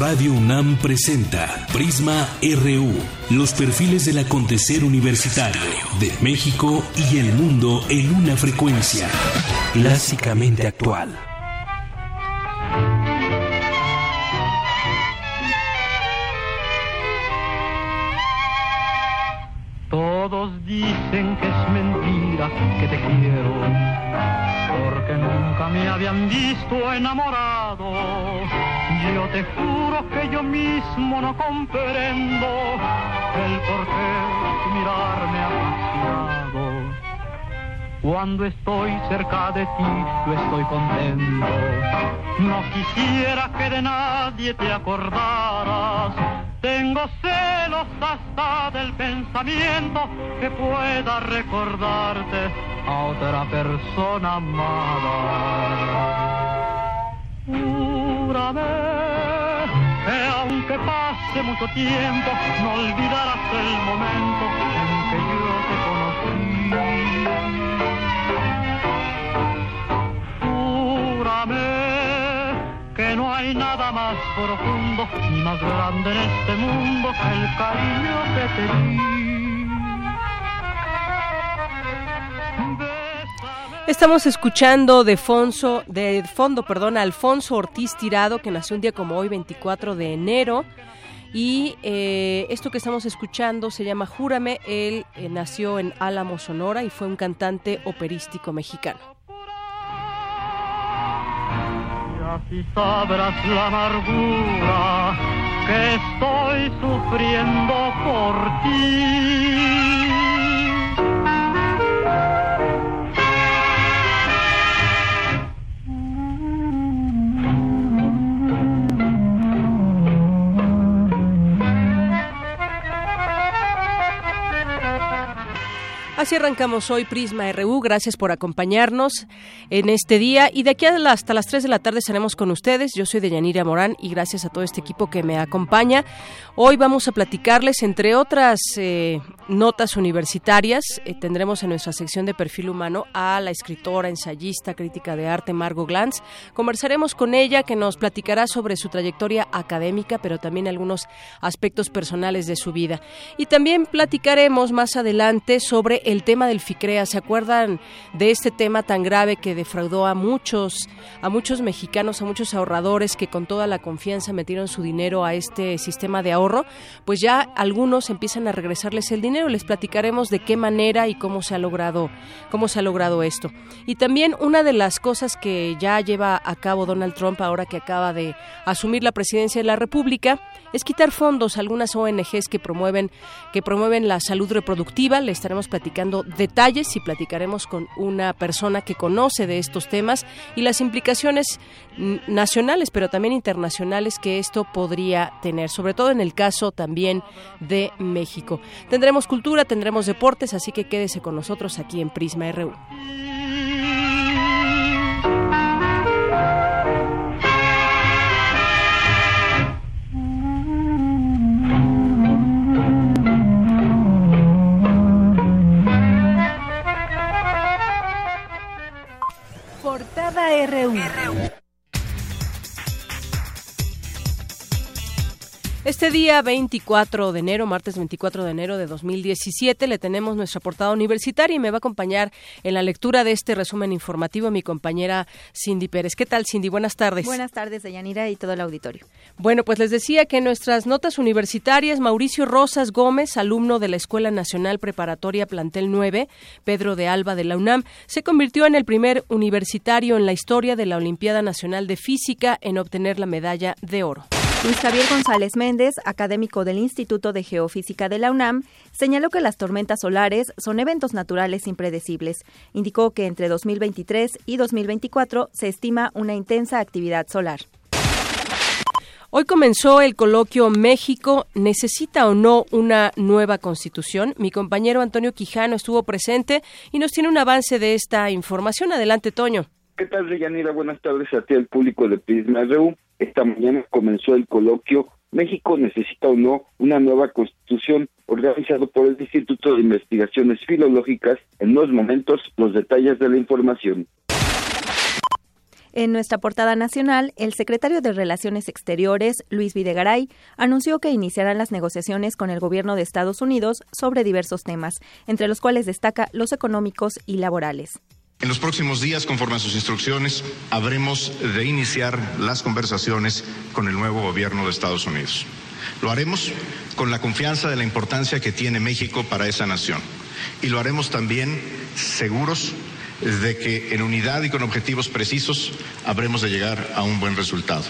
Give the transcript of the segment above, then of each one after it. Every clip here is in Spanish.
Radio UNAM presenta Prisma RU, los perfiles del acontecer universitario de México y el mundo en una frecuencia clásicamente actual. Todos dicen que es mentira que te quiero, porque nunca me habían visto enamorado. Yo te juro que yo mismo no comprendo el por qué tu Cuando estoy cerca de ti, yo estoy contento. No quisiera que de nadie te acordaras tengo celos hasta del pensamiento que pueda recordarte a otra persona amada. Júrame que aunque pase mucho tiempo, no olvidarás el momento en que yo te conocí. Júrame que no hay nada más profundo ni más grande en este mundo que el cariño que te di. Estamos escuchando de, Fonso, de fondo perdón, Alfonso Ortiz Tirado, que nació un día como hoy, 24 de enero. Y eh, esto que estamos escuchando se llama Júrame. Él eh, nació en Álamo, Sonora, y fue un cantante operístico mexicano. así sabrás la amargura que estoy sufriendo por ti. Así arrancamos hoy Prisma RU. Gracias por acompañarnos en este día. Y de aquí hasta las 3 de la tarde estaremos con ustedes. Yo soy Deyanira Morán y gracias a todo este equipo que me acompaña. Hoy vamos a platicarles, entre otras eh, notas universitarias, eh, tendremos en nuestra sección de perfil humano a la escritora, ensayista, crítica de arte Margot Glantz. Conversaremos con ella que nos platicará sobre su trayectoria académica, pero también algunos aspectos personales de su vida. Y también platicaremos más adelante sobre el tema del FICREA. ¿Se acuerdan de este tema tan grave que defraudó a muchos, a muchos mexicanos, a muchos ahorradores que con toda la confianza metieron su dinero a este sistema de ahorro? Pues ya algunos empiezan a regresarles el dinero. Les platicaremos de qué manera y cómo se ha logrado, cómo se ha logrado esto. Y también una de las cosas que ya lleva a cabo Donald Trump ahora que acaba de asumir la presidencia de la República es quitar fondos a algunas ONGs que promueven que promueven la salud reproductiva. Le estaremos platicando detalles y platicaremos con una persona que conoce de estos temas y las implicaciones nacionales, pero también internacionales que esto podría tener, sobre todo en el caso también de México. Tendremos cultura, tendremos deportes, así que quédese con nosotros aquí en Prisma RU. Este día 24 de enero, martes 24 de enero de 2017, le tenemos nuestra portada universitaria y me va a acompañar en la lectura de este resumen informativo mi compañera Cindy Pérez. ¿Qué tal, Cindy? Buenas tardes. Buenas tardes, Deyanira y todo el auditorio. Bueno, pues les decía que en nuestras notas universitarias, Mauricio Rosas Gómez, alumno de la Escuela Nacional Preparatoria Plantel 9, Pedro de Alba de la UNAM, se convirtió en el primer universitario en la historia de la Olimpiada Nacional de Física en obtener la medalla de oro. Luis Javier González Méndez, académico del Instituto de Geofísica de la UNAM, señaló que las tormentas solares son eventos naturales impredecibles. Indicó que entre 2023 y 2024 se estima una intensa actividad solar. Hoy comenzó el coloquio México, ¿necesita o no una nueva constitución? Mi compañero Antonio Quijano estuvo presente y nos tiene un avance de esta información. Adelante, Toño. ¿Qué tal, Deyanira? Buenas tardes a ti, al público de Prisma RU. Esta mañana comenzó el coloquio México necesita o no una nueva constitución organizado por el Instituto de Investigaciones Filológicas. En unos momentos, los detalles de la información. En nuestra portada nacional, el secretario de Relaciones Exteriores, Luis Videgaray, anunció que iniciarán las negociaciones con el gobierno de Estados Unidos sobre diversos temas, entre los cuales destaca los económicos y laborales. En los próximos días, conforme a sus instrucciones, habremos de iniciar las conversaciones con el nuevo gobierno de Estados Unidos. Lo haremos con la confianza de la importancia que tiene México para esa nación. Y lo haremos también seguros de que en unidad y con objetivos precisos habremos de llegar a un buen resultado.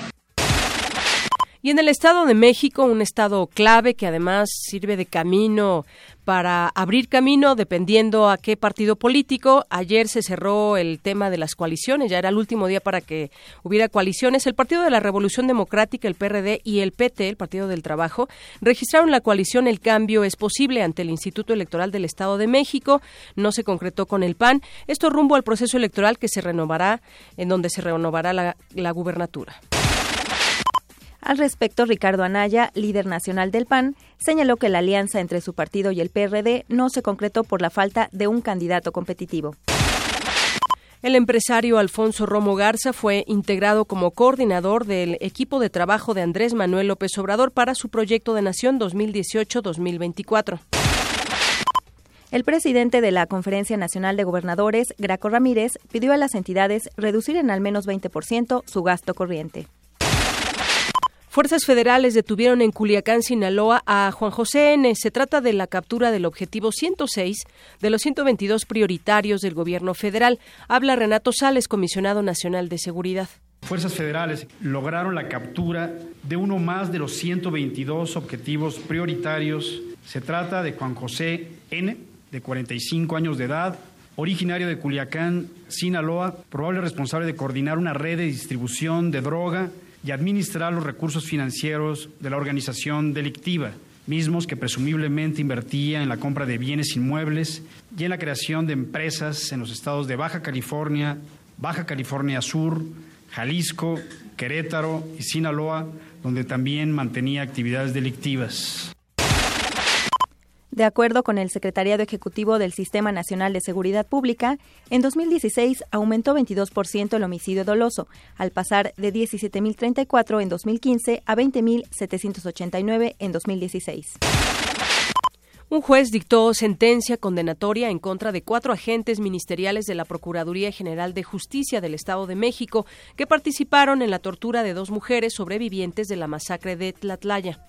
Y en el Estado de México, un estado clave que además sirve de camino para abrir camino dependiendo a qué partido político. Ayer se cerró el tema de las coaliciones, ya era el último día para que hubiera coaliciones. El Partido de la Revolución Democrática, el PRD y el PT, el Partido del Trabajo, registraron la coalición El Cambio es Posible ante el Instituto Electoral del Estado de México. No se concretó con el PAN. Esto rumbo al proceso electoral que se renovará, en donde se renovará la, la gubernatura. Al respecto, Ricardo Anaya, líder nacional del PAN, señaló que la alianza entre su partido y el PRD no se concretó por la falta de un candidato competitivo. El empresario Alfonso Romo Garza fue integrado como coordinador del equipo de trabajo de Andrés Manuel López Obrador para su proyecto de Nación 2018-2024. El presidente de la Conferencia Nacional de Gobernadores, Graco Ramírez, pidió a las entidades reducir en al menos 20% su gasto corriente. Fuerzas federales detuvieron en Culiacán, Sinaloa, a Juan José N. Se trata de la captura del objetivo 106 de los 122 prioritarios del gobierno federal. Habla Renato Sales, comisionado nacional de seguridad. Fuerzas federales lograron la captura de uno más de los 122 objetivos prioritarios. Se trata de Juan José N., de 45 años de edad, originario de Culiacán, Sinaloa, probable responsable de coordinar una red de distribución de droga y administrar los recursos financieros de la organización delictiva, mismos que presumiblemente invertía en la compra de bienes inmuebles y en la creación de empresas en los estados de Baja California, Baja California Sur, Jalisco, Querétaro y Sinaloa, donde también mantenía actividades delictivas. De acuerdo con el Secretariado Ejecutivo del Sistema Nacional de Seguridad Pública, en 2016 aumentó 22% el homicidio doloso, al pasar de 17.034 en 2015 a 20.789 en 2016. Un juez dictó sentencia condenatoria en contra de cuatro agentes ministeriales de la Procuraduría General de Justicia del Estado de México que participaron en la tortura de dos mujeres sobrevivientes de la masacre de Tlatlaya.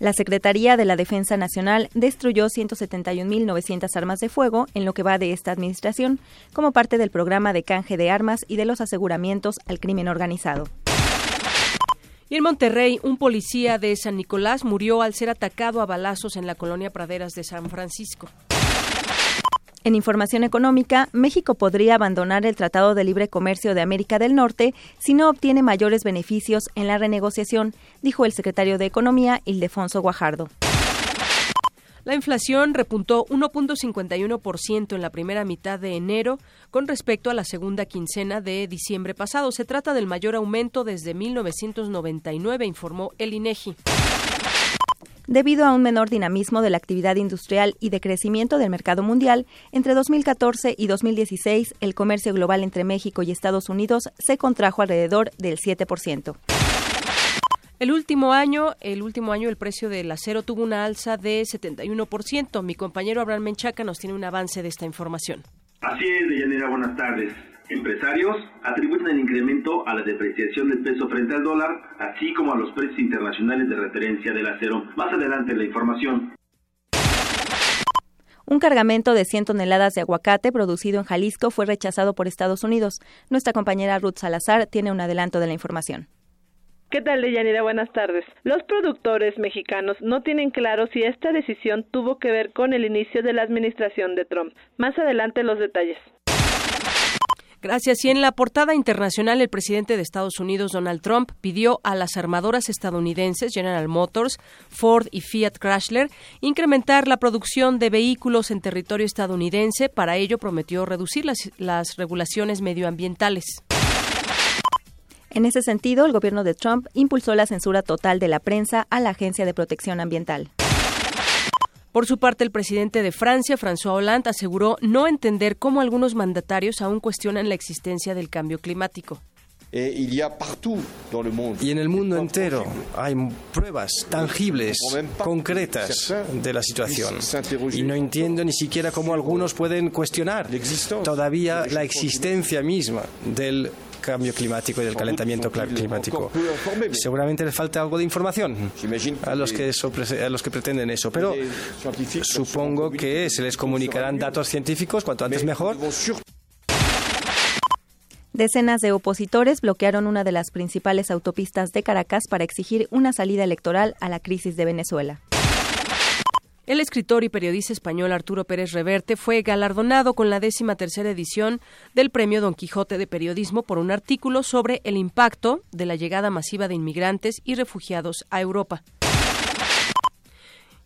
La Secretaría de la Defensa Nacional destruyó 171.900 armas de fuego en lo que va de esta administración, como parte del programa de canje de armas y de los aseguramientos al crimen organizado. Y en Monterrey, un policía de San Nicolás murió al ser atacado a balazos en la colonia Praderas de San Francisco. En información económica, México podría abandonar el Tratado de Libre Comercio de América del Norte si no obtiene mayores beneficios en la renegociación, dijo el secretario de Economía, Ildefonso Guajardo. La inflación repuntó 1.51% en la primera mitad de enero con respecto a la segunda quincena de diciembre pasado. Se trata del mayor aumento desde 1999, informó el INEGI debido a un menor dinamismo de la actividad industrial y de crecimiento del mercado mundial, entre 2014 y 2016 el comercio global entre México y Estados Unidos se contrajo alrededor del 7%. El último año, el último año el precio del acero tuvo una alza de 71%. Mi compañero Abraham Menchaca nos tiene un avance de esta información. Así es, Deyanira, buenas tardes. Empresarios atribuyen el incremento a la depreciación del peso frente al dólar, así como a los precios internacionales de referencia del acero. Más adelante la información. Un cargamento de 100 toneladas de aguacate producido en Jalisco fue rechazado por Estados Unidos. Nuestra compañera Ruth Salazar tiene un adelanto de la información. ¿Qué tal, Deyanira? Buenas tardes. Los productores mexicanos no tienen claro si esta decisión tuvo que ver con el inicio de la administración de Trump. Más adelante los detalles. Gracias. Y en la portada internacional, el presidente de Estados Unidos, Donald Trump, pidió a las armadoras estadounidenses, General Motors, Ford y Fiat Chrysler, incrementar la producción de vehículos en territorio estadounidense. Para ello, prometió reducir las, las regulaciones medioambientales. En ese sentido, el gobierno de Trump impulsó la censura total de la prensa a la Agencia de Protección Ambiental. Por su parte, el presidente de Francia, François Hollande, aseguró no entender cómo algunos mandatarios aún cuestionan la existencia del cambio climático. Y en el mundo entero hay pruebas tangibles, concretas de la situación. Y no entiendo ni siquiera cómo algunos pueden cuestionar todavía la existencia misma del cambio climático y del calentamiento climático. Seguramente les falta algo de información a los que, a los que pretenden eso, pero supongo que se les comunicarán datos científicos cuanto antes mejor. Decenas de opositores bloquearon una de las principales autopistas de Caracas para exigir una salida electoral a la crisis de Venezuela. El escritor y periodista español Arturo Pérez Reverte fue galardonado con la décima tercera edición del Premio Don Quijote de Periodismo por un artículo sobre el impacto de la llegada masiva de inmigrantes y refugiados a Europa.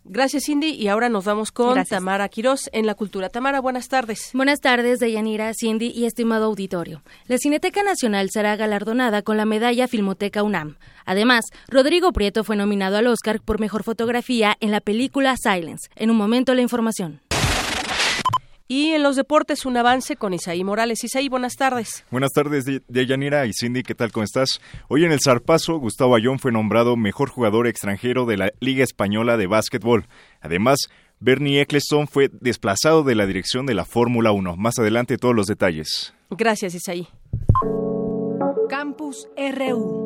Gracias, Cindy. Y ahora nos vamos con Tamara Quirós en la Cultura. Tamara, buenas tardes. Buenas tardes, Deyanira, Cindy y estimado auditorio. La Cineteca Nacional será galardonada con la medalla Filmoteca UNAM. Además, Rodrigo Prieto fue nominado al Oscar por Mejor Fotografía en la película Silence. En un momento, la información. Y en los deportes, un avance con Isaí Morales. Isaí, buenas tardes. Buenas tardes, Deyanira y Cindy, ¿qué tal? ¿Cómo estás? Hoy en el Zarpazo, Gustavo Ayón fue nombrado mejor jugador extranjero de la Liga Española de Básquetbol. Además, Bernie Eccleston fue desplazado de la dirección de la Fórmula 1. Más adelante, todos los detalles. Gracias, Isaí. Campus RU.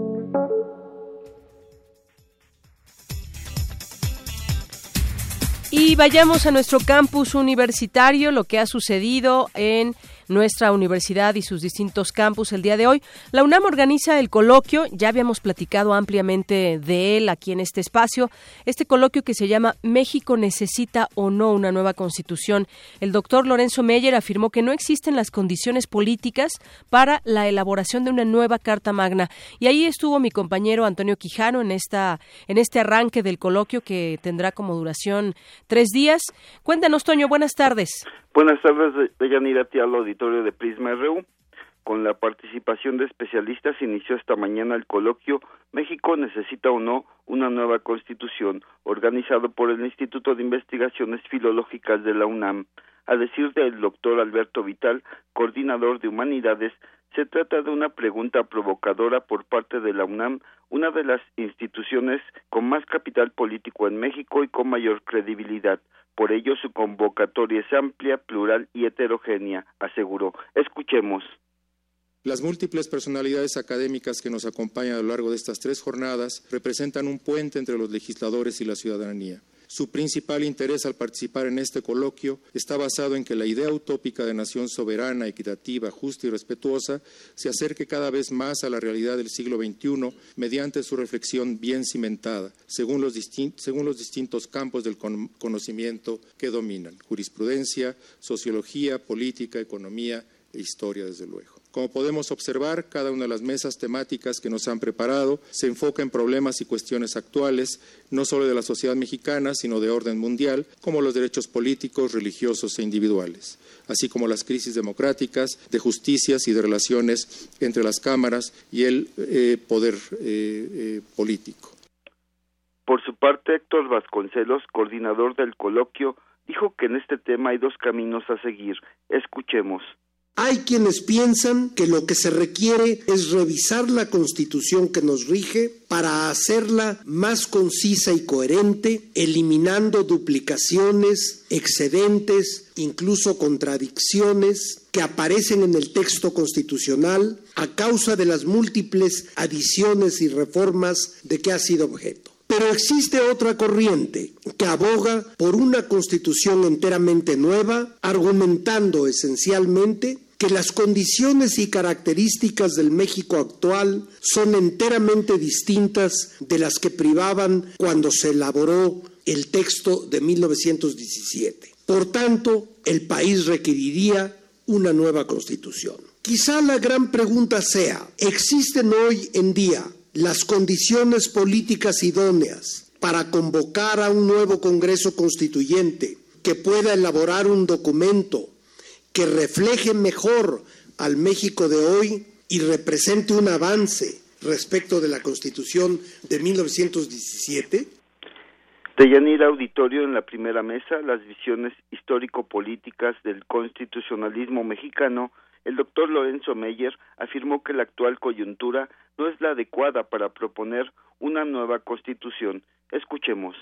Y vayamos a nuestro campus universitario, lo que ha sucedido en nuestra universidad y sus distintos campus el día de hoy. La UNAM organiza el coloquio, ya habíamos platicado ampliamente de él aquí en este espacio, este coloquio que se llama México necesita o no una nueva constitución. El doctor Lorenzo Meyer afirmó que no existen las condiciones políticas para la elaboración de una nueva Carta Magna. Y ahí estuvo mi compañero Antonio Quijano en, esta, en este arranque del coloquio que tendrá como duración tres días. Cuéntanos, Toño, buenas tardes. Buenas tardes, Deyanira, al auditorio de Prisma RU. Con la participación de especialistas inició esta mañana el coloquio México necesita o no una nueva constitución, organizado por el Instituto de Investigaciones Filológicas de la UNAM. A decir del doctor Alberto Vital, coordinador de Humanidades, se trata de una pregunta provocadora por parte de la UNAM, una de las instituciones con más capital político en México y con mayor credibilidad. Por ello, su convocatoria es amplia, plural y heterogénea, aseguró. Escuchemos. Las múltiples personalidades académicas que nos acompañan a lo largo de estas tres jornadas representan un puente entre los legisladores y la ciudadanía. Su principal interés al participar en este coloquio está basado en que la idea utópica de nación soberana, equitativa, justa y respetuosa se acerque cada vez más a la realidad del siglo XXI mediante su reflexión bien cimentada, según los, distintos campos del conocimiento que dominan, jurisprudencia, sociología, política, economía e historia, desde luego. Como podemos observar, cada una de las mesas temáticas que nos han preparado se enfoca en problemas y cuestiones actuales, no solo de la sociedad mexicana, sino de orden mundial, como los derechos políticos, religiosos e individuales, así como las crisis democráticas, de justicias y de relaciones entre las cámaras y el eh, poder eh, eh, político. Por su parte, Héctor Vasconcelos, coordinador del coloquio, dijo que en este tema hay dos caminos a seguir. Escuchemos. Hay quienes piensan que lo que se requiere es revisar la constitución que nos rige para hacerla más concisa y coherente, eliminando duplicaciones, excedentes, incluso contradicciones que aparecen en el texto constitucional a causa de las múltiples adiciones y reformas de que ha sido objeto. Pero existe otra corriente que aboga por una constitución enteramente nueva, argumentando esencialmente que las condiciones y características del México actual son enteramente distintas de las que privaban cuando se elaboró el texto de 1917. Por tanto, el país requeriría una nueva constitución. Quizá la gran pregunta sea, ¿existen hoy en día las condiciones políticas idóneas para convocar a un nuevo Congreso Constituyente que pueda elaborar un documento que refleje mejor al México de hoy y represente un avance respecto de la Constitución de 1917? Deyanira Auditorio en la primera mesa, las visiones histórico-políticas del constitucionalismo mexicano, el doctor Lorenzo Meyer afirmó que la actual coyuntura no es la adecuada para proponer una nueva constitución. Escuchemos.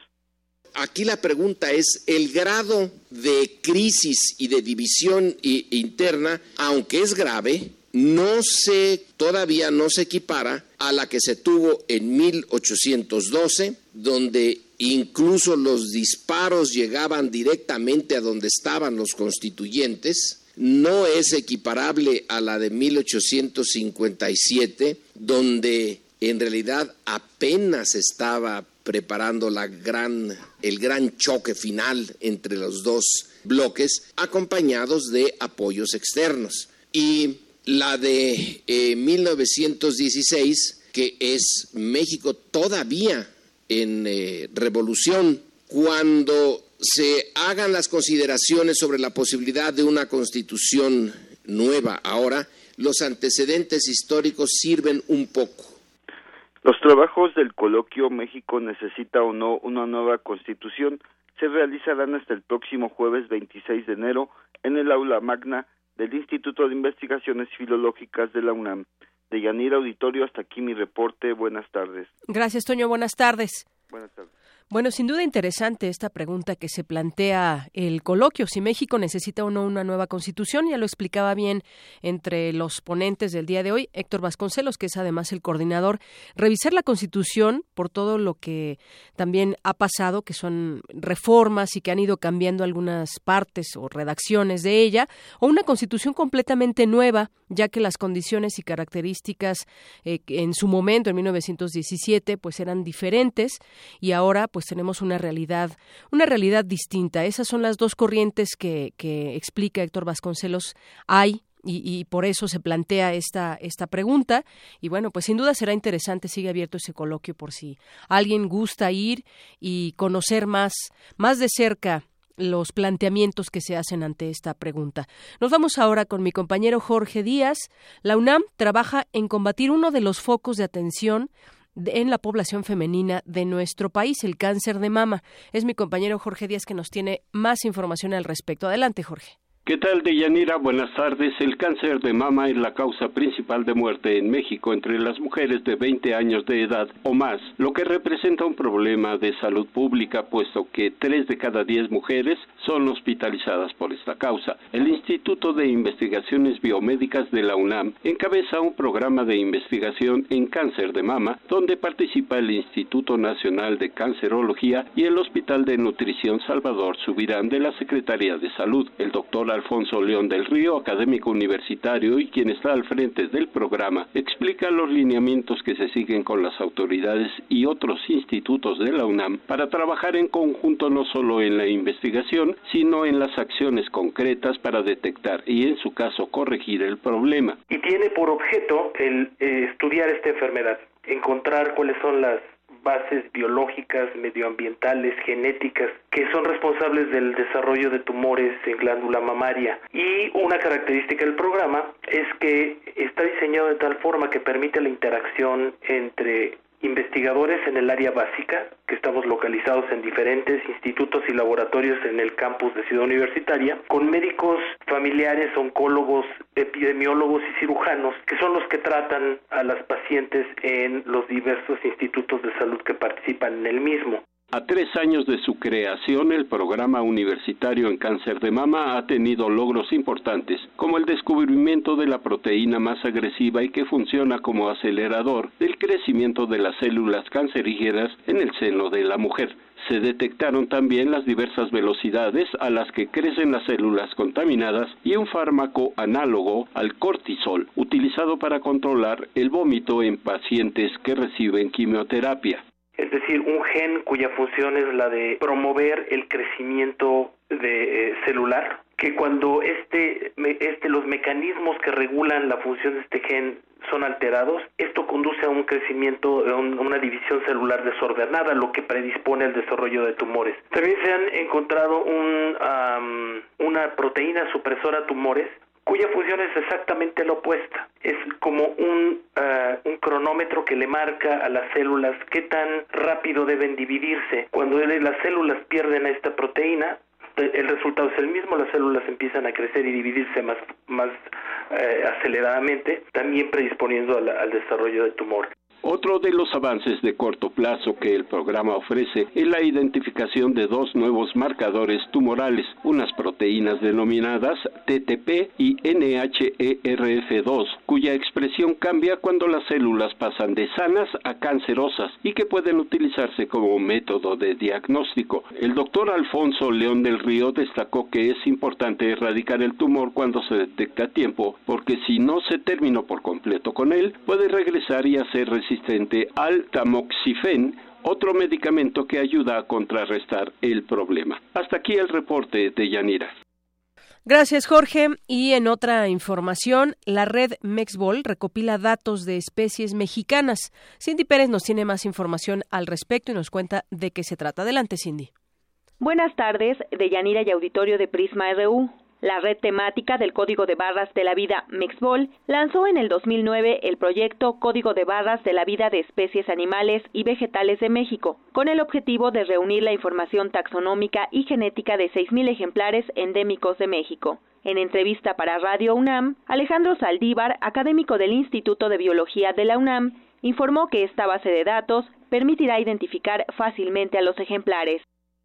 Aquí la pregunta es el grado de crisis y de división interna, aunque es grave, no se todavía no se equipara a la que se tuvo en 1812, donde incluso los disparos llegaban directamente a donde estaban los constituyentes, no es equiparable a la de 1857, donde en realidad apenas estaba preparando la gran, el gran choque final entre los dos bloques, acompañados de apoyos externos. Y la de 1916, eh, que es México todavía en eh, revolución, cuando se hagan las consideraciones sobre la posibilidad de una constitución nueva ahora, los antecedentes históricos sirven un poco. Los trabajos del coloquio México necesita o no una nueva constitución se realizarán hasta el próximo jueves 26 de enero en el aula magna del Instituto de Investigaciones Filológicas de la UNAM. De Yanira Auditorio, hasta aquí mi reporte. Buenas tardes. Gracias, Toño. Buenas tardes. Buenas tardes. Bueno, sin duda interesante esta pregunta que se plantea el coloquio, si México necesita o no una nueva constitución, ya lo explicaba bien entre los ponentes del día de hoy, Héctor Vasconcelos, que es además el coordinador, revisar la constitución por todo lo que también ha pasado, que son reformas y que han ido cambiando algunas partes o redacciones de ella, o una constitución completamente nueva, ya que las condiciones y características eh, en su momento, en 1917, pues eran diferentes y ahora pues tenemos una realidad, una realidad distinta. Esas son las dos corrientes que, que explica Héctor Vasconcelos hay y, por eso se plantea esta, esta pregunta. Y bueno, pues sin duda será interesante, sigue abierto ese coloquio por si alguien gusta ir y conocer más, más de cerca los planteamientos que se hacen ante esta pregunta. Nos vamos ahora con mi compañero Jorge Díaz. La UNAM trabaja en combatir uno de los focos de atención en la población femenina de nuestro país, el cáncer de mama. Es mi compañero Jorge Díaz que nos tiene más información al respecto. Adelante, Jorge. ¿Qué tal, Deyanira? Buenas tardes. El cáncer de mama es la causa principal de muerte en México entre las mujeres de 20 años de edad o más, lo que representa un problema de salud pública, puesto que 3 de cada 10 mujeres son hospitalizadas por esta causa. El Instituto de Investigaciones Biomédicas de la UNAM encabeza un programa de investigación en cáncer de mama, donde participa el Instituto Nacional de Cancerología y el Hospital de Nutrición Salvador Subirán de la Secretaría de Salud. El doctor Alfonso León del Río, académico universitario y quien está al frente del programa, explica los lineamientos que se siguen con las autoridades y otros institutos de la UNAM para trabajar en conjunto no solo en la investigación, sino en las acciones concretas para detectar y en su caso corregir el problema. Y tiene por objeto el eh, estudiar esta enfermedad, encontrar cuáles son las bases biológicas, medioambientales, genéticas, que son responsables del desarrollo de tumores en glándula mamaria. Y una característica del programa es que está diseñado de tal forma que permite la interacción entre investigadores en el área básica, que estamos localizados en diferentes institutos y laboratorios en el campus de Ciudad Universitaria, con médicos familiares, oncólogos, epidemiólogos y cirujanos, que son los que tratan a las pacientes en los diversos institutos de salud que participan en el mismo. A tres años de su creación, el programa universitario en cáncer de mama ha tenido logros importantes, como el descubrimiento de la proteína más agresiva y que funciona como acelerador del crecimiento de las células cancerígenas en el seno de la mujer. Se detectaron también las diversas velocidades a las que crecen las células contaminadas y un fármaco análogo al cortisol, utilizado para controlar el vómito en pacientes que reciben quimioterapia es decir, un gen cuya función es la de promover el crecimiento de, eh, celular, que cuando este, este, los mecanismos que regulan la función de este gen son alterados, esto conduce a un crecimiento, a una división celular desordenada, lo que predispone al desarrollo de tumores. También se han encontrado un, una proteína supresora tumores cuya función es exactamente la opuesta. Es como un, ah, un cronómetro que le marca a las células qué tan rápido deben dividirse. Cuando las células pierden esta proteína, el resultado es el mismo, las células empiezan a crecer y dividirse más, más eh, aceleradamente, también predisponiendo al desarrollo de tumor. Otro de los avances de corto plazo que el programa ofrece es la identificación de dos nuevos marcadores tumorales, unas proteínas denominadas TTP y NHERF2, cuya expresión cambia cuando las células pasan de sanas a cancerosas y que pueden utilizarse como método de diagnóstico. El doctor Alfonso León del Río destacó que es importante erradicar el tumor cuando se detecta a tiempo, porque si no se terminó por completo con él, puede regresar y hacer resistente al tamoxifen, otro medicamento que ayuda a contrarrestar el problema. Hasta aquí el reporte de Yanira. Gracias, Jorge. Y en otra información, la red Mexbol recopila datos de especies mexicanas. Cindy Pérez nos tiene más información al respecto y nos cuenta de qué se trata. Adelante, Cindy. Buenas tardes, de Yanira y Auditorio de Prisma RU. La red temática del Código de Barras de la Vida Mexbol lanzó en el 2009 el proyecto Código de Barras de la Vida de Especies Animales y Vegetales de México, con el objetivo de reunir la información taxonómica y genética de 6.000 ejemplares endémicos de México. En entrevista para Radio UNAM, Alejandro Saldívar, académico del Instituto de Biología de la UNAM, informó que esta base de datos permitirá identificar fácilmente a los ejemplares.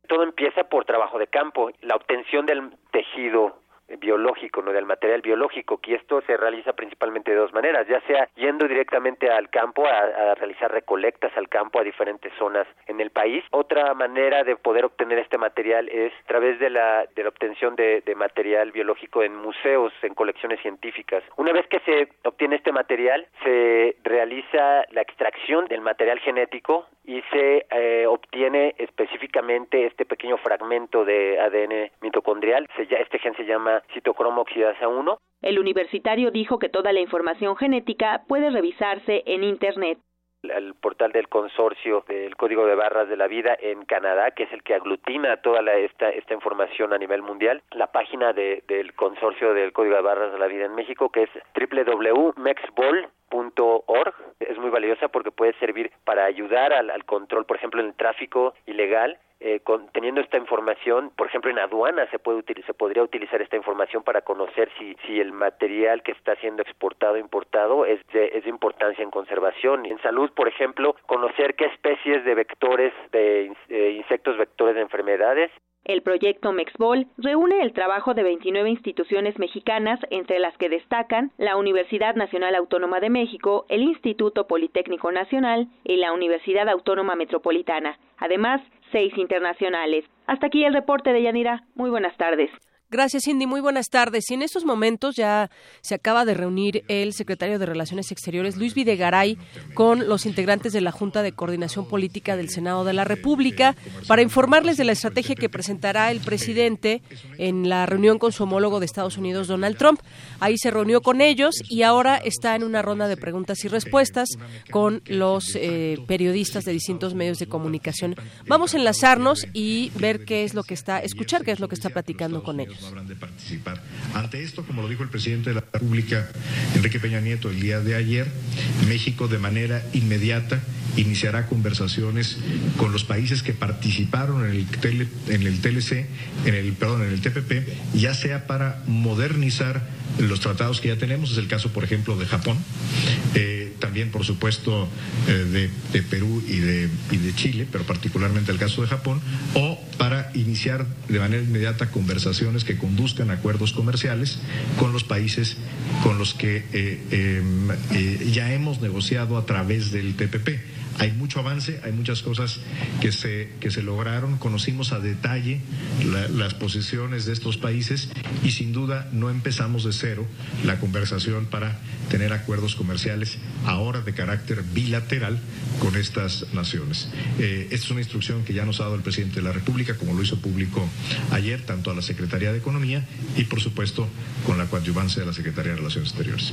Todo empieza por trabajo de campo, la obtención del tejido biológico, no del material biológico, que esto se realiza principalmente de dos maneras, ya sea yendo directamente al campo a, realizar recolectas al campo a diferentes zonas en el país. Otra manera de poder obtener este material es a través de la, de la obtención de, material biológico en museos, en colecciones científicas. Una vez que se obtiene este material, se realiza la extracción del material genético y se eh, obtiene específicamente este pequeño fragmento de ADN mitocondrial. Se, este gen se llama citocromo oxidasa 1. El universitario dijo que toda la información genética puede revisarse en Internet el portal del consorcio del Código de Barras de la Vida en Canadá, que es el que aglutina toda la, esta, esta información a nivel mundial, la página de, del consorcio del Código de Barras de la Vida en México, que es www.mexbol.org. Es muy valiosa porque puede servir para ayudar al, al control, por ejemplo, en el tráfico ilegal eh, teniendo esta información, por ejemplo, en aduana se puede se podría utilizar esta información para conocer si, si el material que está siendo exportado o importado es de, es de importancia en conservación. En salud, por ejemplo, conocer qué especies de vectores de eh, insectos vectores de enfermedades el proyecto Mexbol reúne el trabajo de 29 instituciones mexicanas, entre las que destacan la Universidad Nacional Autónoma de México, el Instituto Politécnico Nacional y la Universidad Autónoma Metropolitana. Además, seis internacionales. Hasta aquí el reporte de Yanira. Muy buenas tardes. Gracias, Cindy. Muy buenas tardes. Y en estos momentos ya se acaba de reunir el secretario de Relaciones Exteriores, Luis Videgaray, con los integrantes de la Junta de Coordinación Política del Senado de la República para informarles de la estrategia que presentará el presidente en la reunión con su homólogo de Estados Unidos, Donald Trump. Ahí se reunió con ellos y ahora está en una ronda de preguntas y respuestas con los eh, periodistas de distintos medios de comunicación. Vamos a enlazarnos y ver qué es lo que está, escuchar qué es lo que está platicando con ellos habrán de participar. Ante esto, como lo dijo el presidente de la República, Enrique Peña Nieto, el día de ayer, México de manera inmediata iniciará conversaciones con los países que participaron en el, en el TLC, en el, perdón, en el TPP, ya sea para modernizar los tratados que ya tenemos, es el caso, por ejemplo, de Japón. Eh, también por supuesto eh, de, Perú y de, y de Chile, pero particularmente el caso de Japón, o para iniciar de manera inmediata conversaciones que conduzcan a acuerdos comerciales con los países con los que eh, em, eh, ya hemos negociado a través del TPP. Hay mucho avance, hay muchas cosas que se, que se lograron, conocimos a detalle las posiciones de estos países y sin duda no empezamos de cero la conversación para tener acuerdos comerciales ahora de carácter bilateral con estas naciones. Eh, esta es una instrucción que ya nos ha dado el presidente de la República, como lo hizo público ayer, tanto a la Secretaría de Economía y, por supuesto, con la coadyuvancia de la Secretaría de Relaciones Exteriores.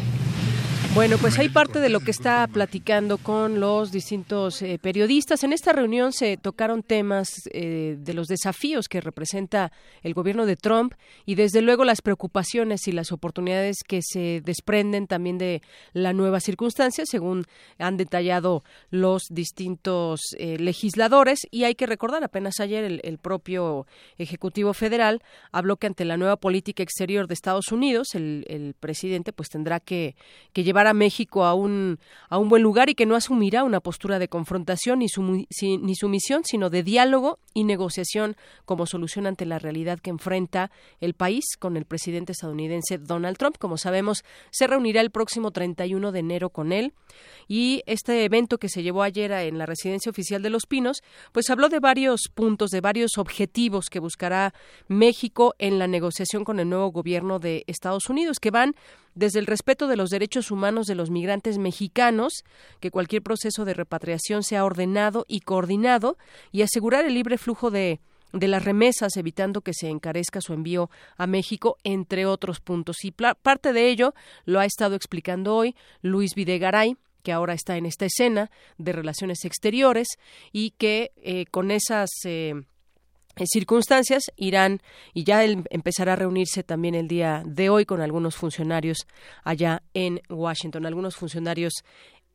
Bueno, pues hay parte de lo que está platicando con los distintos eh, periodistas. En esta reunión se tocaron temas eh, de los desafíos que representa el gobierno de Trump y desde luego las preocupaciones y las oportunidades que se desprenden también de la nueva circunstancia, según han detallado los distintos eh, legisladores. Y hay que recordar, apenas ayer el, propio Ejecutivo Federal habló que ante la nueva política exterior de Estados Unidos, el, el presidente pues tendrá que, que llevar a México a un, a un buen lugar y que no asumirá una postura de confrontación ni, su, ni sumisión, sino de diálogo y negociación como solución ante la realidad que enfrenta el país con el presidente estadounidense Donald Trump. Como sabemos, se reunirá el próximo 31 de enero con él y este evento que se llevó ayer en la residencia oficial de Los Pinos, pues habló de varios puntos, de varios objetivos que buscará México en la negociación con el nuevo gobierno de Estados Unidos, que van desde el respeto de los derechos humanos de los migrantes mexicanos, que cualquier proceso de repatriación sea ordenado y coordinado y asegurar el libre flujo de las remesas, evitando que se encarezca su envío a México, entre otros puntos. Y parte de ello lo ha estado explicando hoy Luis Videgaray, que ahora está en esta escena de relaciones exteriores y que eh, con esas eh, circunstancias irán y ya empezará a reunirse también el día de hoy con algunos funcionarios allá en Washington, algunos funcionarios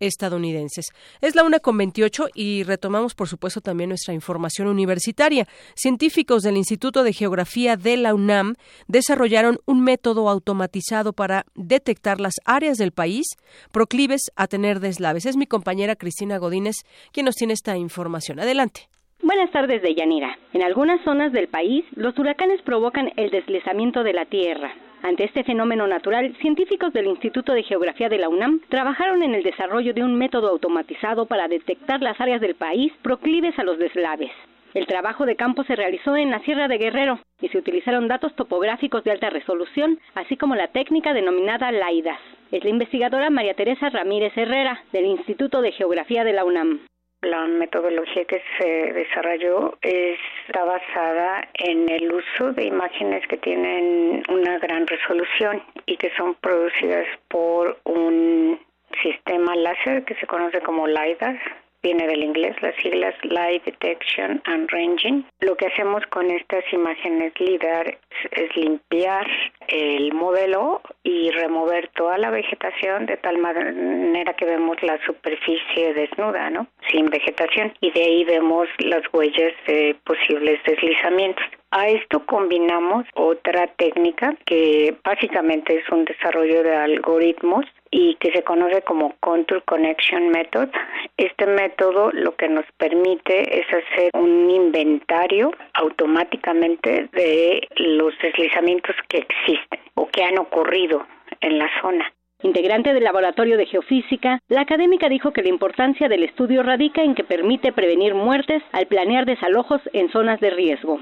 estadounidenses. Es la una con 28 y retomamos, por supuesto, también nuestra información universitaria. Científicos del Instituto de Geografía de la UNAM desarrollaron un método automatizado para detectar las áreas del país proclives a tener deslaves. Es mi compañera Cristina Godínez quien nos tiene esta información. Adelante. Buenas tardes, Deyanira. En algunas zonas del país, los huracanes provocan el deslizamiento de la tierra. Ante este fenómeno natural, científicos del Instituto de Geografía de la UNAM trabajaron en el desarrollo de un método automatizado para detectar las áreas del país proclives a los deslaves. El trabajo de campo se realizó en la Sierra de Guerrero y se utilizaron datos topográficos de alta resolución, así como la técnica denominada LAIDAS. Es la investigadora María Teresa Ramírez Herrera, del Instituto de Geografía de la UNAM. La metodología que se desarrolló está basada en el uso de imágenes que tienen una gran resolución y que son producidas por un sistema láser que se conoce como LiDAR viene del inglés, las siglas Light Detection and Ranging. Lo que hacemos con estas imágenes LIDAR es, limpiar el modelo y remover toda la vegetación de tal manera que vemos la superficie desnuda, ¿no? Sin vegetación. Y de ahí vemos las huellas de posibles deslizamientos. A esto combinamos otra técnica que básicamente es un desarrollo de algoritmos y que se conoce como Contour Connection Method. Este método lo que nos permite es hacer un inventario automáticamente de los deslizamientos que existen o que han ocurrido en la zona. Integrante del Laboratorio de Geofísica, la académica dijo que la importancia del estudio radica en que permite prevenir muertes al planear desalojos en zonas de riesgo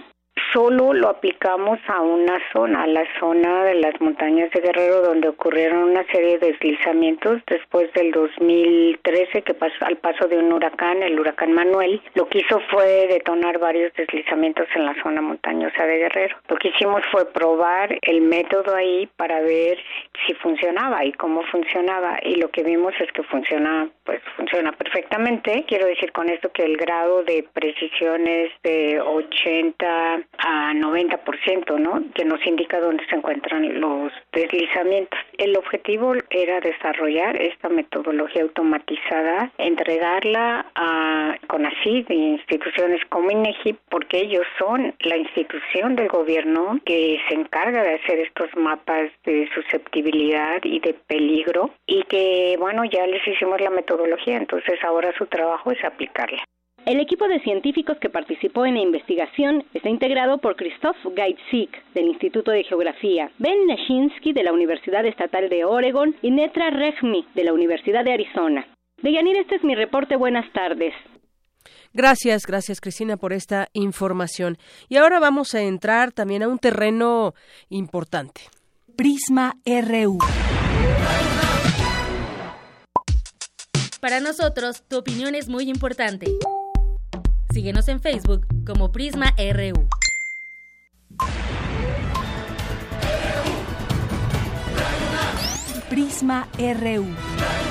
solo lo aplicamos a una zona, a la zona de las montañas de Guerrero, donde ocurrieron una serie de deslizamientos después del 2013, que pasó al paso de un huracán, el huracán Manuel. Lo que hizo fue detonar varios deslizamientos en la zona montañosa de Guerrero. Lo que hicimos fue probar el método ahí para ver si funcionaba y cómo funcionaba. Y lo que vimos es que funciona, pues funciona perfectamente. Quiero decir con esto que el grado de precisión es de 80 a 90%, ¿no? Que nos indica dónde se encuentran los deslizamientos. El objetivo era desarrollar esta metodología automatizada, entregarla a CONACYT instituciones como INEGI, porque ellos son la institución del gobierno que se encarga de hacer estos mapas de susceptibilidad y de peligro y que, bueno, ya les hicimos la metodología, entonces ahora su trabajo es aplicarla. El equipo de científicos que participó en la investigación está integrado por Christoph Geitzik, del Instituto de Geografía, Ben Nashinsky, de la Universidad Estatal de Oregon, y Netra Rejmi, de la Universidad de Arizona. Deyanir, este es mi reporte. Buenas tardes. Gracias, gracias Cristina por esta información. Y ahora vamos a entrar también a un terreno importante. Prisma RU. Para nosotros, tu opinión es muy importante. Síguenos en Facebook como Prisma RU. Prisma RU.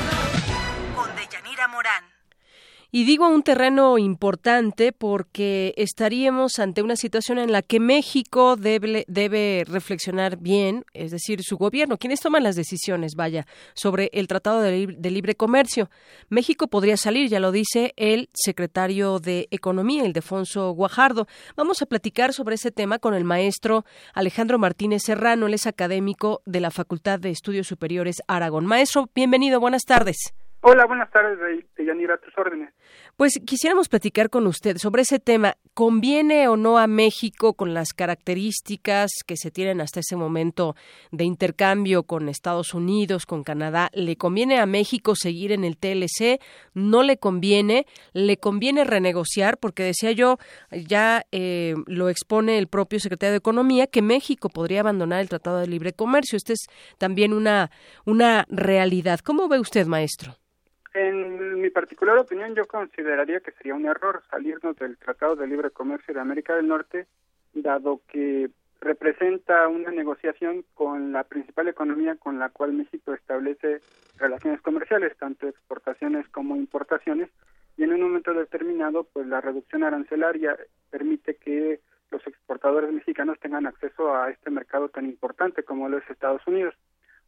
Deyanira. Y digo un terreno importante porque estaríamos ante una situación en la que México debe, debe reflexionar bien, es decir, su gobierno, quienes toman las decisiones, vaya, sobre el Tratado de, Libre Comercio. México podría salir, ya lo dice el secretario de Economía, el Defonso Guajardo. Vamos a platicar sobre ese tema con el maestro Alejandro Martínez Serrano, él es académico de la Facultad de Estudios Superiores Aragón. Maestro, bienvenido, buenas tardes. Hola, buenas tardes, Yanira, a tus órdenes. Pues quisiéramos platicar con usted sobre ese tema. ¿Conviene o no a México con las características que se tienen hasta ese momento de intercambio con Estados Unidos, con Canadá? ¿Le conviene a México seguir en el TLC? ¿No le conviene? ¿Le conviene renegociar? Porque decía yo, ya eh, lo expone el propio secretario de Economía, que México podría abandonar el Tratado de Libre Comercio. Esta es también una, una realidad. ¿Cómo ve usted, maestro? En mi particular opinión, yo consideraría que sería un error salirnos del Tratado de Libre Comercio de América del Norte, dado que representa una negociación con la principal economía con la cual México establece relaciones comerciales, tanto exportaciones como importaciones, y en un momento determinado, pues la reducción arancelaria permite que los exportadores mexicanos tengan acceso a este mercado tan importante como lo es Estados Unidos.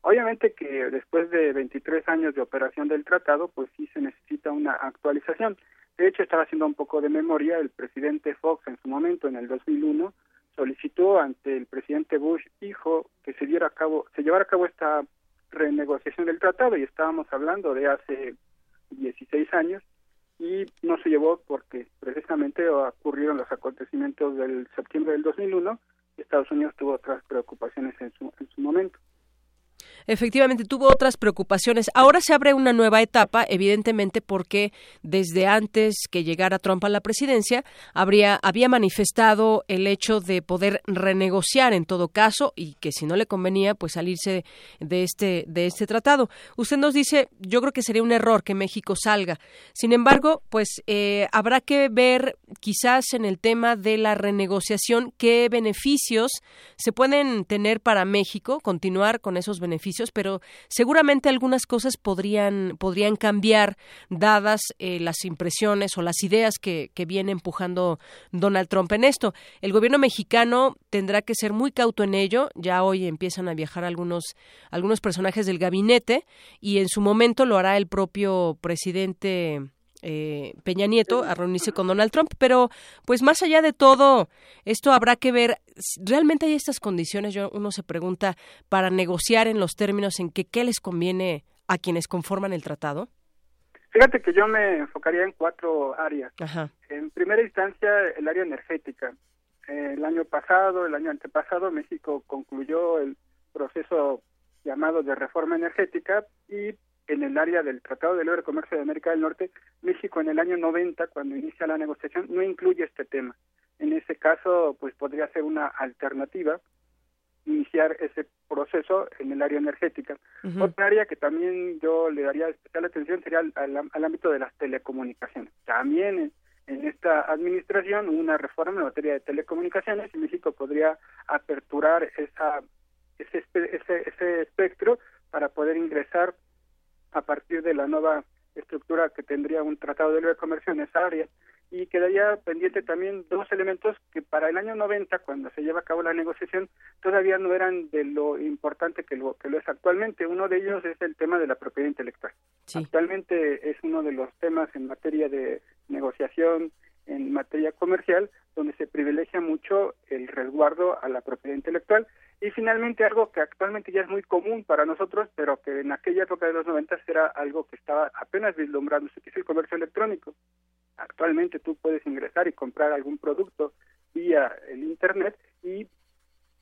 Obviamente que después de 23 años de operación del tratado, pues sí se necesita una actualización. De hecho, estaba haciendo un poco de memoria, el presidente Fox en su momento, en el 2001, solicitó ante el presidente Bush hijo que se diera a cabo, se llevara a cabo esta renegociación del tratado y estábamos hablando de hace 16 años y no se llevó porque precisamente ocurrieron los acontecimientos del septiembre del 2001 y Estados Unidos tuvo otras preocupaciones en su, en su momento. Efectivamente, tuvo otras preocupaciones. Ahora se abre una nueva etapa, evidentemente porque desde antes que llegara Trump a la presidencia, habría, había manifestado el hecho de poder renegociar en todo caso y que si no le convenía, pues salirse de este, de este tratado. Usted nos dice, yo creo que sería un error que México salga. Sin embargo, pues eh, habrá que ver quizás en el tema de la renegociación qué beneficios se pueden tener para México, continuar con esos beneficios pero seguramente algunas cosas podrían, podrían cambiar dadas eh, las impresiones o las ideas que, que viene empujando Donald Trump en esto. El gobierno mexicano tendrá que ser muy cauto en ello. Ya hoy empiezan a viajar algunos, algunos personajes del gabinete y en su momento lo hará el propio presidente eh, Peña Nieto a reunirse con Donald Trump, pero pues más allá de todo, esto habrá que ver, ¿realmente hay estas condiciones? Yo, uno se pregunta, para negociar en los términos en que qué les conviene a quienes conforman el tratado. Fíjate que yo me enfocaría en cuatro áreas. En primera instancia, el área energética. el año pasado, el año antepasado, México concluyó el proceso llamado de reforma energética y en el área del Tratado de Libre Comercio de América del Norte, México en el año 90, cuando inicia la negociación, no incluye este tema. En ese caso, pues podría ser una alternativa iniciar ese proceso en el área energética. Otra área que también yo le daría especial atención sería al, ámbito de las telecomunicaciones. También en, esta administración una reforma en materia de telecomunicaciones y México podría aperturar esa, ese, ese, ese espectro para poder ingresar a partir de la nueva estructura que tendría un tratado de libre comercio en esa área. Y quedaría pendiente también dos elementos que para el año 90, cuando se lleva a cabo la negociación, todavía no eran de lo importante que lo, que lo es actualmente. Uno de ellos es el tema de la propiedad intelectual. Actualmente es uno de los temas en materia de negociación, en materia comercial, donde se privilegia mucho el resguardo a la propiedad intelectual y finalmente algo que actualmente ya es muy común para nosotros, pero que en aquella época de los 90 era algo que estaba apenas vislumbrándose, que es el comercio electrónico. Actualmente tú puedes ingresar y comprar algún producto vía el Internet y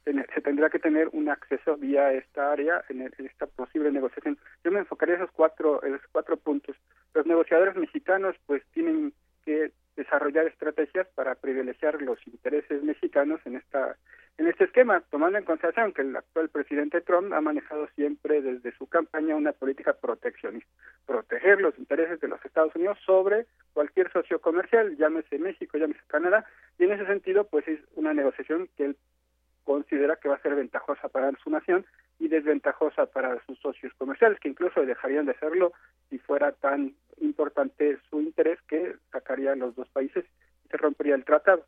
se tendrá que tener un acceso vía esta área en, esta posible negociación. Yo me enfocaría en esos cuatro, esos cuatro puntos. Los negociadores mexicanos pues tienen que desarrollar estrategias para privilegiar los intereses mexicanos en esta en este esquema, tomando en consideración que el actual presidente Trump ha manejado siempre desde su campaña una política proteccionista, proteger los intereses de los Estados Unidos sobre cualquier socio comercial, llámese México, llámese Canadá, y en ese sentido, pues es una negociación que él considera que va a ser ventajosa para su nación y desventajosa para sus socios comerciales, que incluso dejarían de hacerlo si fuera tan importante su interés que sacaría a los dos países y se rompería el tratado.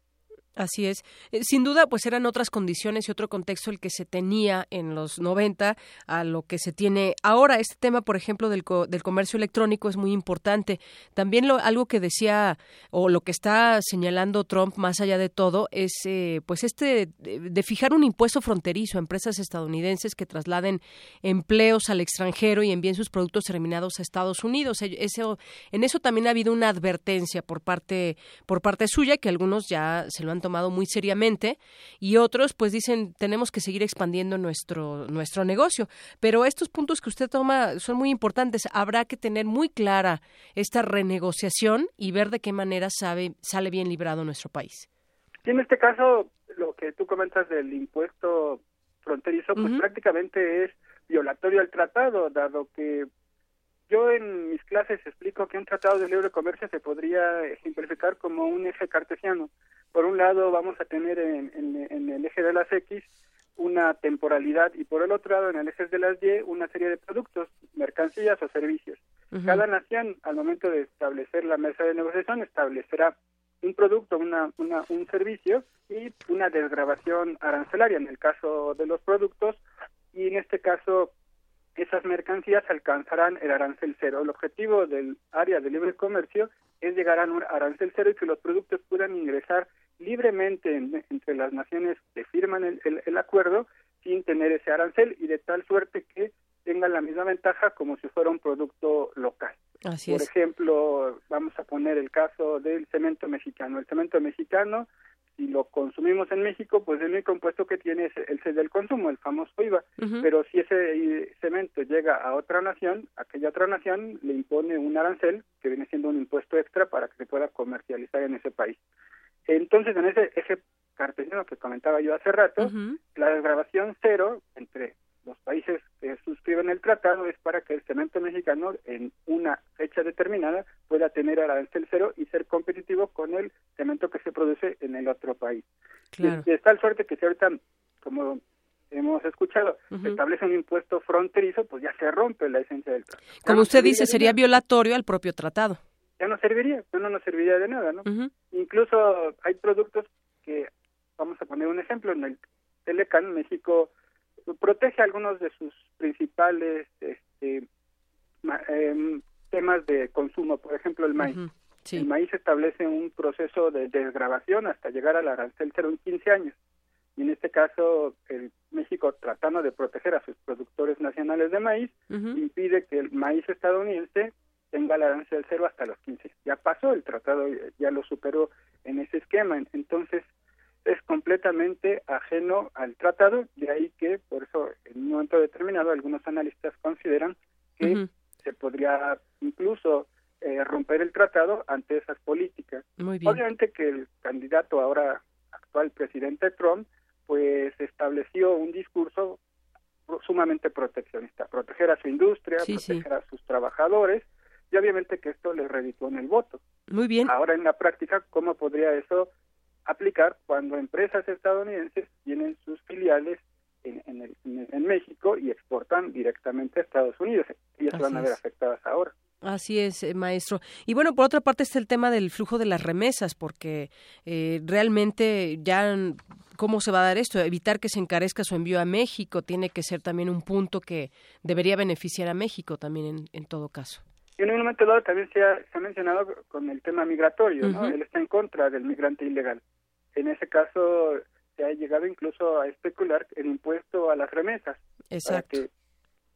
Así es. Eh, sin duda, pues eran otras condiciones y otro contexto el que se tenía en los 90 a lo que se tiene ahora. Este tema, por ejemplo, del, del comercio electrónico es muy importante. También lo, algo que decía o lo que está señalando Trump más allá de todo es eh, pues este de, fijar un impuesto fronterizo a empresas estadounidenses que trasladen empleos al extranjero y envíen sus productos terminados a Estados Unidos. Eso, en eso también ha habido una advertencia por parte por parte suya que algunos ya se lo han tomado muy seriamente y otros pues dicen tenemos que seguir expandiendo nuestro nuestro negocio. Pero estos puntos que usted toma son muy importantes. Habrá que tener muy clara esta renegociación y ver de qué manera sabe, sale bien librado nuestro país. en este caso, lo que tú comentas del impuesto fronterizo, pues prácticamente es violatorio al tratado, dado que yo en mis clases explico que un tratado de libre comercio se podría ejemplificar como un eje cartesiano. Por un lado vamos a tener en, el eje de las X una temporalidad y por el otro lado en el eje de las Y una serie de productos, mercancías o servicios. Cada nación al momento de establecer la mesa de negociación establecerá un producto, una, una, un servicio y una desgrabación arancelaria en el caso de los productos y en este caso esas mercancías alcanzarán el arancel cero. El objetivo del área de libre comercio es llegar a un arancel cero y que los productos puedan ingresar libremente entre las naciones que firman el, acuerdo sin tener ese arancel y de tal suerte que tengan la misma ventaja como si fuera un producto local. Por ejemplo, vamos a poner el caso del cemento mexicano. El cemento mexicano si lo consumimos en México, pues el único impuesto que tiene es el del consumo, el famoso IVA. Pero si ese cemento llega a otra nación, aquella otra nación le impone un arancel, que viene siendo un impuesto extra para que se pueda comercializar en ese país. Entonces, en ese eje cartesiano que comentaba yo hace rato, la desgrabación cero entre los países que suscriben el tratado es para que el cemento mexicano en una fecha determinada pueda tener arancel cero y ser competitivo con el cemento que se produce en el otro país. Claro. Y, tal suerte que si ahorita, como hemos escuchado, se establece un impuesto fronterizo, pues ya se rompe la esencia del tratado. Como usted dice, sería violatorio al propio tratado. Ya no serviría, ya no nos serviría de nada, ¿no? Incluso hay productos que, vamos a poner un ejemplo, en el Telecan, México protege algunos de sus principales este, em, temas de consumo, por ejemplo el maíz. El maíz establece un proceso de desgrabación hasta llegar al arancel cero en 15 años. Y en este caso, el México, tratando de proteger a sus productores nacionales de maíz, impide que el maíz estadounidense tenga el arancel cero hasta los 15. Ya pasó el tratado, ya lo superó en ese esquema. Entonces, es completamente ajeno al tratado, de ahí que, por eso, en un momento determinado, algunos analistas consideran que se podría incluso eh, romper el tratado ante esas políticas. Obviamente que el candidato ahora actual presidente Trump, pues estableció un discurso sumamente proteccionista, proteger a su industria, proteger a sus trabajadores, y obviamente que esto le reditó en el voto. Muy bien. Ahora en la práctica, ¿cómo podría eso aplicar cuando empresas estadounidenses tienen sus filiales en, en, México y exportan directamente a Estados Unidos. Ellas se van a ver afectadas ahora. Así es, eh, maestro. Y bueno, por otra parte está el tema del flujo de las remesas, porque eh, realmente ya, ¿cómo se va a dar esto? Evitar que se encarezca su envío a México tiene que ser también un punto que debería beneficiar a México también en, en todo caso. Y en un momento dado también se ha, se ha mencionado con el tema migratorio, ¿no? Él está en contra del migrante ilegal. En ese caso se ha llegado incluso a especular el impuesto a las remesas. Exacto. Para que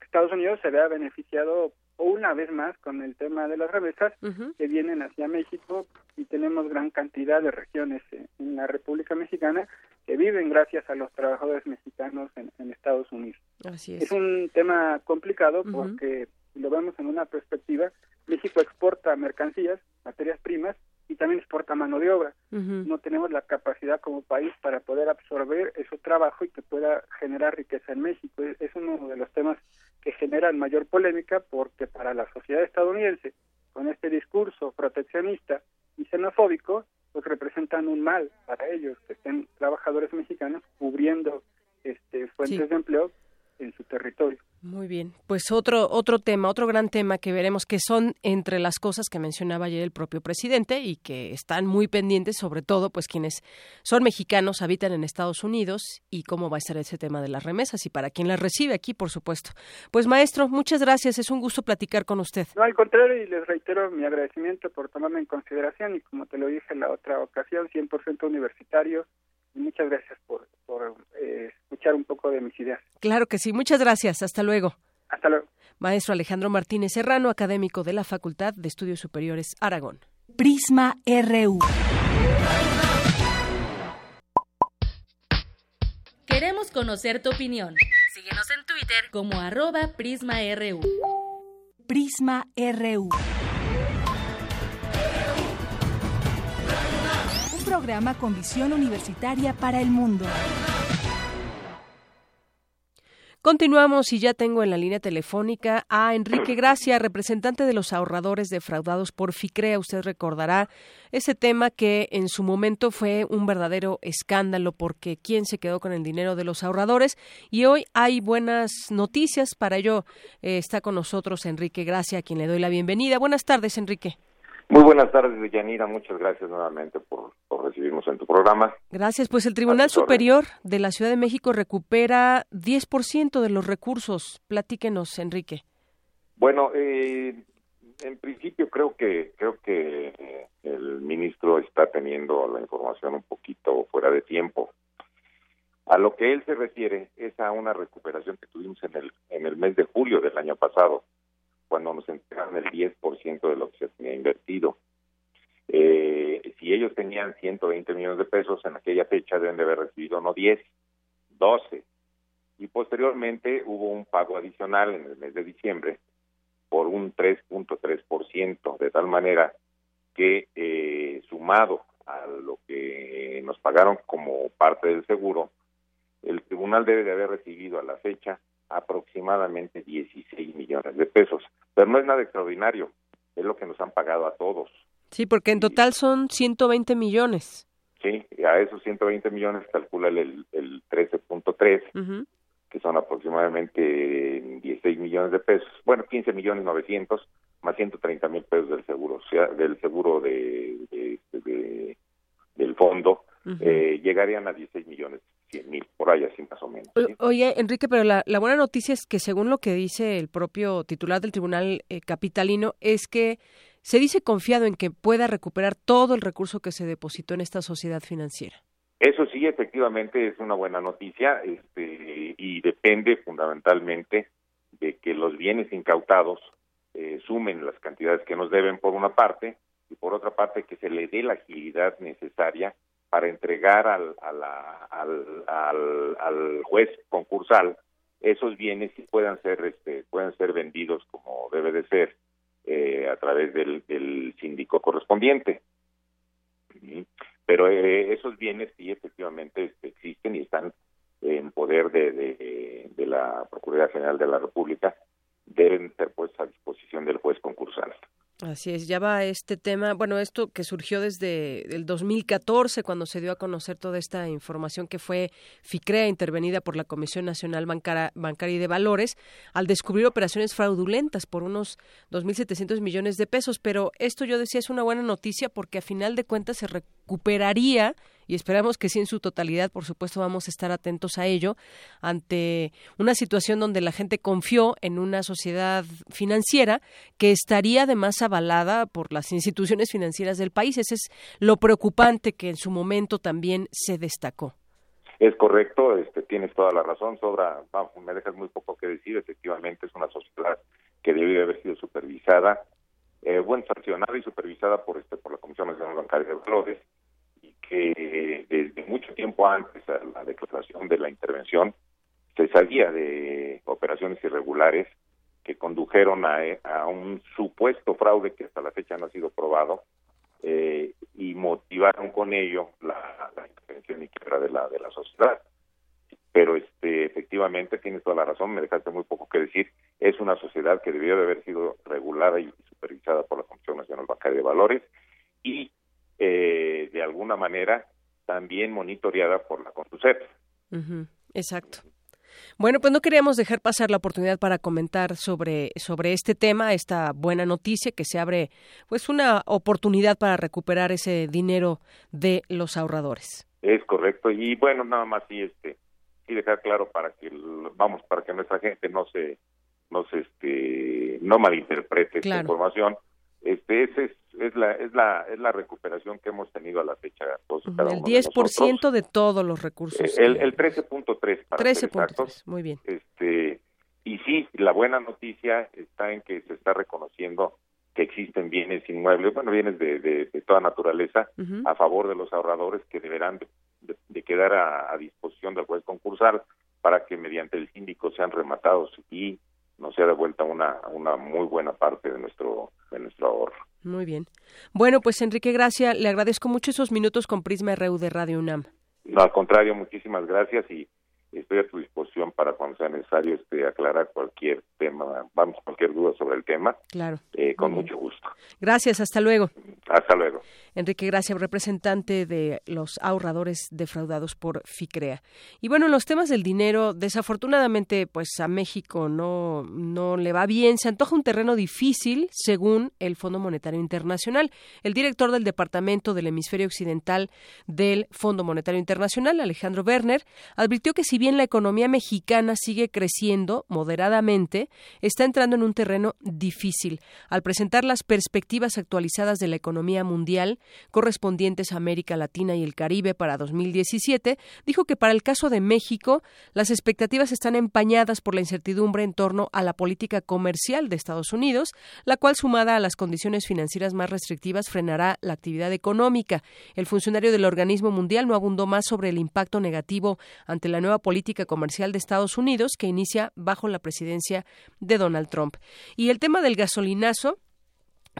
Estados Unidos se vea beneficiado una vez más con el tema de las remesas que vienen hacia México y tenemos gran cantidad de regiones en, la República Mexicana que viven gracias a los trabajadores mexicanos en, Estados Unidos. Así es. es un tema complicado porque lo vemos en una perspectiva, México exporta mercancías, materias primas, y también exporta mano de obra. No tenemos la capacidad como país para poder absorber ese trabajo y que pueda generar riqueza en México. Es uno de los temas que generan mayor polémica porque para la sociedad estadounidense, con este discurso proteccionista y xenofóbico, pues representan un mal para ellos que estén trabajadores mexicanos cubriendo este fuentes de empleo en su territorio. Muy bien, pues otro otro tema, otro gran tema que veremos que son entre las cosas que mencionaba ayer el propio presidente y que están muy pendientes, sobre todo pues quienes son mexicanos, habitan en Estados Unidos y cómo va a estar ese tema de las remesas y para quien las recibe aquí, por supuesto. Pues maestro, muchas gracias, es un gusto platicar con usted. No, al contrario, y les reitero mi agradecimiento por tomarme en consideración y como te lo dije en la otra ocasión, 100% universitario muchas gracias por, eh, escuchar un poco de mis ideas. Claro que sí, muchas gracias. Hasta luego. Hasta luego. Maestro Alejandro Martínez Serrano, académico de la Facultad de Estudios Superiores Aragón. Prisma RU. Queremos conocer tu opinión. Síguenos en Twitter como arroba PrismaRU. Prisma RU. Programa con visión universitaria para el mundo. Continuamos y ya tengo en la línea telefónica a Enrique Gracia, representante de los ahorradores defraudados por FICREA. Usted recordará ese tema que en su momento fue un verdadero escándalo porque quién se quedó con el dinero de los ahorradores y hoy hay buenas noticias. Para ello eh, está con nosotros Enrique Gracia, a quien le doy la bienvenida. Buenas tardes, Enrique. Muy buenas tardes, Yanira. Muchas gracias nuevamente por, recibirnos en tu programa. Gracias. Pues el Tribunal Superior de la Ciudad de México recupera 10% de los recursos. Platíquenos, Enrique. Bueno, eh, en principio creo que creo que el ministro está teniendo la información un poquito fuera de tiempo. A lo que él se refiere es a una recuperación que tuvimos en el en el mes de julio del año pasado cuando nos entregaron el 10% de lo que se tenía invertido. Eh, si ellos tenían 120 millones de pesos en aquella fecha, deben de haber recibido no 10, 12. Y posteriormente hubo un pago adicional en el mes de diciembre por un 3.3%, de tal manera que eh, sumado a lo que nos pagaron como parte del seguro, el tribunal debe de haber recibido a la fecha aproximadamente 16 millones de pesos. Pero no es nada extraordinario, es lo que nos han pagado a todos. Sí, porque en total son 120 millones. Sí, a esos 120 millones calcula el, el 13.3, que son aproximadamente 16 millones de pesos. Bueno, 15 millones 900 más 130 mil pesos del seguro, o sea, del seguro de, de, del fondo, eh, llegarían a 16 millones mil, por ahí así más o menos. Oye, Enrique, pero la, buena noticia es que según lo que dice el propio titular del Tribunal eh, Capitalino, es que se dice confiado en que pueda recuperar todo el recurso que se depositó en esta sociedad financiera. Eso sí, efectivamente es una buena noticia este, y depende fundamentalmente de que los bienes incautados eh, sumen las cantidades que nos deben por una parte y por otra parte que se le dé la agilidad necesaria para entregar al, al, al, juez concursal esos bienes y puedan ser este, puedan ser vendidos como debe de ser eh, a través del, del síndico correspondiente. Pero eh, esos bienes sí efectivamente este, existen y están en poder de, de, la Procuraduría General de la República. Deben ser puestos a disposición del juez concursal. Así es, ya va este tema, bueno, esto que surgió desde el 2014 cuando se dio a conocer toda esta información que fue FICREA intervenida por la Comisión Nacional Bancaria, y de Valores al descubrir operaciones fraudulentas por unos 2.700 millones de pesos, pero esto yo decía es una buena noticia porque a final de cuentas se recuperaría y esperamos que sí en su totalidad, por supuesto vamos a estar atentos a ello, ante una situación donde la gente confió en una sociedad financiera que estaría además avalada por las instituciones financieras del país. Ese es lo preocupante que en su momento también se destacó. Es correcto, este, tienes toda la razón, sobra, me dejas muy poco que decir, efectivamente es una sociedad que debe haber sido supervisada, eh, bueno, sancionada y supervisada por este por la Comisión Nacional Bancaria de Valores, que desde mucho tiempo antes a la declaración de la intervención se sabía de operaciones irregulares que condujeron a, a un supuesto fraude que hasta la fecha no ha sido probado eh, y motivaron con ello la, intervención y quiebra de la de la sociedad. Pero este efectivamente tienes toda la razón me dejaste muy poco que decir. Es una sociedad que debió de haber sido regulada y supervisada por la Comisión Nacional Bancaria de Valores y eh, de alguna manera también monitoreada por la CONDUCEP. exacto. Bueno, pues no queríamos dejar pasar la oportunidad para comentar sobre, sobre este tema, esta buena noticia que se abre pues una oportunidad para recuperar ese dinero de los ahorradores. Es correcto y bueno, nada más sí este y dejar claro para que vamos para que nuestra gente no se no se este no malinterprete esta información este ese es, es la es la es la recuperación que hemos tenido a la fecha el 10% de, todos los recursos el, el 13.3 para 13.3 muy bien. Este y sí la buena noticia está en que se está reconociendo que existen bienes inmuebles, bueno, bienes de, de, toda naturaleza a favor de los ahorradores que deberán de, quedar a, disposición del juez concursal para que mediante el síndico sean rematados y nos sea devuelta una, una muy buena parte de nuestro, de nuestro ahorro. Muy bien. Bueno, pues Enrique Gracia, le agradezco mucho esos minutos con Prisma RU de Radio UNAM. No, al contrario, muchísimas gracias y estoy a tu disposición para cuando sea necesario este, aclarar cualquier tema, vamos, cualquier duda sobre el tema. Claro. Eh, con mucho gusto. Gracias, hasta luego. Hasta luego. Enrique Gracia, representante de los ahorradores defraudados por FICREA. Y bueno, los temas del dinero, desafortunadamente, pues a México no, no le va bien. Se antoja un terreno difícil, según el Fondo Monetario Internacional. El director del Departamento del Hemisferio Occidental del Fondo Monetario Internacional, Alejandro Werner, advirtió que si bien la economía mexicana sigue creciendo moderadamente, está entrando en un terreno difícil. Al presentar las perspectivas actualizadas de la economía mundial, correspondientes a América Latina y el Caribe para 2017, dijo que para el caso de México, las expectativas están empañadas por la incertidumbre en torno a la política comercial de Estados Unidos, la cual sumada a las condiciones financieras más restrictivas frenará la actividad económica. El funcionario del organismo mundial no abundó más sobre el impacto negativo ante la nueva política comercial de Estados Unidos que inicia bajo la presidencia de Donald Trump. Y el tema del gasolinazo,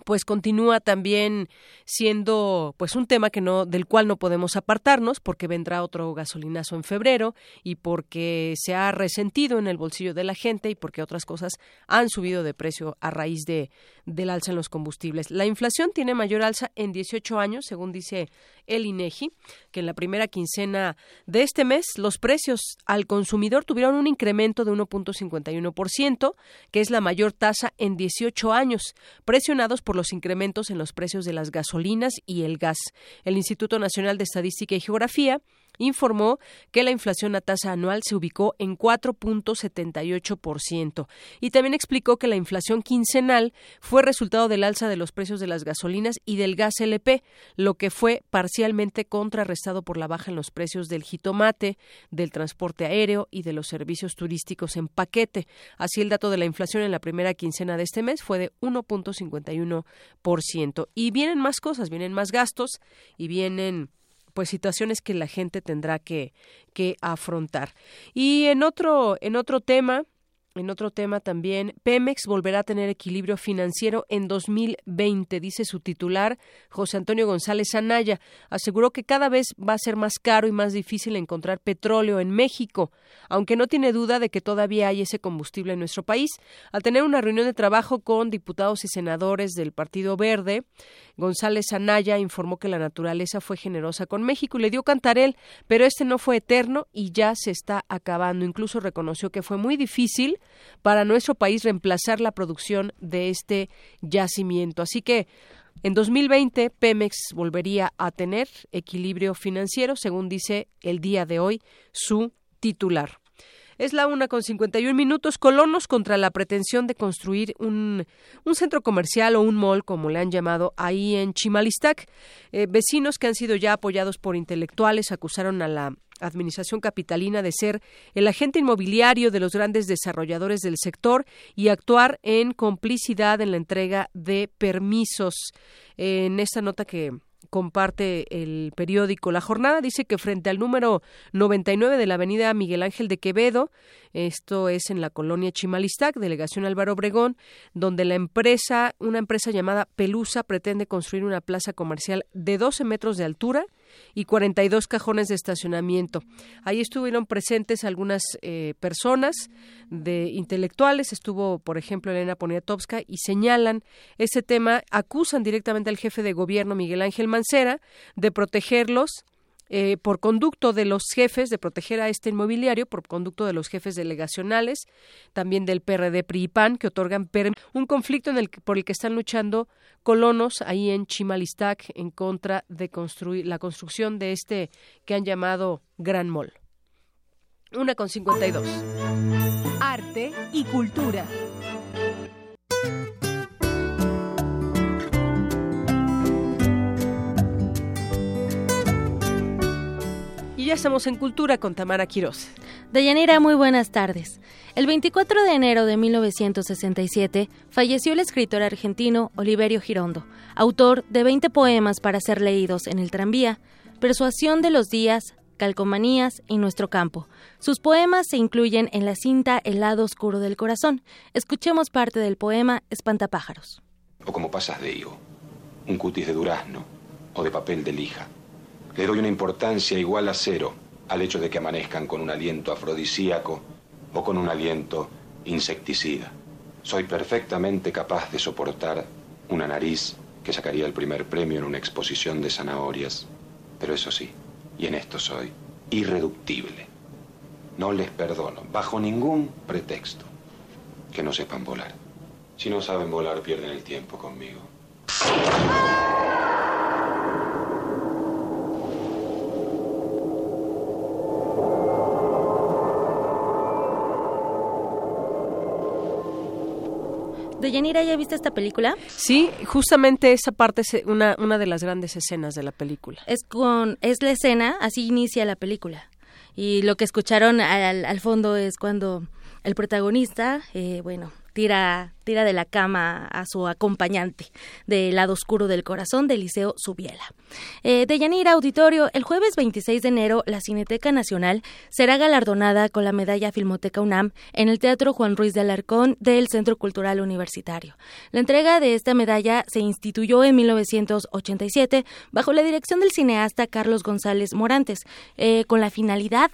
pues continúa también siendo pues un tema que no del cual no podemos apartarnos porque vendrá otro gasolinazo en febrero y porque se ha resentido en el bolsillo de la gente y porque otras cosas han subido de precio a raíz de del alza en los combustibles. La inflación tiene mayor alza en 18 años, según dice el INEGI, que en la primera quincena de este mes los precios al consumidor tuvieron un incremento de 1.51%, que es la mayor tasa en 18 años, presionados por los incrementos en los precios de las gasolinas y el gas. El Instituto Nacional de Estadística y Geografía informó que la inflación a tasa anual se ubicó en 4.78% y también explicó que la inflación quincenal fue resultado del alza de los precios de las gasolinas y del gas LP, lo que fue parcialmente contrarrestado por la baja en los precios del jitomate, del transporte aéreo y de los servicios turísticos en paquete. Así el dato de la inflación en la primera quincena de este mes fue de 1.51%. Y vienen más cosas, vienen más gastos y vienen pues situaciones que la gente tendrá que, que afrontar. Y en otro, en otro tema, en otro tema también, Pemex volverá a tener equilibrio financiero en 2020, dice su titular, José Antonio González Anaya. Aseguró que cada vez va a ser más caro y más difícil encontrar petróleo en México, aunque no tiene duda de que todavía hay ese combustible en nuestro país. Al tener una reunión de trabajo con diputados y senadores del Partido Verde, González Anaya informó que la naturaleza fue generosa con México y le dio cantarel, pero este no fue eterno y ya se está acabando. Incluso reconoció que fue muy difícil para nuestro país reemplazar la producción de este yacimiento. Así que en 2020 Pemex volvería a tener equilibrio financiero, según dice el día de hoy su titular. Es la una con 51 minutos. Colonos contra la pretensión de construir un, centro comercial o un mall, como le han llamado ahí en Chimalistac. Eh, vecinos que han sido ya apoyados por intelectuales acusaron a la Administración Capitalina de ser el agente inmobiliario de los grandes desarrolladores del sector y actuar en complicidad en la entrega de permisos. En esta nota que comparte el periódico. La Jornada, dice que frente al número 99 de la avenida Miguel Ángel de Quevedo, esto es en la colonia Chimalistac, delegación Álvaro Obregón, donde la empresa, una empresa llamada Pelusa, pretende construir una plaza comercial de 12 metros de altura y 42 cajones de estacionamiento. Ahí estuvieron presentes algunas eh, personas de intelectuales, estuvo, por ejemplo, Elena Poniatowska, y señalan ese tema, acusan directamente al jefe de gobierno, Miguel Ángel Mancera, de protegerlos eh, por conducto de los jefes de proteger a este inmobiliario, por conducto de los jefes delegacionales, también del PRD PRI-PAN, que otorgan un conflicto en el por el que están luchando colonos ahí en Chimalistac en contra de construir la construcción de este que han llamado Gran Mall. Una con 52. Arte y cultura. Y ya estamos en Cultura con Tamara Quiroz. Deyanira, muy buenas tardes. El 24 de enero de 1967 falleció el escritor argentino Oliverio Girondo, autor de 20 poemas para ser leídos en el tranvía, Persuasión de los días, Calcomanías y Nuestro campo. Sus poemas se incluyen en la cinta El lado oscuro del corazón. Escuchemos parte del poema Espantapájaros. O como pasas de higo, un cutis de durazno o de papel de lija le doy una importancia igual a cero al hecho de que amanezcan con un aliento afrodisíaco o con un aliento insecticida. Soy perfectamente capaz de soportar una nariz que sacaría el primer premio en una exposición de zanahorias. Pero eso sí, y en esto soy irreductible. No les perdono, bajo ningún pretexto, que no sepan volar. Si no saben volar, pierden el tiempo conmigo. Yanira, ¿ya viste esta película? Sí, justamente esa parte es una, una de las grandes escenas de la película. Es con es la escena, así inicia la película. Y lo que escucharon al, al fondo es cuando el protagonista, eh, bueno, tira, tira de la cama a su acompañante del lado oscuro del corazón de Liceo Subiela. Eh, de Yanira Auditorio, el jueves 26 de enero, la Cineteca Nacional será galardonada con la medalla Filmoteca UNAM en el Teatro Juan Ruiz de Alarcón del Centro Cultural Universitario. La entrega de esta medalla se instituyó en 1987 bajo la dirección del cineasta Carlos González Morantes, eh, con la finalidad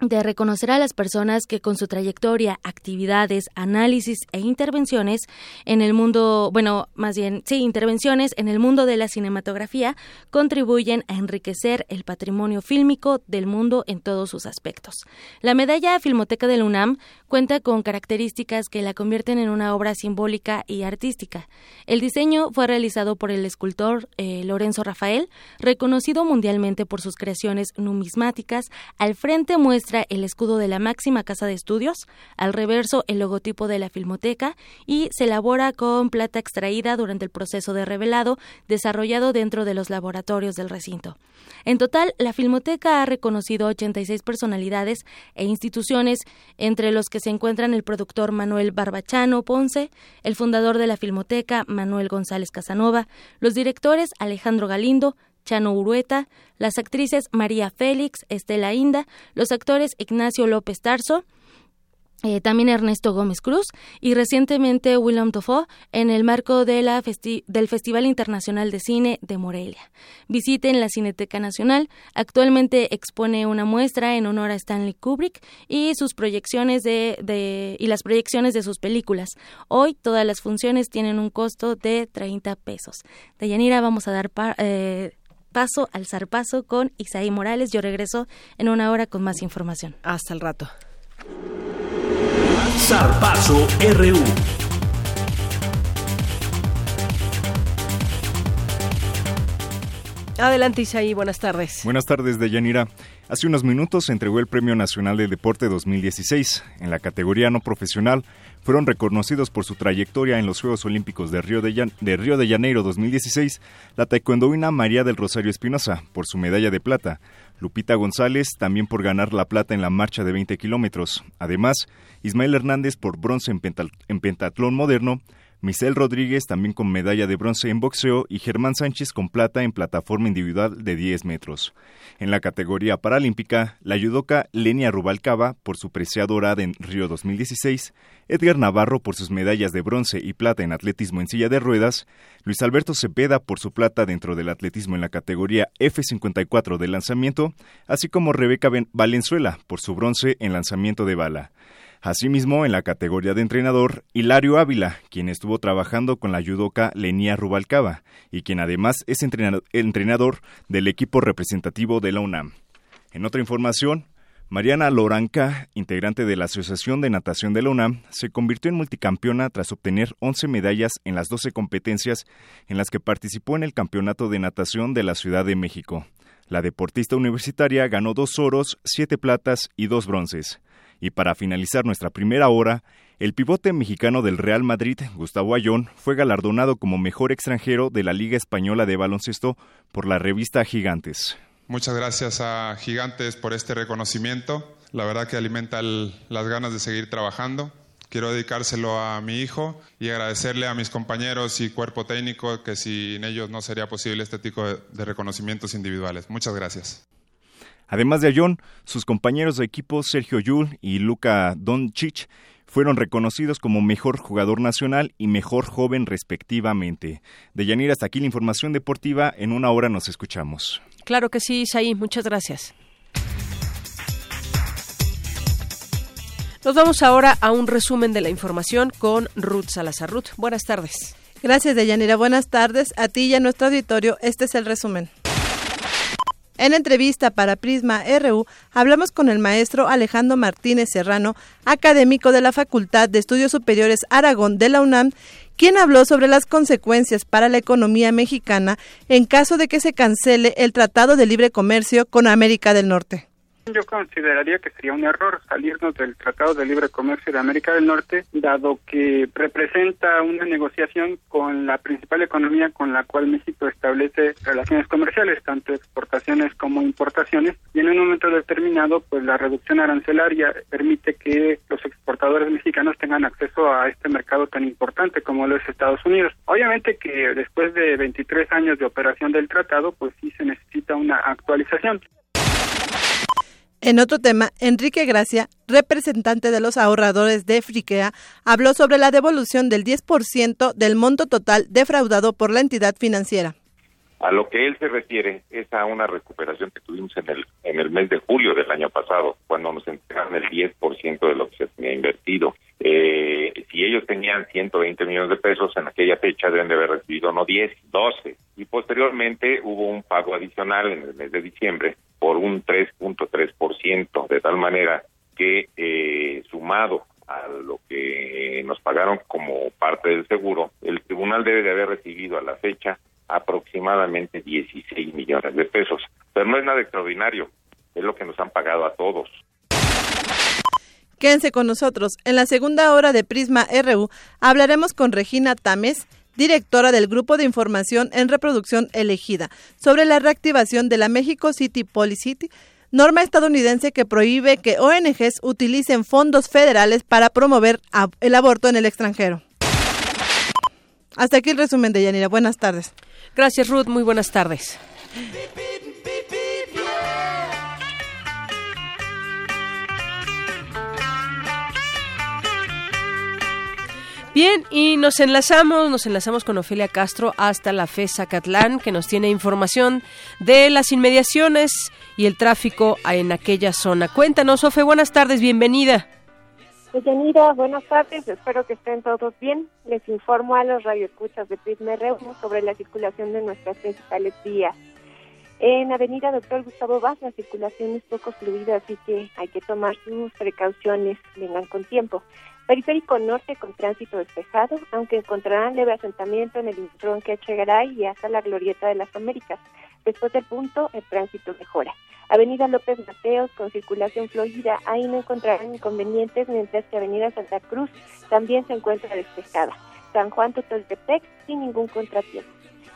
de reconocer a las personas que con su trayectoria, actividades, análisis e intervenciones en el mundo, bueno, más bien, sí, intervenciones en el mundo de la cinematografía contribuyen a enriquecer el patrimonio fílmico del mundo en todos sus aspectos. La medalla Filmoteca del UNAM cuenta con características que la convierten en una obra simbólica y artística. El diseño fue realizado por el escultor eh, Lorenzo Rafael, reconocido mundialmente por sus creaciones numismáticas. Al frente muestra el escudo de la máxima casa de estudios, al reverso el logotipo de la Filmoteca y se elabora con plata extraída durante el proceso de revelado desarrollado dentro de los laboratorios del recinto. En total, la Filmoteca ha reconocido 86 personalidades e instituciones, entre los que se encuentran el productor Manuel Barbachano Ponce, el fundador de la Filmoteca Manuel González Casanova, los directores Alejandro Galindo, Chano Urueta, las actrices María Félix, Estela Inda, los actores Ignacio López Tarso, eh, también Ernesto Gómez Cruz y recientemente William Dafoe en el marco de la del Festival Internacional de Cine de Morelia. Visiten la Cineteca Nacional. Actualmente expone una muestra en honor a Stanley Kubrick y sus proyecciones de, y las proyecciones de sus películas. Hoy todas las funciones tienen un costo de 30 pesos. De Yanira vamos a dar eh, paso al zarpazo con Isaí Morales. Yo regreso en una hora con más información. Hasta el rato. Zarpazo RU. Adelante Isaí, buenas tardes. Buenas tardes, Deyanira. Hace unos minutos se entregó el Premio Nacional de Deporte 2016. En la categoría no profesional fueron reconocidos por su trayectoria en los Juegos Olímpicos de Río de, Janeiro 2016 la taekwondoína María del Rosario Espinosa por su medalla de plata, Lupita González también por ganar la plata en la marcha de 20 kilómetros. Además, Ismael Hernández por bronce en pentatlón moderno, Michelle Rodríguez también con medalla de bronce en boxeo y Germán Sánchez con plata en plataforma individual de 10 metros. En la categoría paralímpica, la judoka Lenia Rubalcaba por su preciada dorada en Río 2016, Edgar Navarro por sus medallas de bronce y plata en atletismo en silla de ruedas, Luis Alberto Cepeda por su plata dentro del atletismo en la categoría F54 de lanzamiento, así como Rebeca Valenzuela por su bronce en lanzamiento de bala. Asimismo, en la categoría de entrenador, Hilario Ávila, quien estuvo trabajando con la judoka Lenia Rubalcaba y quien además es entrenador del equipo representativo de la UNAM. En otra información, Mariana Loranca, integrante de la Asociación de Natación de la UNAM, se convirtió en multicampeona tras obtener 11 medallas en las 12 competencias en las que participó en el Campeonato de Natación de la Ciudad de México. La deportista universitaria ganó dos oros, siete platas y dos bronces. Y para finalizar nuestra primera hora, el pivote mexicano del Real Madrid, Gustavo Ayón, fue galardonado como mejor extranjero de la Liga Española de Baloncesto por la revista Gigantes. Muchas gracias a Gigantes por este reconocimiento. La verdad que alimenta las ganas de seguir trabajando. Quiero dedicárselo a mi hijo y agradecerle a mis compañeros y cuerpo técnico que sin ellos no sería posible este tipo de reconocimientos individuales. Muchas gracias. Además de Ayón, sus compañeros de equipo Sergio Yul y Luka Doncic fueron reconocidos como mejor jugador nacional y mejor joven respectivamente. De Yanira hasta aquí la información deportiva. En una hora nos escuchamos. Claro que sí, Isaí. Muchas gracias. Nos vamos ahora a un resumen de la información con Ruth Salazar. Ruth, buenas tardes. Gracias, Deyanira. Buenas tardes a ti y a nuestro auditorio. Este es el resumen. En entrevista para Prisma RU, hablamos con el maestro Alejandro Martínez Serrano, académico de la Facultad de Estudios Superiores Aragón de la UNAM, quien habló sobre las consecuencias para la economía mexicana en caso de que se cancele el Tratado de Libre Comercio con América del Norte. Yo consideraría que sería un error salirnos del Tratado de Libre Comercio de América del Norte, dado que representa una negociación con la principal economía con la cual México establece relaciones comerciales, tanto exportaciones como importaciones, y en un momento determinado, pues la reducción arancelaria permite que los exportadores mexicanos tengan acceso a este mercado tan importante como lo es Estados Unidos. Obviamente que después de 23 años de operación del tratado, pues sí se necesita una actualización. En otro tema, Enrique Gracia, representante de los ahorradores de Friquea, habló sobre la devolución del 10% del monto total defraudado por la entidad financiera. A lo que él se refiere es a una recuperación que tuvimos en el en el mes de julio del año pasado, cuando nos entregaron el 10% de lo que se tenía invertido. Eh, si ellos tenían 120 millones de pesos en aquella fecha, deben de haber recibido no 10, 12. Y posteriormente hubo un pago adicional en el mes de diciembre por un 3.3%, de tal manera que eh, sumado a lo que nos pagaron como parte del seguro, el tribunal debe de haber recibido a la fecha aproximadamente 16 millones de pesos. Pero no es nada extraordinario, es lo que nos han pagado a todos. Quédense con nosotros. En la segunda hora de Prisma RU hablaremos con Regina Tames, directora del Grupo de Información en Reproducción Elegida, sobre la reactivación de la México City Policy, norma estadounidense que prohíbe que ONGs utilicen fondos federales para promover el aborto en el extranjero. Hasta aquí el resumen de Yanira. Buenas tardes. Gracias, Ruth. Muy buenas tardes. Bien, y nos enlazamos, nos enlazamos con Ofelia Castro hasta la FESA Catlán, que nos tiene información de las inmediaciones y el tráfico en aquella zona. Cuéntanos, Ofe, buenas tardes, bienvenida. Yanira, buenas tardes, espero que estén todos bien. Les informo a los radioescuchas de Prisma sobre la circulación de nuestras principales vías. En Avenida Doctor Gustavo Vaz la circulación es poco fluida, así que hay que tomar sus precauciones, vengan con tiempo. Periférico Norte con tránsito despejado, aunque encontrarán leve asentamiento en el que Echegaray y hasta la Glorieta de las Américas. Después del punto, el tránsito mejora. Avenida López Mateos con circulación fluida, ahí no encontrarán inconvenientes, mientras que Avenida Santa Cruz también se encuentra despejada. San Juan Totoltepec sin ningún contratiempo.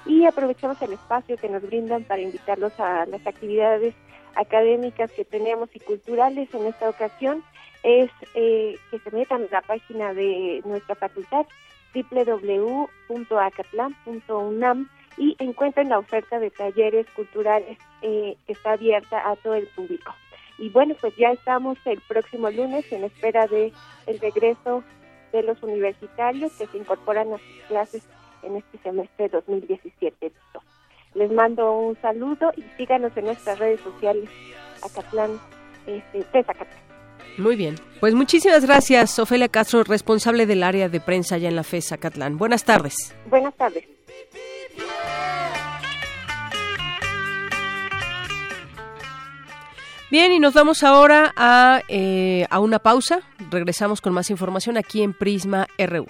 Y aprovechamos el espacio que nos brindan para invitarlos a las actividades académicas que tenemos y culturales en esta ocasión es eh, que se metan en la página de nuestra facultad www.acatlan.unam y encuentren la oferta de talleres culturales eh, que está abierta a todo el público. Y bueno, pues ya estamos el próximo lunes en espera de el regreso de los universitarios que se incorporan a sus clases en este semestre 2017. Les mando un saludo y síganos en nuestras redes sociales Acatlán, este, Acatlán. Muy bien. Pues muchísimas gracias, Ofelia Castro, responsable del área de prensa allá en la FESA Catlán. Buenas tardes. Buenas tardes. Bien, y nos vamos ahora a, eh, a una pausa. Regresamos con más información aquí en Prisma RU.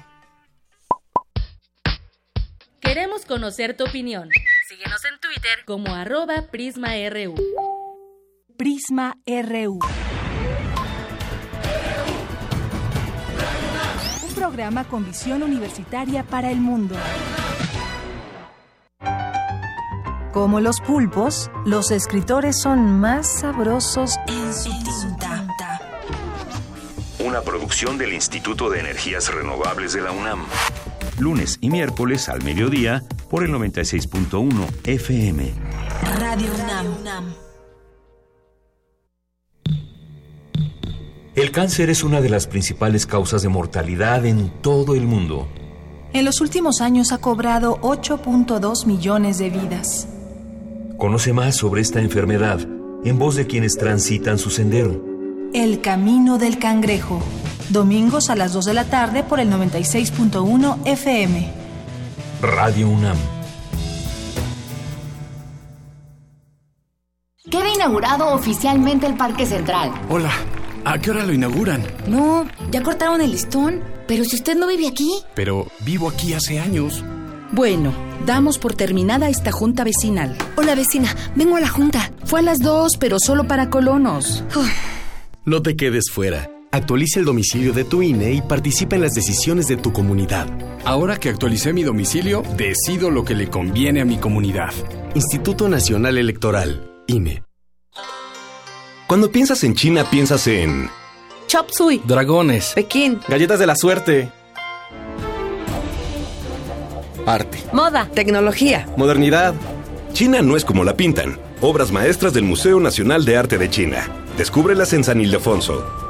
Queremos conocer tu opinión. Síguenos en Twitter como arroba PrismaRU. Prisma RU. Un programa con visión universitaria para el mundo. Como los pulpos, los escritores son más sabrosos en su tinta. Una producción del Instituto de Energías Renovables de la UNAM. Lunes y miércoles al mediodía por el 96.1 FM. Radio UNAM. El cáncer es una de las principales causas de mortalidad en todo el mundo. En los últimos años ha cobrado 8.2 millones de vidas. Conoce más sobre esta enfermedad en voz de quienes transitan su sendero. El Camino del Cangrejo. Domingos a las 2 de la tarde por el 96.1 FM. Radio UNAM. Queda inaugurado oficialmente el Parque Central. Hola, ¿a qué hora lo inauguran? No, ya cortaron el listón. Pero si usted no vive aquí. Pero vivo aquí hace años. Bueno, damos por terminada esta junta vecinal. Hola vecina, vengo a la junta. Fue a las dos, pero solo para colonos. No te quedes fuera. Actualiza el domicilio de tu INE y participa en las decisiones de tu comunidad. Ahora que actualicé mi domicilio, decido lo que le conviene a mi comunidad. Instituto Nacional Electoral, INE. Cuando piensas en China, piensas en... Chop Suey. Dragones. Pekín. Galletas de la suerte. Arte. Moda. Tecnología. Modernidad. China no es como la pintan. Obras maestras del Museo Nacional de Arte de China. Descúbrelas en San Ildefonso.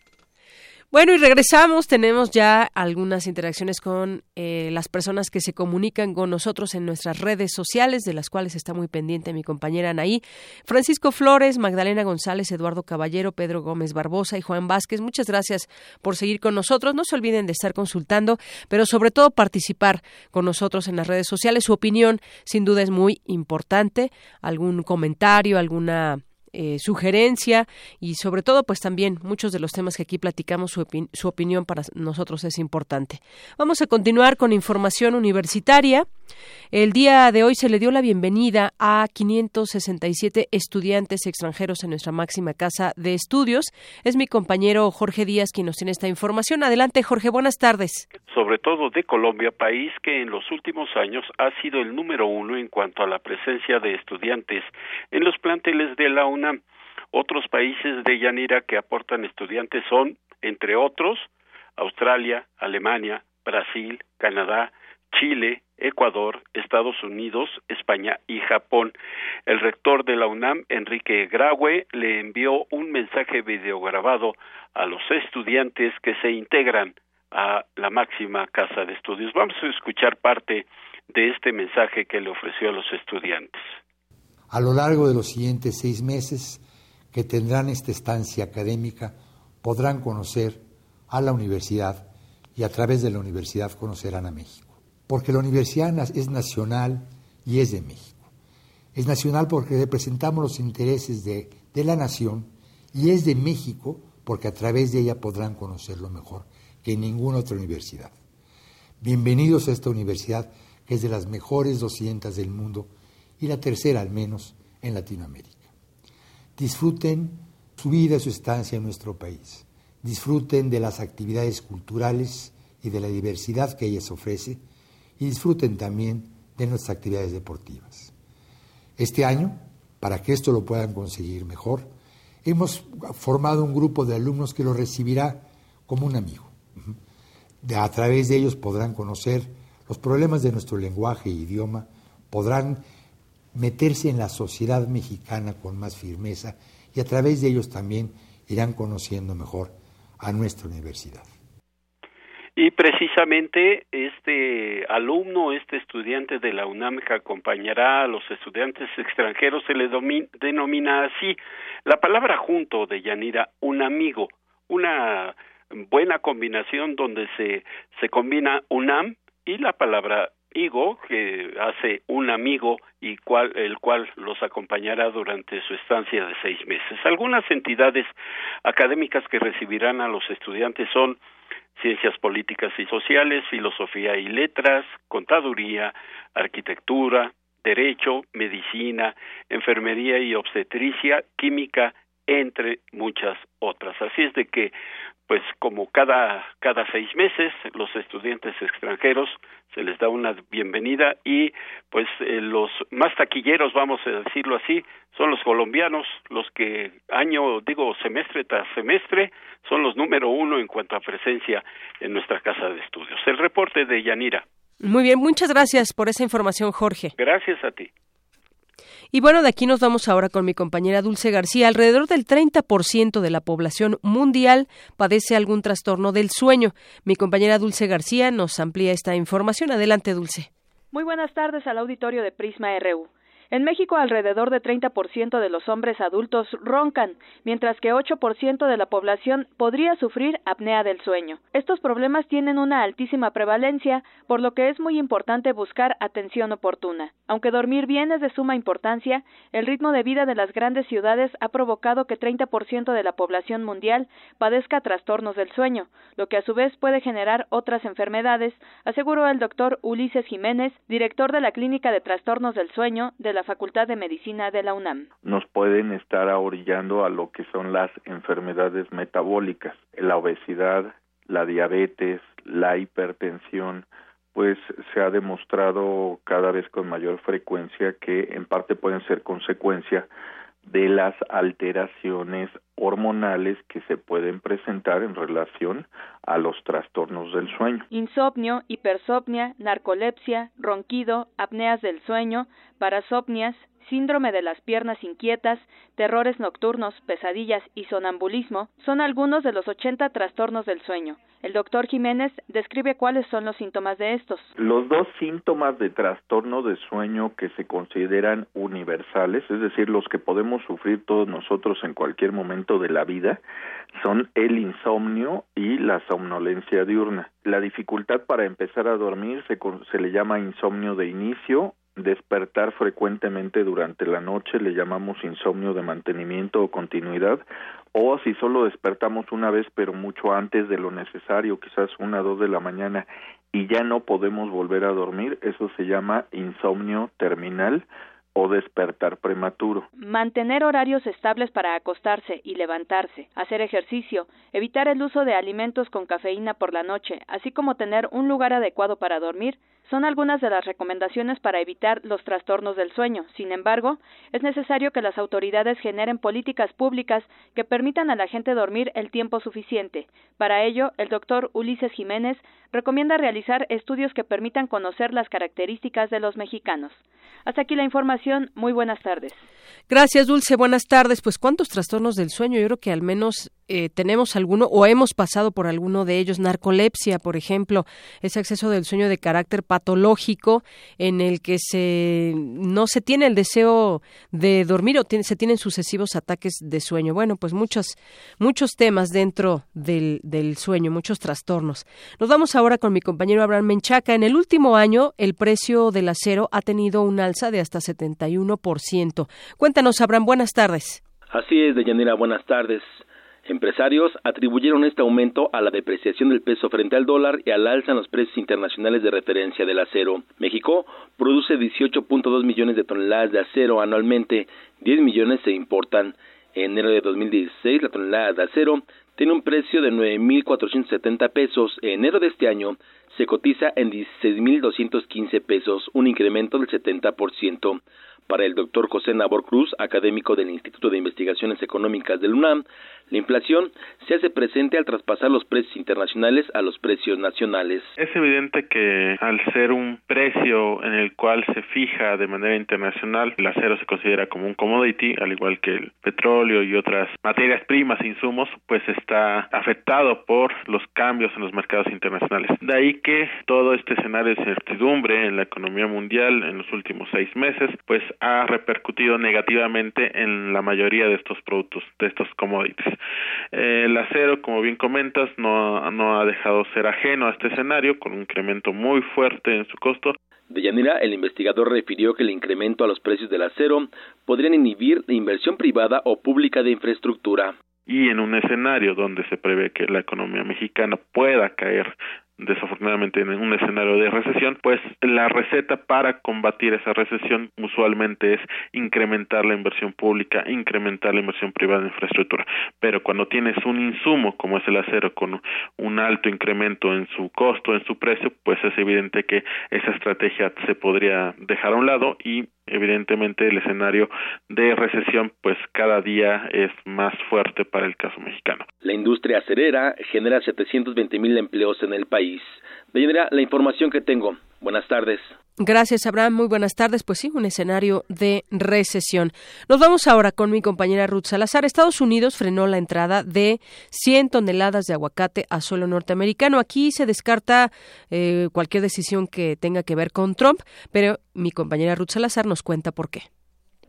Bueno, y regresamos. Tenemos ya algunas interacciones con eh, las personas que se comunican con nosotros en nuestras redes sociales, de las cuales está muy pendiente mi compañera Anaí. Francisco Flores, Magdalena González, Eduardo Caballero, Pedro Gómez Barbosa y Juan Vázquez. Muchas gracias por seguir con nosotros. No se olviden de estar consultando, pero sobre todo participar con nosotros en las redes sociales. Su opinión, sin duda, es muy importante. Algún comentario, alguna eh, sugerencia y sobre todo pues también muchos de los temas que aquí platicamos su, su, opinión para nosotros es importante. Vamos a continuar con información universitaria. El día de hoy se le dio la bienvenida a 567 estudiantes extranjeros en nuestra máxima casa de estudios. Es mi compañero Jorge Díaz quien nos tiene esta información. Adelante Jorge, buenas tardes. Sobre todo de Colombia, país que en los últimos años ha sido el número uno en cuanto a la presencia de estudiantes en los planteles de la UNAM. Otros países de Yanira que aportan estudiantes son, entre otros, Australia, Alemania, Brasil, Canadá, Chile, Ecuador, Estados Unidos, España y Japón. El rector de la UNAM, Enrique Graue, le envió un mensaje videograbado a los estudiantes que se integran a la máxima casa de estudios. Vamos a escuchar parte de este mensaje que le ofreció a los estudiantes. A lo largo de los siguientes seis meses que tendrán esta estancia académica, podrán conocer a la universidad y a través de la universidad conocerán a México. Porque la universidad es nacional y es de México. Es nacional porque representamos los intereses de, de la nación y es de México porque a través de ella podrán conocerlo mejor que ninguna otra universidad. Bienvenidos a esta universidad que es de las mejores 200 del mundo y la tercera al menos en Latinoamérica. Disfruten su vida y su estancia en nuestro país. Disfruten de las actividades culturales y de la diversidad que ellas ofrece y disfruten también de nuestras actividades deportivas. Este año, para que esto lo puedan conseguir mejor, hemos formado un grupo de alumnos que lo recibirá como un amigo. a través de ellos podrán conocer los problemas de nuestro lenguaje e idioma, podrán meterse en la sociedad mexicana con más firmeza y a través de ellos también irán conociendo mejor a nuestra universidad. Y precisamente este alumno, este estudiante de la UNAM que acompañará a los estudiantes extranjeros se le denomina así. La palabra junto de Yanira, un amigo, una buena combinación donde se, se combina UNAM y la palabra Higo, que hace un amigo y cual, el cual los acompañará durante su estancia de seis meses. Algunas entidades académicas que recibirán a los estudiantes son Ciencias Políticas y Sociales, Filosofía y Letras, Contaduría, Arquitectura, Derecho, Medicina, Enfermería y Obstetricia, Química, entre muchas otras. Así es de que pues como cada cada seis meses los estudiantes extranjeros se les da una bienvenida y pues eh, los más taquilleros vamos a decirlo así son los colombianos los que año digo semestre tras semestre son los número uno en cuanto a presencia en nuestra casa de estudios. El reporte de Yanira. Muy bien muchas gracias por esa información Jorge. Gracias a ti y bueno, de aquí nos vamos ahora con mi compañera Dulce García. Alrededor del 30% de la población mundial padece algún trastorno del sueño. Mi compañera Dulce García nos amplía esta información. Adelante, Dulce. Muy buenas tardes al auditorio de Prisma RU. En México, alrededor de 30% de los hombres adultos roncan, mientras que 8% de la población podría sufrir apnea del sueño. Estos problemas tienen una altísima prevalencia, por lo que es muy importante buscar atención oportuna. Aunque dormir bien es de suma importancia, el ritmo de vida de las grandes ciudades ha provocado que 30% de la población mundial padezca trastornos del sueño, lo que a su vez puede generar otras enfermedades, aseguró el doctor Ulises Jiménez, director de la Clínica de Trastornos del Sueño de la Facultad de Medicina de la UNAM. Nos pueden estar ahorillando a lo que son las enfermedades metabólicas, la obesidad, la diabetes, la hipertensión, pues se ha demostrado cada vez con mayor frecuencia que en parte pueden ser consecuencia de las alteraciones hormonales que se pueden presentar en relación a los trastornos del sueño. Insomnio, hipersomnia, narcolepsia, ronquido, apneas del sueño, parasopnias, síndrome de las piernas inquietas, terrores nocturnos, pesadillas y sonambulismo son algunos de los 80 trastornos del sueño. El doctor Jiménez describe cuáles son los síntomas de estos. Los dos síntomas de trastorno de sueño que se consideran universales, es decir, los que podemos sufrir todos nosotros en cualquier momento de la vida, son el insomnio y la somnolencia diurna. La dificultad para empezar a dormir se, se le llama insomnio de inicio despertar frecuentemente durante la noche le llamamos insomnio de mantenimiento o continuidad o si solo despertamos una vez pero mucho antes de lo necesario quizás una o dos de la mañana y ya no podemos volver a dormir eso se llama insomnio terminal o despertar prematuro. Mantener horarios estables para acostarse y levantarse, hacer ejercicio, evitar el uso de alimentos con cafeína por la noche, así como tener un lugar adecuado para dormir, son algunas de las recomendaciones para evitar los trastornos del sueño. Sin embargo, es necesario que las autoridades generen políticas públicas que permitan a la gente dormir el tiempo suficiente. Para ello, el doctor Ulises Jiménez recomienda realizar estudios que permitan conocer las características de los mexicanos. Hasta aquí la información. Muy buenas tardes. Gracias, Dulce. Buenas tardes. Pues, ¿cuántos trastornos del sueño? Yo creo que al menos eh, tenemos alguno o hemos pasado por alguno de ellos. Narcolepsia, por ejemplo, ese exceso del sueño de carácter patológico en el que se no se tiene el deseo de dormir o se tienen sucesivos ataques de sueño. Bueno, pues muchos muchos temas dentro del, del sueño, muchos trastornos. Nos vamos ahora con mi compañero Abraham Menchaca. En el último año, el precio del acero ha tenido un alza de hasta 71%. Cuéntanos, Abraham, buenas tardes. Así es, Deyanira, buenas tardes. Empresarios atribuyeron este aumento a la depreciación del peso frente al dólar y al alza en los precios internacionales de referencia del acero. México produce 18.2 millones de toneladas de acero anualmente, 10 millones se importan. En enero de 2016, la tonelada de acero tiene un precio de 9.470 pesos. En enero de este año se cotiza en 16.215 pesos, un incremento del 70%. Para el doctor José Nabor Cruz, académico del Instituto de Investigaciones Económicas del UNAM, la inflación se hace presente al traspasar los precios internacionales a los precios nacionales. Es evidente que al ser un precio en el cual se fija de manera internacional, el acero se considera como un commodity, al igual que el petróleo y otras materias primas e insumos, pues está afectado por los cambios en los mercados internacionales. De ahí que todo este escenario de incertidumbre en la economía mundial en los últimos seis meses, pues ha repercutido negativamente en la mayoría de estos productos, de estos commodities. Eh, el acero, como bien comentas, no, no ha dejado ser ajeno a este escenario, con un incremento muy fuerte en su costo. De Yanira, el investigador refirió que el incremento a los precios del acero podrían inhibir la inversión privada o pública de infraestructura. Y en un escenario donde se prevé que la economía mexicana pueda caer desafortunadamente en un escenario de recesión, pues la receta para combatir esa recesión usualmente es incrementar la inversión pública, incrementar la inversión privada en infraestructura. Pero cuando tienes un insumo como es el acero con un alto incremento en su costo, en su precio, pues es evidente que esa estrategia se podría dejar a un lado y evidentemente el escenario de recesión pues cada día es más fuerte para el caso mexicano. La industria acerera genera 720 mil empleos en el país. La información que tengo. Buenas tardes. Gracias, Abraham. Muy buenas tardes. Pues sí, un escenario de recesión. Nos vamos ahora con mi compañera Ruth Salazar. Estados Unidos frenó la entrada de 100 toneladas de aguacate a suelo norteamericano. Aquí se descarta eh, cualquier decisión que tenga que ver con Trump, pero mi compañera Ruth Salazar nos cuenta por qué.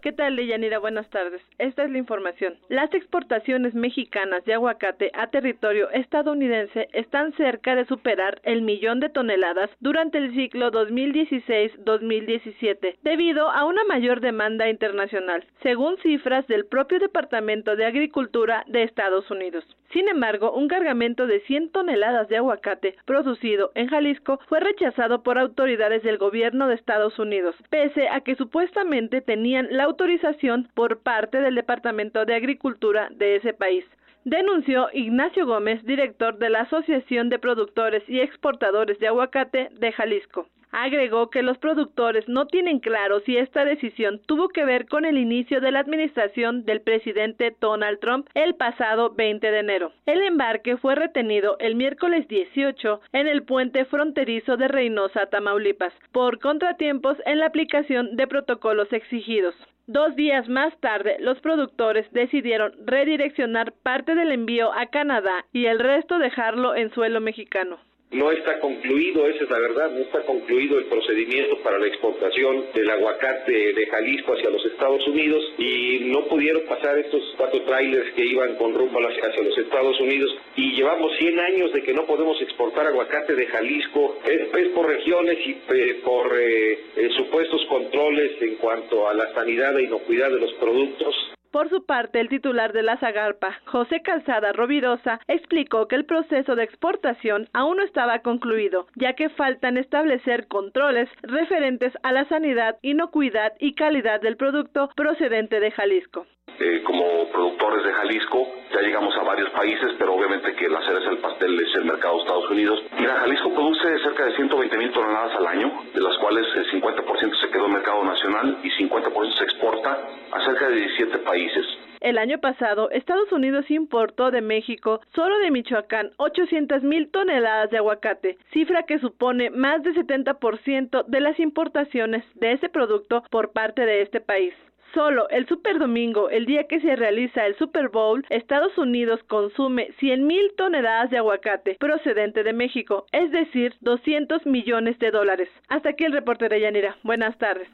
¿Qué tal, Deyanira? Buenas tardes. Esta es la información. Las exportaciones mexicanas de aguacate a territorio estadounidense están cerca de superar el millón de toneladas durante el ciclo 2016-2017, debido a una mayor demanda internacional, según cifras del propio Departamento de Agricultura de Estados Unidos. Sin embargo, un cargamento de 100 toneladas de aguacate producido en Jalisco fue rechazado por autoridades del gobierno de Estados Unidos, pese a que supuestamente tenían la autorización por parte del Departamento de Agricultura de ese país denunció Ignacio Gómez, director de la Asociación de Productores y Exportadores de Aguacate de Jalisco. Agregó que los productores no tienen claro si esta decisión tuvo que ver con el inicio de la administración del presidente Donald Trump el pasado 20 de enero. El embarque fue retenido el miércoles 18 en el puente fronterizo de Reynosa, Tamaulipas, por contratiempos en la aplicación de protocolos exigidos. Dos días más tarde, los productores decidieron redireccionar parte del envío a Canadá y el resto dejarlo en suelo mexicano. No está concluido, esa es la verdad, no está concluido el procedimiento para la exportación del aguacate de Jalisco hacia los Estados Unidos y no pudieron pasar estos cuatro trailers que iban con rumbo hacia los Estados Unidos y llevamos 100 años de que no podemos exportar aguacate de Jalisco, es, por regiones y eh, por eh, supuestos controles en cuanto a la sanidad e inocuidad de los productos. Por su parte, el titular de la Zagarpa, José Calzada Rovirosa, explicó que el proceso de exportación aún no estaba concluido, ya que faltan establecer controles referentes a la sanidad, inocuidad y calidad del producto procedente de Jalisco. Eh, como productores de Jalisco, ya llegamos a varios países, pero obviamente que la cereza del pastel es el mercado de Estados Unidos. Mira, Jalisco produce cerca de 120 mil toneladas al año, de las cuales el 50% se quedó en mercado nacional y 50% se exporta a cerca de 17 países. El año pasado, Estados Unidos importó de México, solo de Michoacán, 800 mil toneladas de aguacate, cifra que supone más del 70% de las importaciones de ese producto por parte de este país. Solo el Super Domingo, el día que se realiza el Super Bowl, Estados Unidos consume 100 mil toneladas de aguacate procedente de México, es decir, 200 millones de dólares. Hasta aquí el reporte de Yanira. Buenas tardes.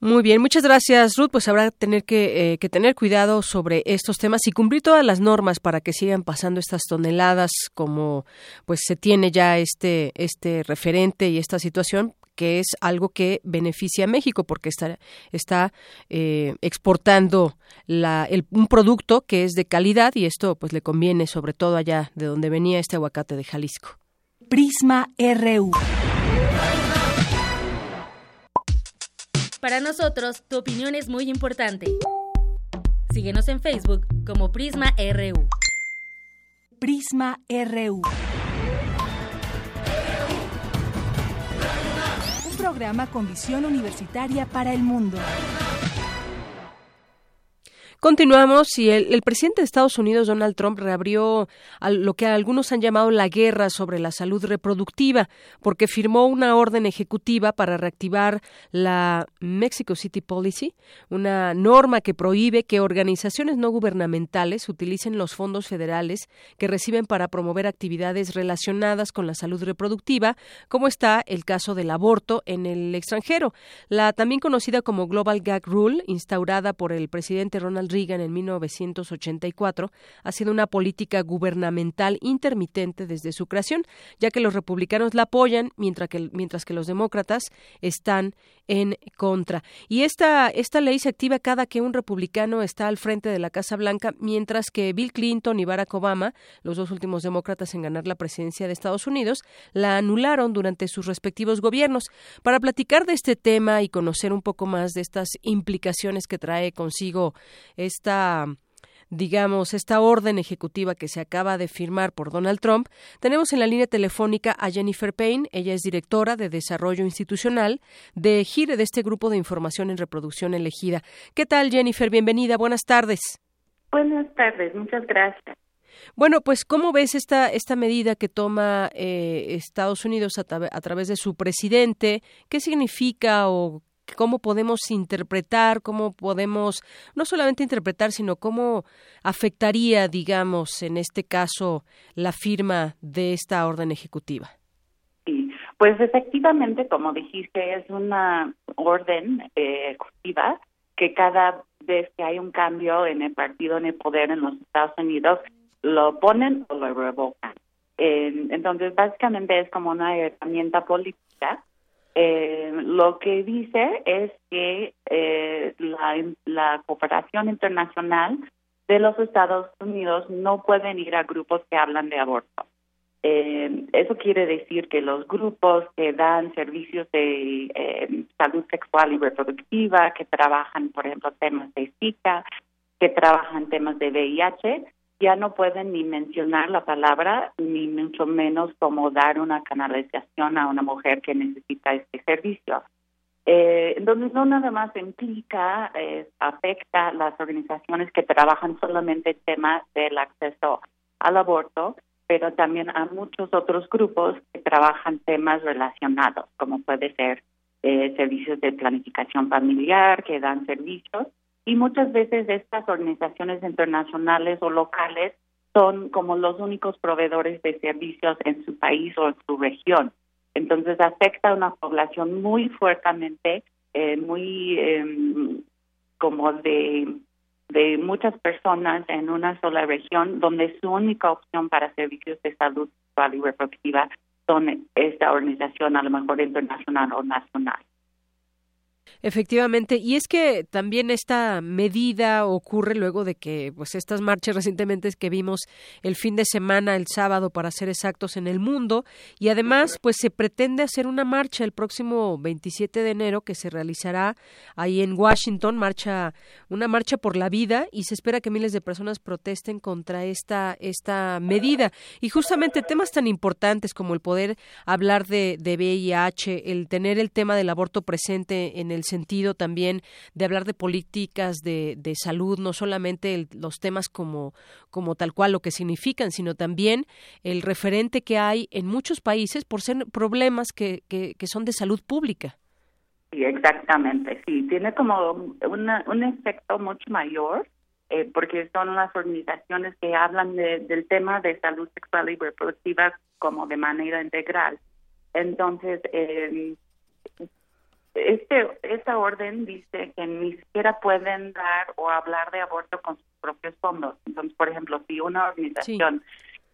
Muy bien, muchas gracias Ruth. Pues habrá tener que, eh, que, tener cuidado sobre estos temas y cumplir todas las normas para que sigan pasando estas toneladas como pues se tiene ya este este referente y esta situación que es algo que beneficia a México porque está, está eh, exportando la, un producto que es de calidad y esto pues le conviene sobre todo allá de donde venía este aguacate de Jalisco. Prisma RU. Para nosotros, tu opinión es muy importante. Síguenos en Facebook como Prisma RU. Prisma RU. Programa con visión universitaria para el mundo. Continuamos y el, presidente de Estados Unidos, Donald Trump, reabrió lo que algunos han llamado la guerra sobre la salud reproductiva, porque firmó una orden ejecutiva para reactivar la Mexico City Policy, una norma que prohíbe que organizaciones no gubernamentales utilicen los fondos federales que reciben para promover actividades relacionadas con la salud reproductiva, como está el caso del aborto en el extranjero. La también conocida como Global Gag Rule, instaurada por el presidente Ronald Reagan en 1984 ha sido una política gubernamental intermitente desde su creación, ya que los republicanos la apoyan mientras que, mientras que los demócratas están en contra. Y esta, esta ley se activa cada que un republicano está al frente de la Casa Blanca, mientras que Bill Clinton y Barack Obama, los dos últimos demócratas en ganar la presidencia de Estados Unidos, la anularon durante sus respectivos gobiernos. Para platicar de este tema y conocer un poco más de estas implicaciones que trae consigo esta digamos, esta orden ejecutiva que se acaba de firmar por Donald Trump, tenemos en la línea telefónica a Jennifer Payne. Ella es directora de Desarrollo Institucional de GIRE, de este grupo de información en reproducción elegida. ¿Qué tal, Jennifer? Bienvenida. Buenas tardes. Buenas tardes. Muchas gracias. Bueno, pues ¿cómo ves esta, esta medida que toma eh, Estados Unidos a, a, través de su presidente? ¿Qué significa o cómo podemos interpretar, cómo podemos no solamente interpretar, sino cómo afectaría, digamos, en este caso, la firma de esta orden ejecutiva. Sí, pues efectivamente, como dijiste, es una orden eh, ejecutiva que cada vez que hay un cambio en el partido en el poder en los Estados Unidos, lo ponen o lo revocan. entonces, básicamente es como una herramienta política eh, lo que dice es que eh, la, la, cooperación internacional de los Estados Unidos no pueden ir a grupos que hablan de aborto. Eh, eso quiere decir que los grupos que dan servicios de eh, salud sexual y reproductiva, que trabajan, por ejemplo, temas de Zika, que trabajan temas de VIH, ya no pueden ni mencionar la palabra, ni mucho menos como dar una canalización a una mujer que necesita este servicio. Eh, entonces, no nada más implica, eh, afecta las organizaciones que trabajan solamente en temas del acceso al aborto, pero también a muchos otros grupos que trabajan temas relacionados, como puede ser eh, servicios de planificación familiar, que dan servicios, y muchas veces estas organizaciones internacionales o locales son como los únicos proveedores de servicios en su país o en su región. Entonces afecta a una población muy fuertemente, eh, muy em, como de, de muchas personas en una sola región, donde su única opción para servicios de salud sexual y reproductiva son esta organización, a lo mejor internacional o nacional. Efectivamente, y es que también esta medida ocurre luego de que pues estas marchas recientemente que vimos el fin de semana, el sábado para ser exactos en el mundo y además pues se pretende hacer una marcha el próximo 27 de enero que se realizará ahí en Washington, marcha una marcha por la vida y se espera que miles de personas protesten contra esta esta medida. Y justamente temas tan importantes como el poder hablar de, de VIH, el tener el tema del aborto presente en el sentido también de hablar de políticas de, de salud, no solamente los temas como, como tal cual lo que significan, sino también el referente que hay en muchos países por ser problemas que, que, son de salud pública. Sí, exactamente, sí, tiene como un efecto mucho mayor eh, porque son las organizaciones que hablan del tema de salud sexual y reproductiva como de manera integral. Entonces, eh, este esta orden dice que ni siquiera pueden dar o hablar de aborto con sus propios fondos. Entonces, por ejemplo, si una organización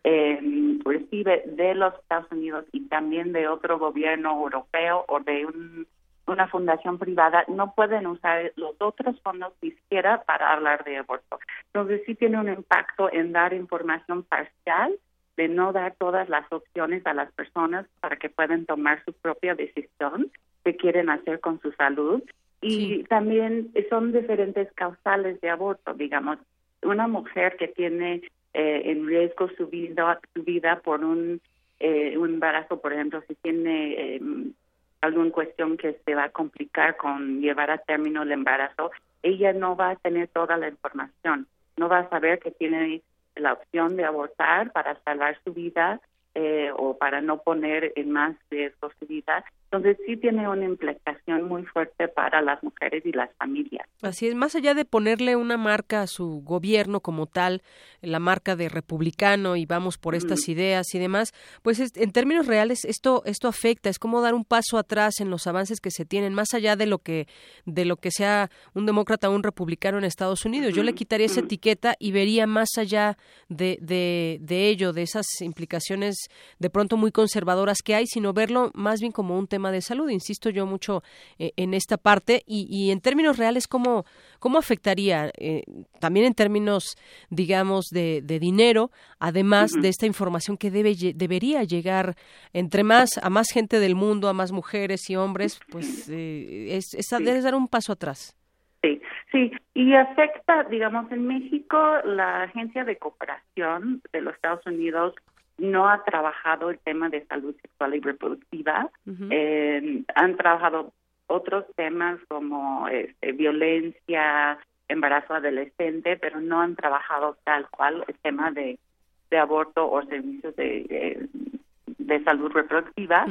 eh, recibe de los Estados Unidos y también de otro gobierno europeo o de una fundación privada, no pueden usar los otros fondos ni siquiera para hablar de aborto. Entonces sí tiene un impacto en dar información parcial, de no dar todas las opciones a las personas para que puedan tomar su propia decisión que quieren hacer con su salud. Y también son diferentes causales de aborto, digamos, una mujer que tiene eh, en riesgo su vida, su vida por un, eh, un embarazo, por ejemplo, si tiene eh, alguna cuestión que se va a complicar con llevar a término el embarazo, ella no va a tener toda la información, no va a saber que tiene la opción de abortar para salvar su vida eh, o para no poner en más riesgo su vida entonces sí tiene una implicación muy fuerte para las mujeres y las familias. Así es, más allá de ponerle una marca a su gobierno como tal, la marca de republicano y vamos por estas ideas y demás, pues en términos reales esto esto afecta, es como dar un paso atrás en los avances que se tienen más allá de lo que de lo que sea un demócrata o un republicano en Estados Unidos. Yo le quitaría esa etiqueta y vería más allá de, de, de ello, de esas implicaciones de pronto muy conservadoras que hay, sino verlo más bien como un tema de salud. Insisto yo mucho eh, en esta parte y, en términos reales, ¿cómo, cómo afectaría eh, también en términos, digamos, de, dinero, además de esta información que debe, debería llegar entre más, a más gente del mundo, a más mujeres y hombres, pues eh, es, es, dar un paso atrás. Sí, sí, y afecta, digamos, en México, la Agencia de Cooperación de los Estados Unidos no ha trabajado el tema de salud sexual y reproductiva. Eh, han trabajado otros temas como este, violencia, embarazo adolescente, pero no han trabajado tal cual el tema de, de aborto o servicios de, de, salud reproductiva.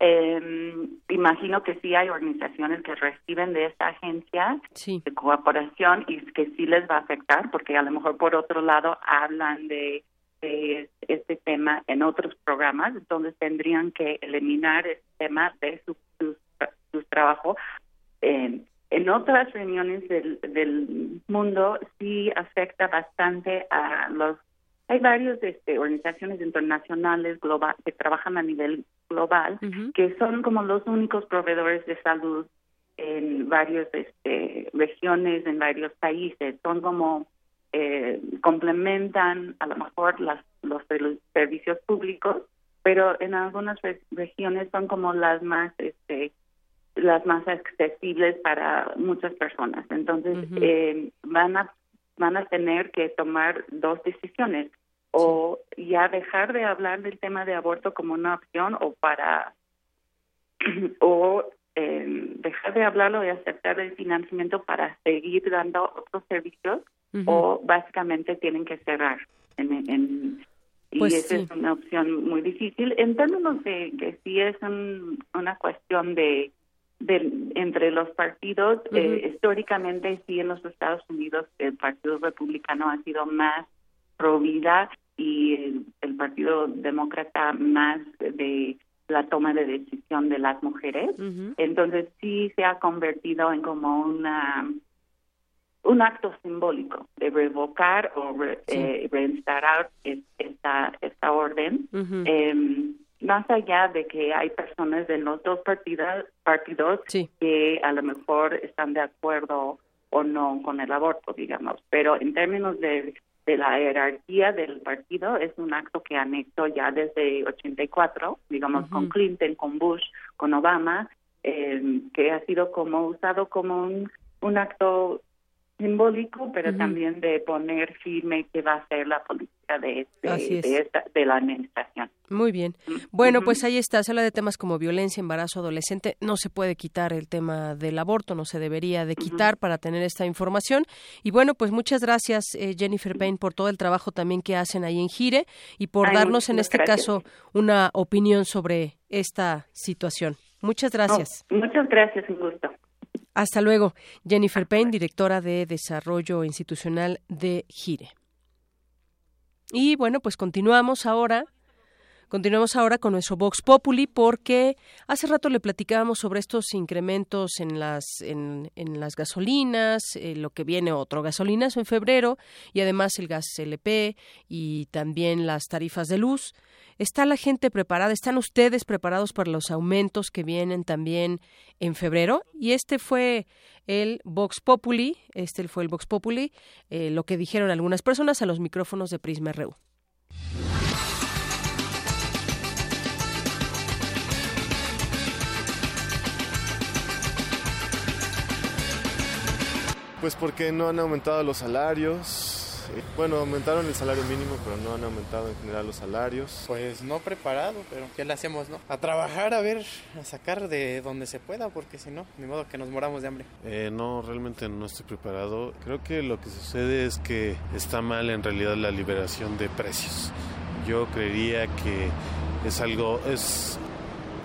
eh, imagino que sí hay organizaciones que reciben de esta agencia de cooperación y que sí les va a afectar porque a lo mejor por otro lado hablan de de este tema en otros programas, entonces tendrían que eliminar este tema de su, su, trabajo. en otras reuniones del, del mundo sí afecta bastante a los hay varias este, organizaciones internacionales global que trabajan a nivel global que son como los únicos proveedores de salud en varias este, regiones en varios países son como eh, complementan a lo mejor las, los servicios públicos, pero en algunas regiones son como las más este, las más accesibles para muchas personas. Entonces eh, van a van a tener que tomar dos decisiones o ya dejar de hablar del tema de aborto como una opción o para o eh, dejar de hablarlo y aceptar el financiamiento para seguir dando otros servicios o básicamente tienen que cerrar. En, y pues esa es una opción muy difícil. En términos de que sí es una cuestión de, de entre los partidos, eh, históricamente sí en los Estados Unidos el Partido Republicano ha sido más pro vida y el, Partido Demócrata más de la toma de decisión de las mujeres. Entonces sí se ha convertido en como una un acto simbólico de revocar o eh, reinstalar esta, esta orden. Em, más allá de que hay personas de los dos partidos, partidos que a lo mejor están de acuerdo o no con el aborto, digamos, pero en términos de, de la jerarquía del partido es un acto que han hecho ya desde 84, digamos, con Clinton, con Bush, con Obama, em, que ha sido como usado como un, un acto simbólico, pero también de poner firme que va a ser la política de, de, la administración. Muy bien. Bueno, pues ahí está. Se habla de temas como violencia, embarazo adolescente. No se puede quitar el tema del aborto, no se debería de quitar para tener esta información. Y bueno, pues muchas gracias, eh, Jennifer Payne, por todo el trabajo también que hacen ahí en Gire y por darnos en este caso una opinión sobre esta situación. Muchas gracias. muchas gracias, un gusto. Hasta luego. Jennifer Payne, directora de Desarrollo Institucional de Gire. Y bueno, pues continuamos ahora Continuamos ahora con nuestro Vox Populi porque hace rato le platicábamos sobre estos incrementos en las en, las gasolinas, eh, lo que viene otro gasolinazo en febrero y además el gas LP y también las tarifas de luz. ¿Está la gente preparada? ¿Están ustedes preparados para los aumentos que vienen también en febrero? Y este fue el Vox Populi, este fue el Vox Populi, eh, lo que dijeron algunas personas a los micrófonos de Prisma RU. Pues porque no han aumentado los salarios. Bueno, aumentaron el salario mínimo, pero no han aumentado en general los salarios. Pues no preparado, pero ¿qué le hacemos, no? A trabajar, a ver, a sacar de donde se pueda, porque si no, ni modo que nos moramos de hambre. Eh, no, realmente no estoy preparado. Creo que lo que sucede es que está mal en realidad la liberación de precios. Yo creería que es algo, es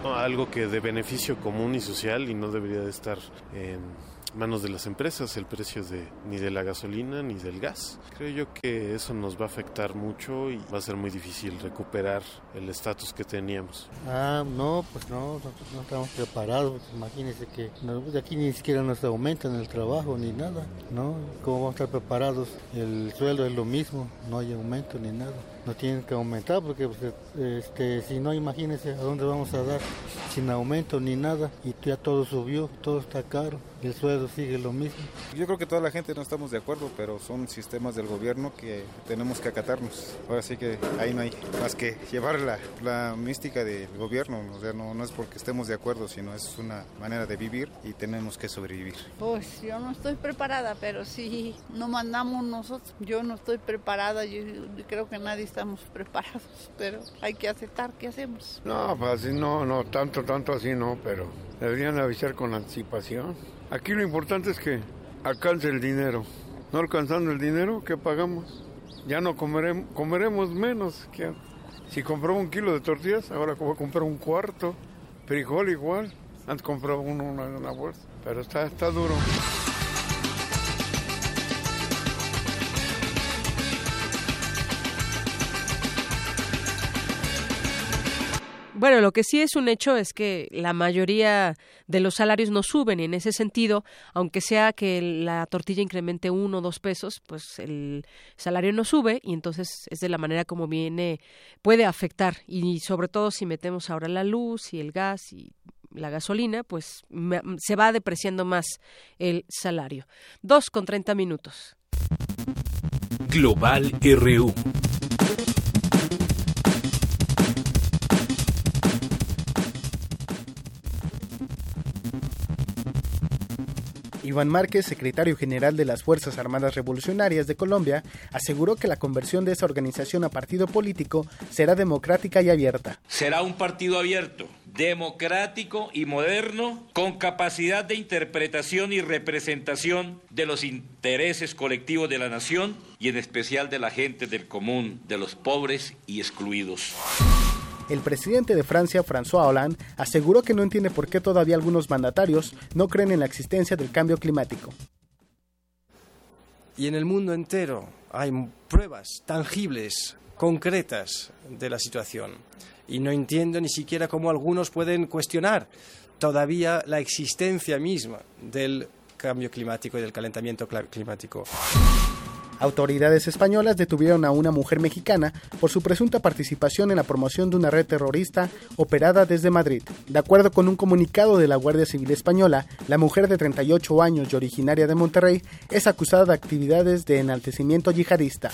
algo que de beneficio común y social y no debería de estar en manos de las empresas el precio de ni de la gasolina ni del gas. Creo yo que eso nos va a afectar mucho y va a ser muy difícil recuperar el estatus que teníamos. Ah, no, pues no, no, estamos preparados. Imagínense que de aquí ni siquiera nos aumentan el trabajo ni nada, ¿no? ¿Cómo vamos a estar preparados? El sueldo es lo mismo, no hay aumento ni nada no tienen que aumentar porque pues, este, si no imagínense a dónde vamos a dar sin aumento ni nada y ya todo subió, todo está caro y el sueldo sigue lo mismo. Yo creo que toda la gente no estamos de acuerdo, pero son sistemas del gobierno que tenemos que acatarnos. Ahora sí que ahí no hay más que llevar la, la mística del gobierno, o sea, no, no es porque estemos de acuerdo, sino es una manera de vivir y tenemos que sobrevivir. Pues yo no estoy preparada, pero si no mandamos nosotros, yo no estoy preparada, yo creo que nadie estamos preparados, pero hay que aceptar qué hacemos. No, pues así no, no, tanto, tanto así no, pero deberían avisar con anticipación. Aquí lo importante es que alcance el dinero. No alcanzando el dinero, ¿qué pagamos? Ya no comeremos, comeremos menos. que Si compraba un kilo de tortillas, ahora voy a comprar un cuarto. Frijol igual. Antes compraba uno una, una bolsa. Pero está, está duro. Bueno, lo que sí es un hecho es que la mayoría de los salarios no suben y en ese sentido, aunque sea que la tortilla incremente uno o dos pesos, pues el salario no sube y entonces es de la manera como viene, puede afectar y sobre todo si metemos ahora la luz y el gas y la gasolina, pues se va depreciando más el salario. Dos con treinta minutos. Global RU. Iván Márquez, secretario general de las Fuerzas Armadas Revolucionarias de Colombia, aseguró que la conversión de esa organización a partido político será democrática y abierta. Será un partido abierto, democrático y moderno, con capacidad de interpretación y representación de los intereses colectivos de la nación y en especial de la gente del común, de los pobres y excluidos. El presidente de Francia, François Hollande, aseguró que no entiende por qué todavía algunos mandatarios no creen en la existencia del cambio climático. Y en el mundo entero hay pruebas tangibles, concretas de la situación. Y no entiendo ni siquiera cómo algunos pueden cuestionar todavía la existencia misma del cambio climático y del calentamiento climático. Autoridades españolas detuvieron a una mujer mexicana por su presunta participación en la promoción de una red terrorista operada desde Madrid. De acuerdo con un comunicado de la Guardia Civil Española, la mujer de 38 años y originaria de Monterrey es acusada de actividades de enaltecimiento yihadista.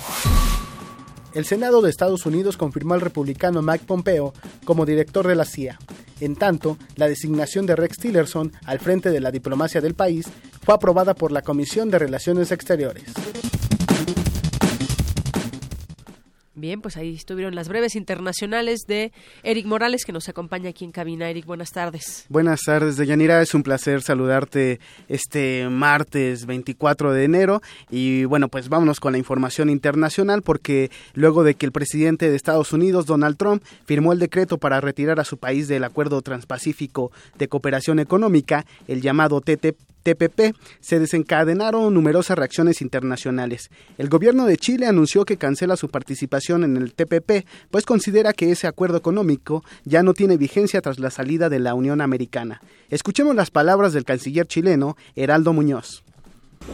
El Senado de Estados Unidos confirmó al republicano Mike Pompeo como director de la CIA. En tanto, la designación de Rex Tillerson al frente de la diplomacia del país fue aprobada por la Comisión de Relaciones Exteriores. Bien, pues ahí estuvieron las breves internacionales de Eric Morales, que nos acompaña aquí en cabina. Eric, buenas tardes. Buenas tardes, Deyanira. Es un placer saludarte este martes 24 de enero. Y bueno, pues vámonos con la información internacional, porque luego de que el presidente de Estados Unidos, Donald Trump, firmó el decreto para retirar a su país del Acuerdo Transpacífico de Cooperación Económica, el llamado TTIP, TPP, se desencadenaron numerosas reacciones internacionales. El gobierno de Chile anunció que cancela su participación en el TPP, pues considera que ese acuerdo económico ya no tiene vigencia tras la salida de la Unión Americana. Escuchemos las palabras del canciller chileno, Heraldo Muñoz.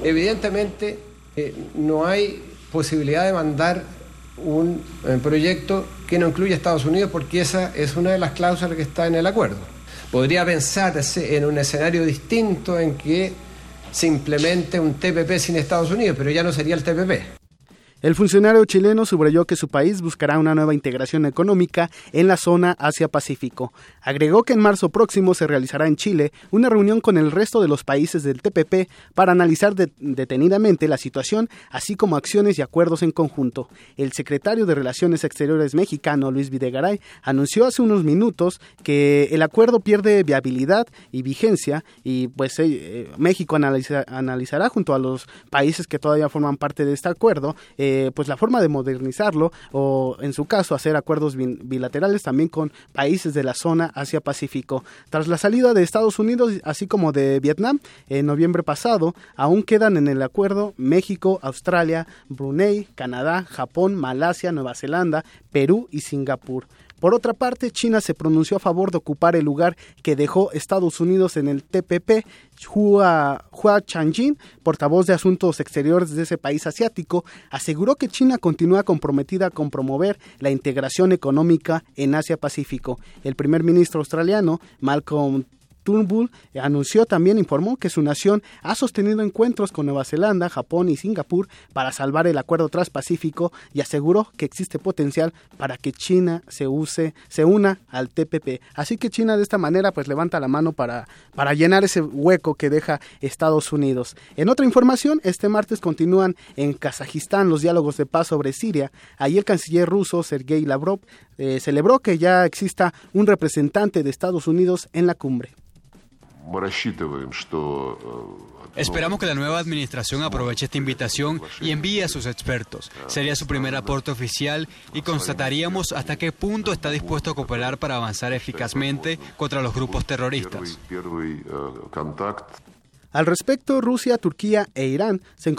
Evidentemente, eh, no hay posibilidad de mandar un eh, proyecto que no incluya a Estados Unidos porque esa es una de las cláusulas que está en el acuerdo. Podría pensarse en un escenario distinto en que se implemente un TPP sin Estados Unidos, pero ya no sería el TPP. El funcionario chileno subrayó que su país buscará una nueva integración económica en la zona Asia-Pacífico. Agregó que en marzo próximo se realizará en Chile una reunión con el resto de los países del TPP para analizar detenidamente la situación, así como acciones y acuerdos en conjunto. El secretario de Relaciones Exteriores mexicano, Luis Videgaray, anunció hace unos minutos que el acuerdo pierde viabilidad y vigencia y pues eh, eh, México analizará junto a los países que todavía forman parte de este acuerdo eh, eh, pues la forma de modernizarlo o en su caso hacer acuerdos bilaterales también con países de la zona Asia-Pacífico. Tras la salida de Estados Unidos así como de Vietnam en noviembre pasado, aún quedan en el acuerdo México, Australia, Brunei, Canadá, Japón, Malasia, Nueva Zelanda, Perú y Singapur. Por otra parte, China se pronunció a favor de ocupar el lugar que dejó Estados Unidos en el TPP. Hua, Hua Changjin, portavoz de Asuntos Exteriores de ese país asiático, aseguró que China continúa comprometida con promover la integración económica en Asia-Pacífico. El primer ministro australiano, Malcolm Turnbull anunció también, informó que su nación ha sostenido encuentros con Nueva Zelanda, Japón y Singapur para salvar el acuerdo transpacífico y aseguró que existe potencial para que China se use, se una al TPP. Así que China de esta manera pues levanta la mano para, para llenar ese hueco que deja Estados Unidos. En otra información, este martes continúan en Kazajistán los diálogos de paz sobre Siria. Ahí el canciller ruso Sergei Lavrov eh, celebró que ya exista un representante de Estados Unidos en la cumbre. Э, Esperamos que la nueva administración aproveche esta invitación y envíe a sus expertos. Sería su primer aporte oficial y constataríamos hasta qué punto está dispuesto a cooperar para avanzar eficazmente contra los grupos terroristas. Al respecto, Rusia, Turquía e Irán se,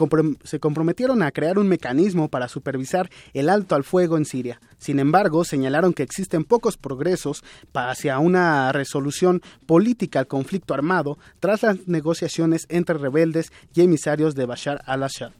comprometieron a crear un mecanismo para supervisar el alto al fuego en Siria. Sin embargo, señalaron que existen pocos progresos hacia una resolución política al conflicto armado tras las negociaciones entre rebeldes y emisarios de Bashar al-Assad.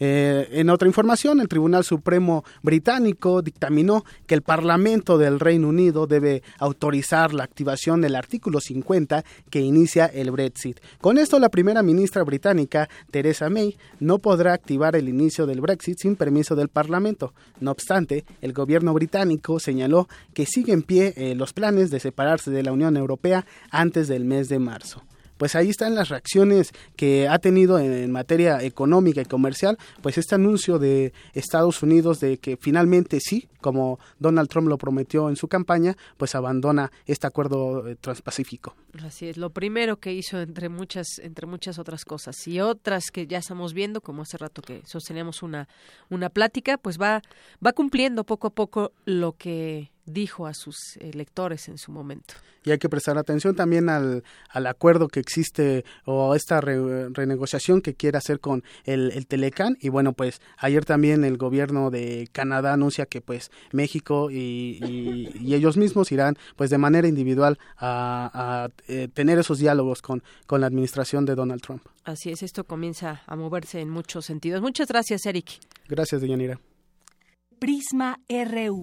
Eh, en otra información, el Tribunal Supremo británico dictaminó que el Parlamento del Reino Unido debe autorizar la activación del artículo 50 que inicia el Brexit. Con esto, la primera ministra británica, Theresa May, no podrá activar el inicio del Brexit sin permiso del Parlamento. No obstante, el gobierno británico señaló que sigue en pie eh, los planes de separarse de la Unión Europea antes del mes de marzo pues ahí están las reacciones que ha tenido en, materia económica y comercial, pues este anuncio de Estados Unidos de que finalmente sí, como Donald Trump lo prometió en su campaña, pues abandona este acuerdo eh, transpacífico. Así es, lo primero que hizo entre muchas entre muchas otras cosas y otras que ya estamos viendo, como hace rato que sosteníamos una una plática, pues va va cumpliendo poco a poco lo que dijo a sus electores en su momento. Y hay que prestar atención también al, al acuerdo que existe o esta renegociación que quiere hacer con el, el, Telecán. Y bueno, pues ayer también el gobierno de Canadá anuncia que pues México y, y, ellos mismos irán pues de manera individual a, a eh, tener esos diálogos con, con la administración de Donald Trump. Así es, esto comienza a moverse en muchos sentidos. Muchas gracias, Eric. Gracias, Deyanira. Prisma RU.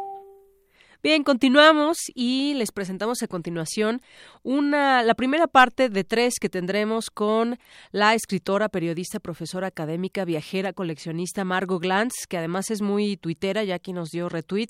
Bien, continuamos y les presentamos a continuación una, la primera parte de tres que tendremos con la escritora, periodista, profesora académica, viajera, coleccionista Margot Glantz, que además es muy tuitera, ya que nos dio retweet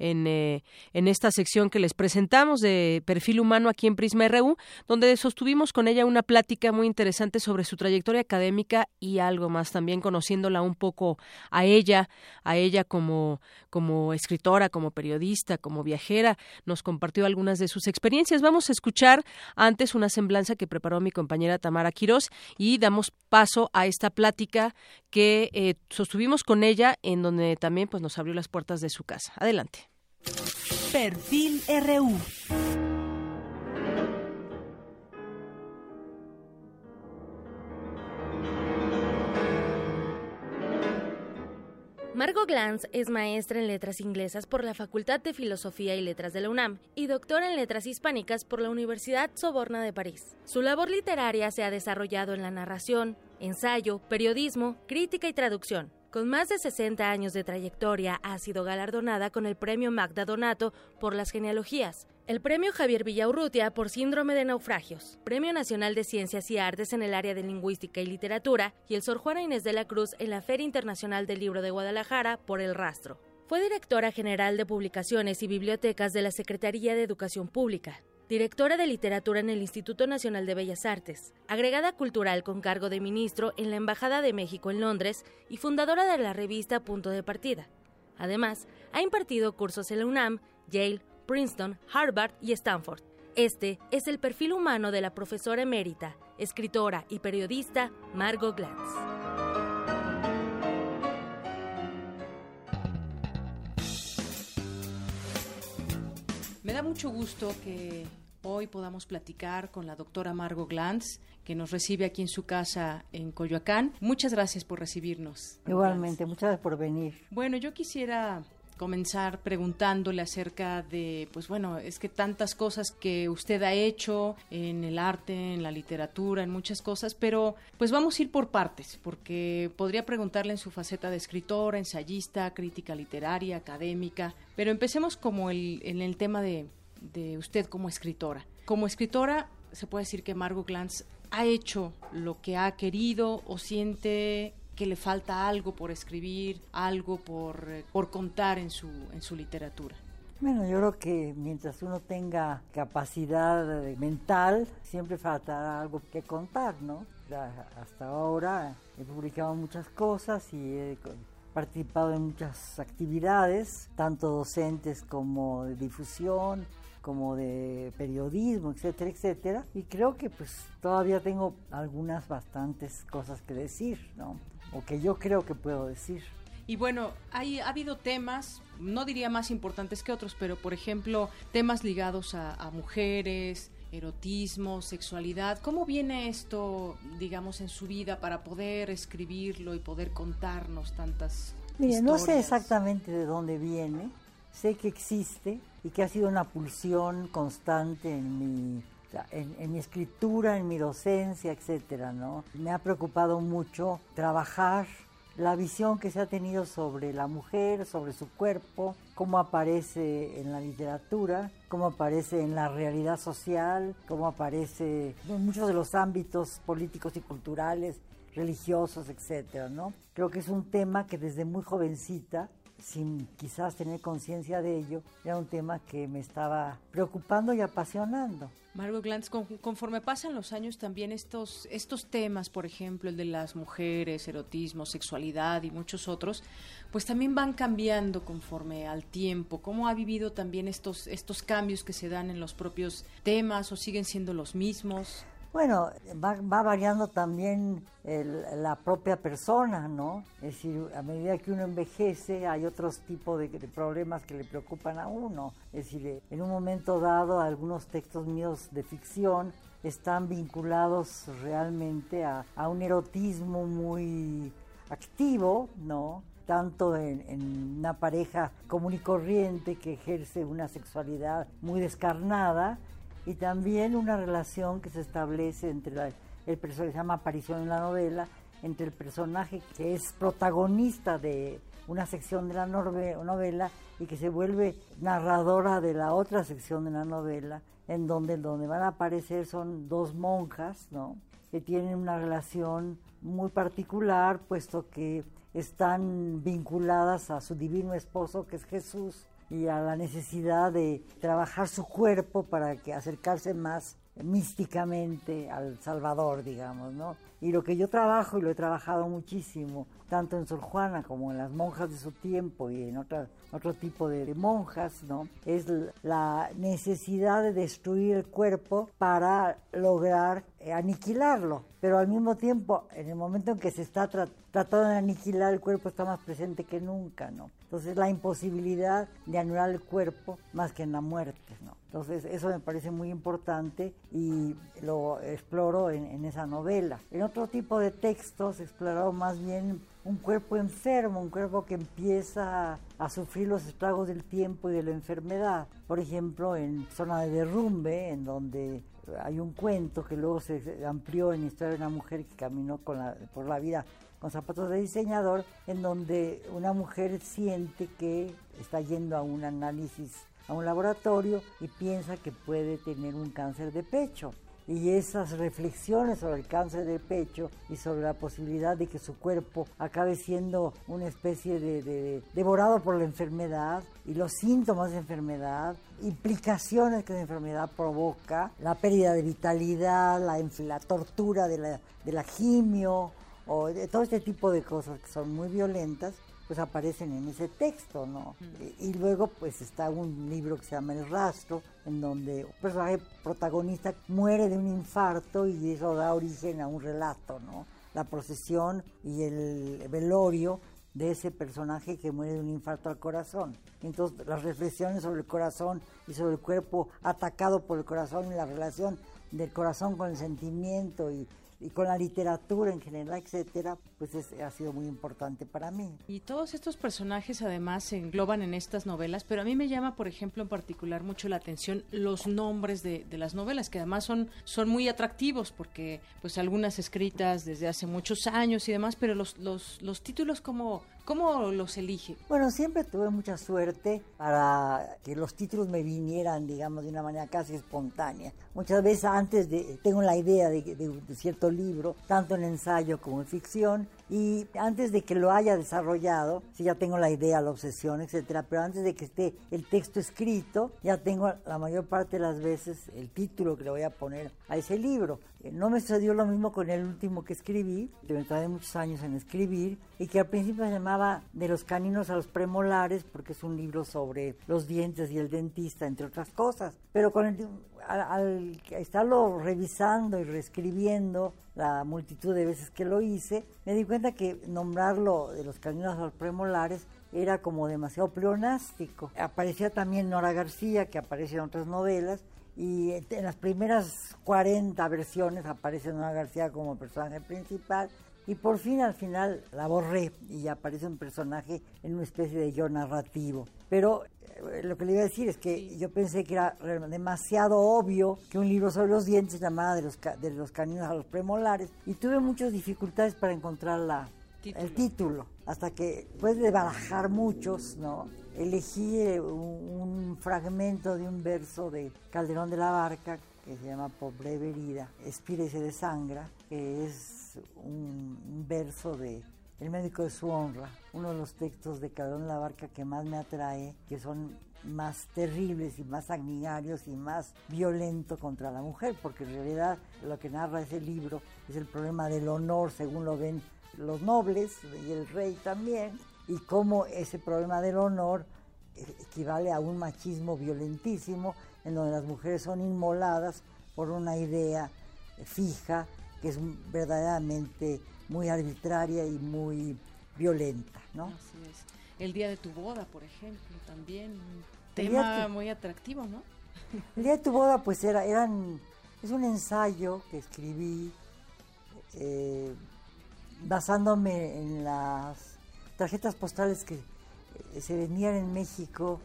en, eh, en esta sección que les presentamos de perfil humano aquí en Prisma RU, donde sostuvimos con ella una plática muy interesante sobre su trayectoria académica y algo más, también conociéndola un poco a ella, a ella como, como escritora, como periodista, como viajera nos compartió algunas de sus experiencias. Vamos a escuchar antes una semblanza que preparó mi compañera Tamara Quirós y damos paso a esta plática que eh, sostuvimos con ella en donde también pues, nos abrió las puertas de su casa. Adelante. Perfil RU. Margot Glantz es maestra en letras inglesas por la Facultad de Filosofía y Letras de la UNAM y doctora en letras hispánicas por la Universidad Soborna de París. Su labor literaria se ha desarrollado en la narración, ensayo, periodismo, crítica y traducción. Con más de 60 años de trayectoria, ha sido galardonada con el Premio Magda Donato por las genealogías, el Premio Javier Villaurrutia por Síndrome de Naufragios, Premio Nacional de Ciencias y Artes en el área de Lingüística y Literatura y el Sor Juana Inés de la Cruz en la Feria Internacional del Libro de Guadalajara por El Rastro. Fue directora general de Publicaciones y Bibliotecas de la Secretaría de Educación Pública, directora de literatura en el Instituto Nacional de Bellas Artes, agregada cultural con cargo de ministro en la Embajada de México en Londres y fundadora de la revista Punto de Partida. Además, ha impartido cursos en la UNAM, Yale, Princeton, Harvard y Stanford. Este es el perfil humano de la profesora emérita, escritora y periodista Margot Glantz. Me da mucho gusto que hoy podamos platicar con la doctora Margot Glantz, que nos recibe aquí en su casa en Coyoacán. Muchas gracias por recibirnos. Igualmente, muchas gracias por venir. Bueno, yo quisiera comenzar preguntándole acerca de, pues bueno, es que tantas cosas que usted ha hecho en el arte, en la literatura, en muchas cosas, pero pues vamos a ir por partes, porque podría preguntarle en su faceta de escritora, ensayista, crítica literaria, académica, pero empecemos como el, en el tema de, de usted como escritora. Como escritora, se puede decir que Margot Glantz ha hecho lo que ha querido o siente que le falta algo por escribir, algo por, eh, por contar en su, en su literatura? Bueno, yo creo que mientras uno tenga capacidad mental, siempre faltará algo que contar, ¿no? hasta ahora he publicado muchas cosas y he participado en muchas actividades, tanto docentes como de difusión, como de periodismo, etcétera, etcétera. Y creo que pues todavía tengo algunas bastantes cosas que decir, ¿no? O que yo creo que puedo decir. Y bueno, hay, ha habido temas, no diría más importantes que otros, pero por ejemplo, temas ligados a, mujeres, erotismo, sexualidad. ¿Cómo viene esto, digamos, en su vida para poder escribirlo y poder contarnos tantas Mire, no sé exactamente de dónde viene, sé que existe y que ha sido una pulsión constante en mi, en, mi escritura, en mi docencia, etcétera, ¿no? Me ha preocupado mucho trabajar la visión que se ha tenido sobre la mujer, sobre su cuerpo, cómo aparece en la literatura, cómo aparece en la realidad social, cómo aparece en muchos de los ámbitos políticos y culturales, religiosos, etcétera, ¿no? Creo que es un tema que desde muy jovencita sin quizás tener conciencia de ello, era un tema que me estaba preocupando y apasionando. Margot Glantz, conforme pasan los años también estos, estos temas, por ejemplo, el de las mujeres, erotismo, sexualidad y muchos otros, pues también van cambiando conforme al tiempo. ¿Cómo ha vivido también estos, estos cambios que se dan en los propios temas o siguen siendo los mismos? Bueno, va, variando también la propia persona, ¿no? Es decir, a medida que uno envejece hay otros tipos de, problemas que le preocupan a uno. Es decir, en un momento dado algunos textos míos de ficción están vinculados realmente a, un erotismo muy activo, ¿no? tanto en, en, una pareja común y corriente que ejerce una sexualidad muy descarnada y también una relación que se establece entre el personaje, se llama aparición en la novela, entre el personaje que es protagonista de una sección de la novela y que se vuelve narradora de la otra sección de la novela, en donde, donde van a aparecer son dos monjas, ¿no? que tienen una relación muy particular, puesto que están vinculadas a su divino esposo, que es Jesús, y a la necesidad de trabajar su cuerpo para que acercarse más místicamente al Salvador, digamos, ¿no? Y lo que yo trabajo, y lo he trabajado muchísimo, tanto en Sor Juana como en las monjas de su tiempo y en otra, otro tipo de, monjas, ¿no? Es la necesidad de destruir el cuerpo para lograr eh, aniquilarlo. Pero al mismo tiempo, en el momento en que se está tratando de aniquilar el cuerpo, está más presente que nunca, ¿no? Entonces, la imposibilidad de anular el cuerpo más que en la muerte, ¿no? Entonces, eso me parece muy importante y lo exploro en, esa novela. En otro tipo de textos, explorado más bien un cuerpo enfermo, un cuerpo que empieza a sufrir los estragos del tiempo y de la enfermedad. Por ejemplo, en Zona de Derrumbe, en donde hay un cuento que luego se amplió en la historia de una mujer que caminó con por la vida con zapatos de diseñador, en donde una mujer siente que está yendo a un análisis a un laboratorio y piensa que puede tener un cáncer de pecho. Y esas reflexiones sobre el cáncer de pecho y sobre la posibilidad de que su cuerpo acabe siendo una especie de, devorado por la enfermedad y los síntomas de enfermedad, implicaciones que la enfermedad provoca, la pérdida de vitalidad, la, la tortura de la, de la quimio o de todo este tipo de cosas que son muy violentas pues aparecen en ese texto, ¿no? Y, luego pues está un libro que se llama El Rastro, en donde un personaje protagonista muere de un infarto y eso da origen a un relato, ¿no? La procesión y el velorio de ese personaje que muere de un infarto al corazón. Entonces las reflexiones sobre el corazón y sobre el cuerpo atacado por el corazón y la relación del corazón con el sentimiento y, y con la literatura en general, etcétera, pues ha sido muy importante para mí. Y todos estos personajes además se engloban en estas novelas, pero a mí me llama, por ejemplo, en particular mucho la atención los nombres de, de las novelas, que además son, son muy atractivos, porque pues algunas escritas desde hace muchos años y demás, pero los, los, los títulos, ¿cómo, ¿cómo los elige? Bueno, siempre tuve mucha suerte para que los títulos me vinieran, digamos, de una manera casi espontánea. Muchas veces antes de, tengo la idea de, de cierto libro, tanto en ensayo como en ficción, y antes de que lo haya desarrollado, si ya tengo la idea, la obsesión, etcétera, pero antes de que esté el texto escrito, ya tengo la mayor parte de las veces el título que le voy a poner a ese libro. Eh, no me sucedió lo mismo con el último que escribí, que me tardé muchos años en escribir, y que al principio se llamaba De los caninos a los premolares, porque es un libro sobre los dientes y el dentista, entre otras cosas. Pero con el, al, estarlo revisando y reescribiendo, la multitud de veces que lo hice, me di cuenta que nombrarlo de los caninos premolares era como demasiado pleonástico. Aparecía también Nora García, que aparece en otras novelas, y en las primeras 40 versiones aparece Nora García como personaje principal y por fin al final la borré y aparece un personaje en una especie de yo narrativo. Pero lo que le iba a decir es que yo pensé que era demasiado obvio que un libro sobre los dientes llamara de los, de los caninos a los premolares y tuve muchas dificultades para encontrar la, el título, hasta que después de barajar muchos, ¿no? Elegí eh, un, fragmento de un verso de Calderón de la Barca que se llama Por breve herida, Espírese de sangra, que es un, verso de El médico de su honra, uno de los textos de Calderón de la Barca que más me atrae, que son más terribles y más sanguinarios y más violentos contra la mujer, porque en realidad lo que narra ese libro es el problema del honor, según lo ven los nobles y el rey también, y cómo ese problema del honor equivale a un machismo violentísimo, en donde las mujeres son inmoladas por una idea fija que es verdaderamente muy arbitraria y muy violenta, ¿no? Así es. El día de tu boda, por ejemplo, también un tema muy atractivo, ¿no? El día de tu boda, pues era, eran, es un ensayo que escribí eh, basándome en las tarjetas postales que eh, se vendían en México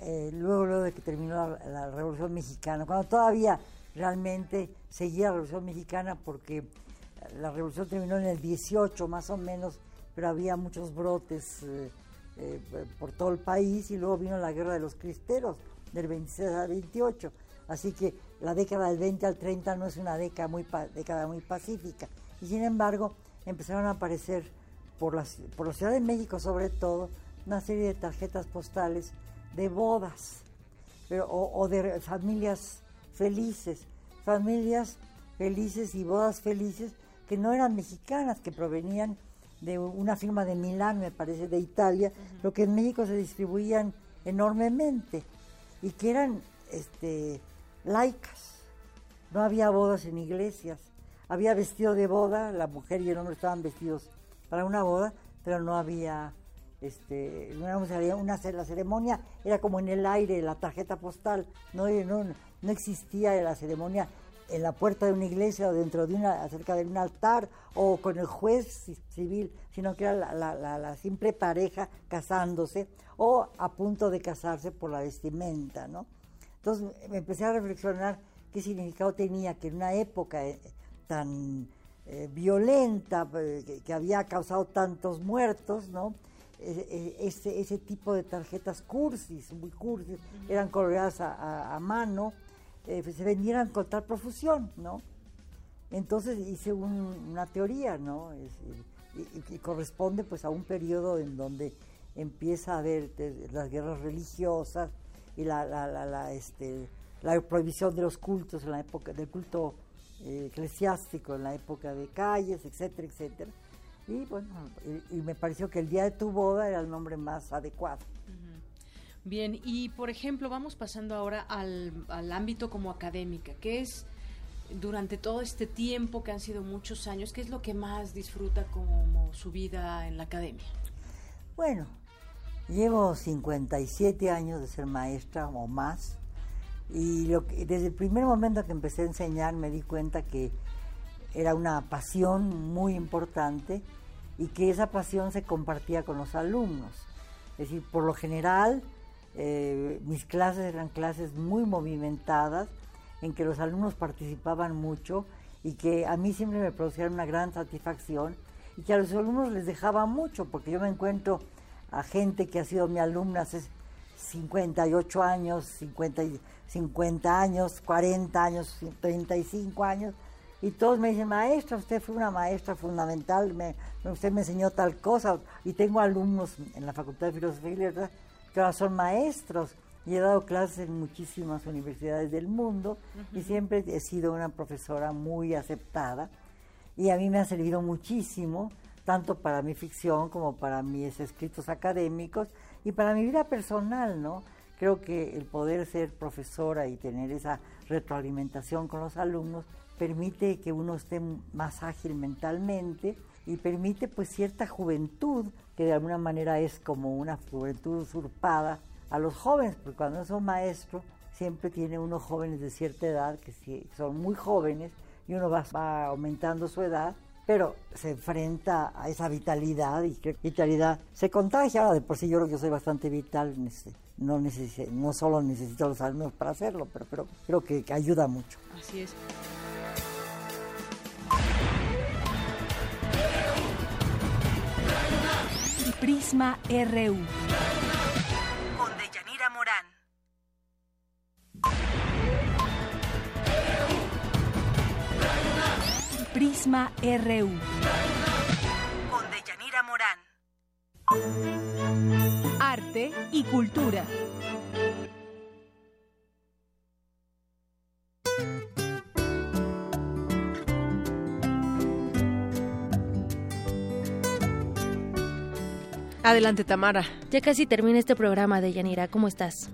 eh, luego, luego de que terminó la, Revolución Mexicana, cuando todavía realmente seguía la Revolución Mexicana porque la Revolución terminó en el 18 más o menos, pero había muchos brotes eh, por todo el país y luego vino la Guerra de los Cristeros del 26 al 28. Así que la década del 20 al 30 no es una década muy, década muy pacífica. Y sin embargo, empezaron a aparecer por, las, por la Ciudad de México sobre todo una serie de tarjetas postales de bodas o, de familias felices. familias felices y bodas felices que no eran mexicanas, que provenían de una firma de Milán, me parece, de Italia, lo que en México se distribuían enormemente y que eran este, laicas. No había bodas en iglesias. Había vestido de boda, la mujer y el hombre estaban vestidos para una boda, pero no había este, una, una, la ceremonia era como en el aire, la tarjeta postal, no, no, no existía la ceremonia en la puerta de una iglesia o dentro de una, acerca de un altar o con el juez civil, sino que era la, simple pareja casándose o a punto de casarse por la vestimenta, ¿no? Entonces me empecé a reflexionar qué significado tenía que en una época eh, tan eh, violenta, eh, que, había causado tantos muertos, ¿no? ese, ese tipo de tarjetas cursis, muy cursis, eran coloreadas a mano, eh, se vendieran con tal profusión, ¿no? Entonces hice una teoría, ¿no? y, corresponde pues a un periodo en donde empieza a haber las guerras religiosas y la, la, la, este, la prohibición de los cultos en la época del culto eh, eclesiástico en la época de calles, etcétera, etcétera. Y bueno, y, me pareció que el día de tu boda era el nombre más adecuado. Bien, y por ejemplo, vamos pasando ahora al, ámbito como académica, que es durante todo este tiempo, que han sido muchos años, ¿qué es lo que más disfruta como su vida en la academia? Bueno, llevo 57 años de ser maestra o más, y lo que, desde el primer momento que empecé a enseñar me di cuenta que era una pasión muy importante y que esa pasión se compartía con los alumnos. Es decir, por lo general, eh, mis clases eran clases muy movimentadas, en que los alumnos participaban mucho y que a mí siempre me producían una gran satisfacción y que a los alumnos les dejaba mucho, porque yo me encuentro a gente que ha sido mi alumna hace 58 años, 50, 50 años, 40 años, 35 años, y todos me dicen, maestra, usted fue una maestra fundamental, me, usted me enseñó tal cosa, y tengo alumnos en la Facultad de Filosofía y Letras ahora son maestros. Y he dado clases en muchísimas universidades del mundo y siempre he sido una profesora muy aceptada. Y a mí me ha servido muchísimo, tanto para mi ficción como para mis escritos académicos y para mi vida personal, ¿no? Creo que el poder ser profesora y tener esa retroalimentación con los alumnos permite que uno esté más ágil mentalmente y permite pues cierta juventud que de alguna manera es como una juventud usurpada a los jóvenes, porque cuando son maestros siempre tiene unos jóvenes de cierta edad que son muy jóvenes y uno va, va aumentando su edad, pero se enfrenta a esa vitalidad y que vitalidad se contagia. Ahora de por sí yo creo que yo soy bastante vital, no, no solo necesito los alumnos para hacerlo, pero, pero creo que ayuda mucho. Así es. Prisma RU. Con Deyanira Morán. Prisma RU. Con Deyanira Morán. Arte y cultura. Adelante, Tamara. Ya casi termina este programa de Yanira. ¿Cómo estás?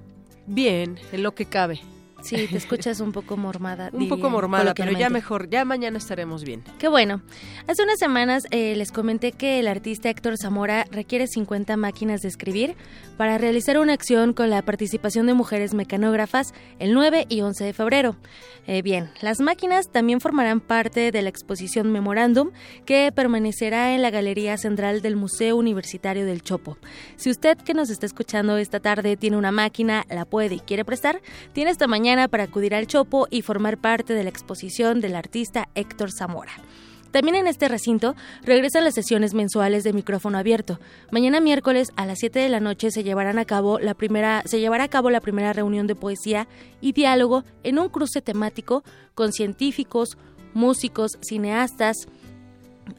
Bien, en lo que cabe. Sí, te escuchas un poco mormada. un poco mormada, pero ya mejor, ya mañana estaremos bien. Qué bueno. Hace unas semanas eh, les comenté que el artista Héctor Zamora requiere 50 máquinas de escribir para realizar una acción con la participación de mujeres mecanógrafas el 9 y 11 de febrero. Eh, bien, las máquinas también formarán parte de la exposición Memorándum que permanecerá en la Galería Central del Museo Universitario del Chopo. Si usted que nos está escuchando esta tarde tiene una máquina, la puede y quiere prestar, tiene esta mañana para acudir al Chopo y formar parte de la exposición del artista Héctor Zamora. También en este recinto regresan las sesiones mensuales de micrófono abierto. Mañana miércoles a las 7 de la noche se llevarán a cabo la primera se llevará a cabo la primera reunión de poesía y diálogo en un cruce temático con científicos, músicos, cineastas,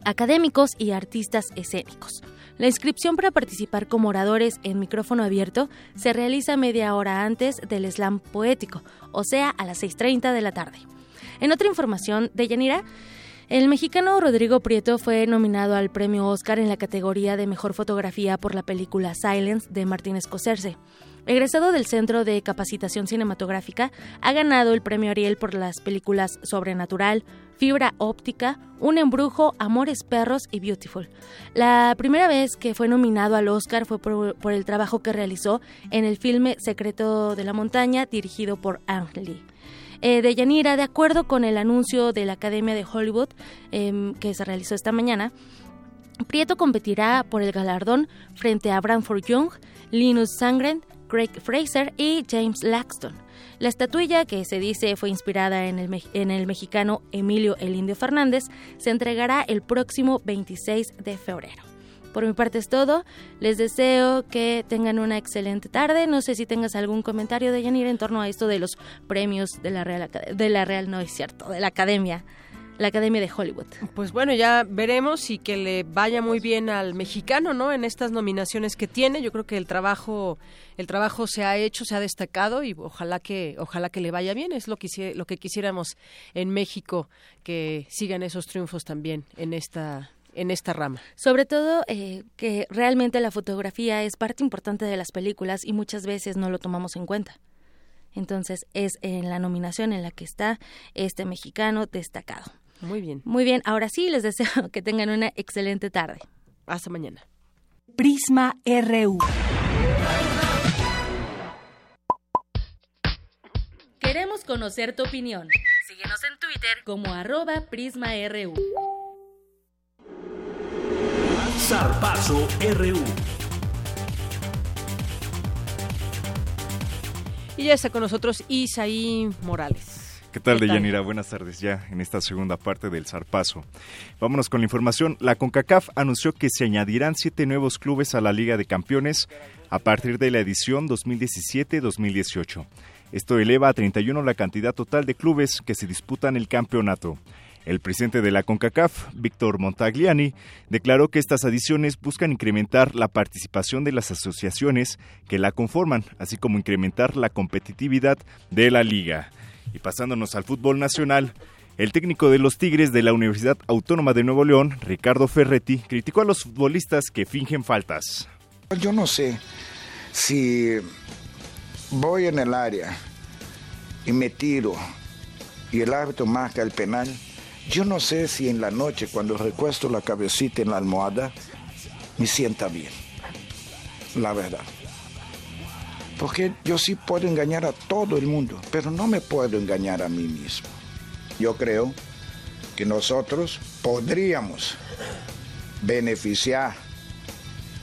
académicos y artistas escénicos. La inscripción para participar como oradores en micrófono abierto se realiza media hora antes del slam poético, o sea, a las 6.30 de la tarde. En otra información de Yanira, el mexicano Rodrigo Prieto fue nominado al premio Oscar en la categoría de mejor fotografía por la película Silence de Martín Scorsese. Egresado del Centro de Capacitación Cinematográfica, ha ganado el premio Ariel por las películas Sobrenatural, Fibra Óptica, Un Embrujo, Amores Perros y Beautiful. La primera vez que fue nominado al Oscar fue por, el trabajo que realizó en el filme Secreto de la Montaña, dirigido por Ang Lee. Eh, de Yanira, de acuerdo con el anuncio de la Academia de Hollywood em, que se realizó esta mañana, Prieto competirá por el galardón frente a Branford Young, Linus Sangren, Craig Fraser y James Laxton. La estatuilla, que se dice fue inspirada en el, en el mexicano Emilio El Indio Fernández, se entregará el próximo 26 de febrero. Por mi parte es todo. Les deseo que tengan una excelente tarde. No sé si tengas algún comentario de Yanir en torno a esto de los premios de la Real de la Real no es cierto, de la Academia la Academia de Hollywood. Pues bueno, ya veremos y que le vaya muy bien al mexicano, ¿no? En estas nominaciones que tiene, yo creo que el trabajo el trabajo se ha hecho, se ha destacado y ojalá que ojalá que le vaya bien, es lo que lo que quisiéramos en México que sigan esos triunfos también en esta en esta rama. Sobre todo eh, que realmente la fotografía es parte importante de las películas y muchas veces no lo tomamos en cuenta. Entonces es en la nominación en la que está este mexicano destacado. Muy bien. Muy bien, ahora sí les deseo que tengan una excelente tarde. Hasta mañana. Prisma RU. Queremos conocer tu opinión. Síguenos en Twitter como arroba PrismaRU. Zarpazo RU. Y ya está con nosotros Isaí Morales. ¿Qué tal, Deyanira? Buenas tardes ya en esta segunda parte del Zarpazo. Vámonos con la información. La CONCACAF anunció que se añadirán siete nuevos clubes a la Liga de Campeones a partir de la edición 2017-2018. Esto eleva a 31 la cantidad total de clubes que se disputan el campeonato. El presidente de la CONCACAF, Víctor Montagliani, declaró que estas adiciones buscan incrementar la participación de las asociaciones que la conforman, así como incrementar la competitividad de la liga. Y pasándonos al fútbol nacional, el técnico de los Tigres de la Universidad Autónoma de Nuevo León, Ricardo Ferretti, criticó a los futbolistas que fingen faltas. Yo no sé si voy en el área y me tiro y el árbitro marca el penal, yo no sé si en la noche cuando recuesto la cabecita en la almohada me sienta bien, la verdad. Porque yo sí puedo engañar a todo el mundo, pero no me puedo engañar a mí mismo. Yo creo que nosotros podríamos beneficiar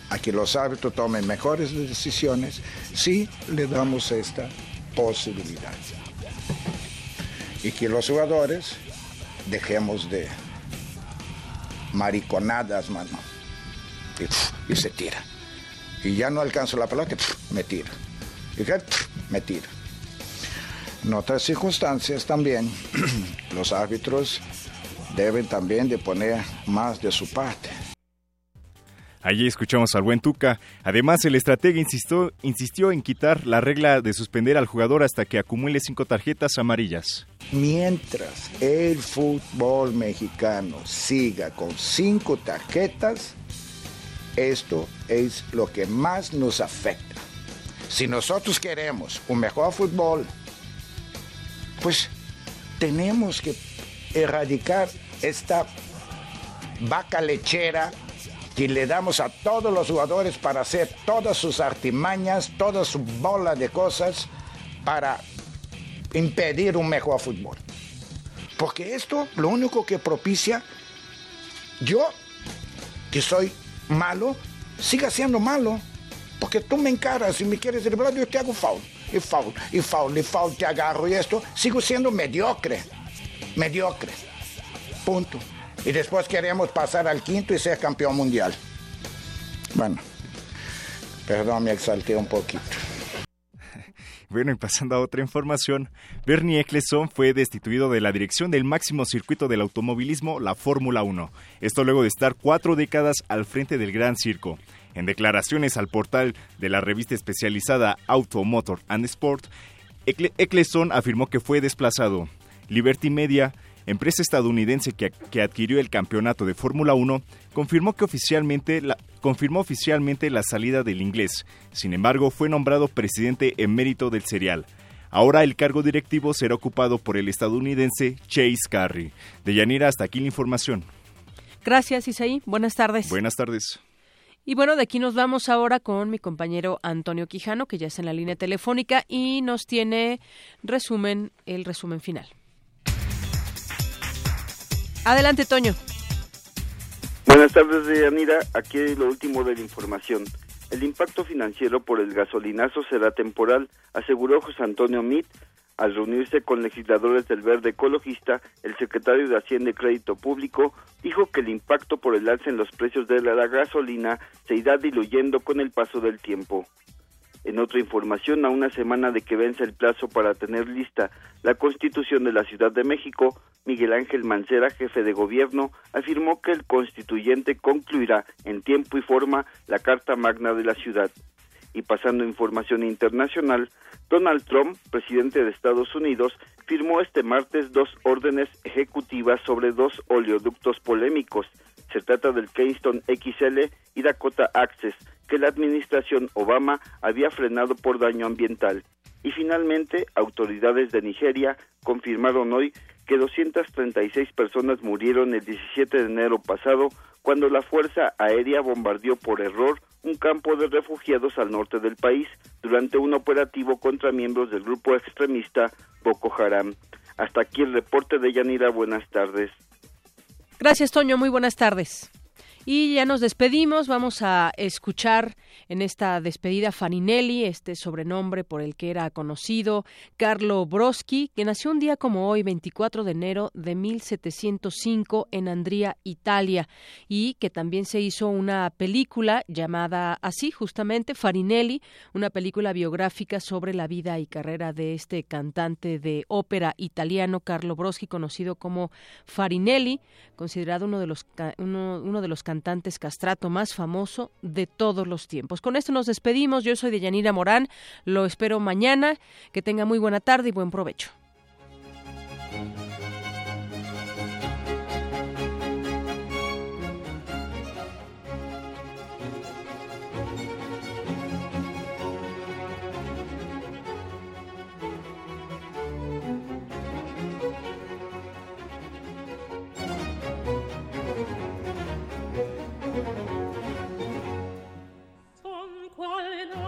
a que los árbitros tomen mejores decisiones si le damos esta posibilidad. Y que los jugadores dejemos de mariconadas, mano. Y, se tira. Y ya no alcanzo la pelota, me tira. Y me tira. En otras circunstancias también, los árbitros deben también de poner más de su parte. Allí escuchamos al buen Tuca. Además, el estratega insistió, insistió en quitar la regla de suspender al jugador hasta que acumule cinco tarjetas amarillas. Mientras el fútbol mexicano siga con cinco tarjetas, esto es lo que más nos afecta. Si nosotros queremos un mejor fútbol, pues tenemos que erradicar esta vaca lechera que le damos a todos los jugadores para hacer todas sus artimañas, toda su bola de cosas para impedir un mejor fútbol. Porque esto lo único que propicia, yo, que soy malo, siga siendo malo. Porque tú me encaras y me quieres driblar, yo te hago foul, y foul, y foul, y foul, te agarro y esto, sigo siendo mediocre, mediocre. Punto y después queremos pasar al quinto y ser campeón mundial. Bueno, perdón, me exalté un poquito. Bueno, y pasando a otra información, Bernie Eccleston fue destituido de la dirección del máximo circuito del automovilismo, la Fórmula 1. Esto luego de estar cuatro décadas al frente del Gran Circo. En declaraciones al portal de la revista especializada Auto, Motor and Sport, Eccleston afirmó que fue desplazado Liberty Media, empresa estadounidense que, adquirió el campeonato de Fórmula 1, confirmó que oficialmente la, confirmó oficialmente la salida del inglés. Sin embargo, fue nombrado presidente emérito del serial. Ahora el cargo directivo será ocupado por el estadounidense Chase Carey. De Yanira, hasta aquí la información. Gracias, Isaí. Buenas tardes. Buenas tardes. Y bueno, de aquí nos vamos ahora con mi compañero Antonio Quijano, que ya está en la línea telefónica y nos tiene resumen, el resumen final. Adelante, Toño. Buenas tardes, Yanira. Aquí lo último de la información. El impacto financiero por el gasolinazo será temporal, aseguró José Antonio Mit al reunirse con legisladores del Verde Ecologista, el secretario de Hacienda y Crédito Público dijo que el impacto por el alza en los precios de la gasolina se irá diluyendo con el paso del tiempo. En otra información, a una semana de que vence el plazo para tener lista la Constitución de la Ciudad de México, Miguel Ángel Mancera, jefe de gobierno, afirmó que el constituyente concluirá en tiempo y forma la Carta Magna de la ciudad. Y pasando información internacional, Donald Trump, presidente de Estados Unidos, firmó este martes dos órdenes ejecutivas sobre dos oleoductos polémicos. Se trata del Keystone XL y Dakota Access, que la administración Obama había frenado por daño ambiental. Y finalmente, autoridades de Nigeria confirmaron hoy que 236 personas murieron el 17 de enero pasado cuando la Fuerza Aérea bombardeó por error un campo de refugiados al norte del país durante un operativo contra miembros del grupo extremista Boko Haram. Hasta aquí el reporte de Yanira. Buenas tardes. Gracias, Toño. Muy buenas tardes. Y ya nos despedimos, vamos a escuchar en esta despedida Faninelli, este sobrenombre por el que era conocido, Carlo Broschi, que nació un día como hoy, 24 de enero de 1705 en Andría, Italia, y que también se hizo una película llamada así, justamente, Farinelli, una película biográfica sobre la vida y carrera de este cantante de ópera italiano, Carlo Broschi, conocido como Farinelli, considerado uno de los, uno, uno de los cantantes cantantes castrato más famoso de todos los tiempos. Con esto nos despedimos. Yo soy de Yanira Morán. Lo espero mañana. Que tenga muy buena tarde y buen provecho. quale no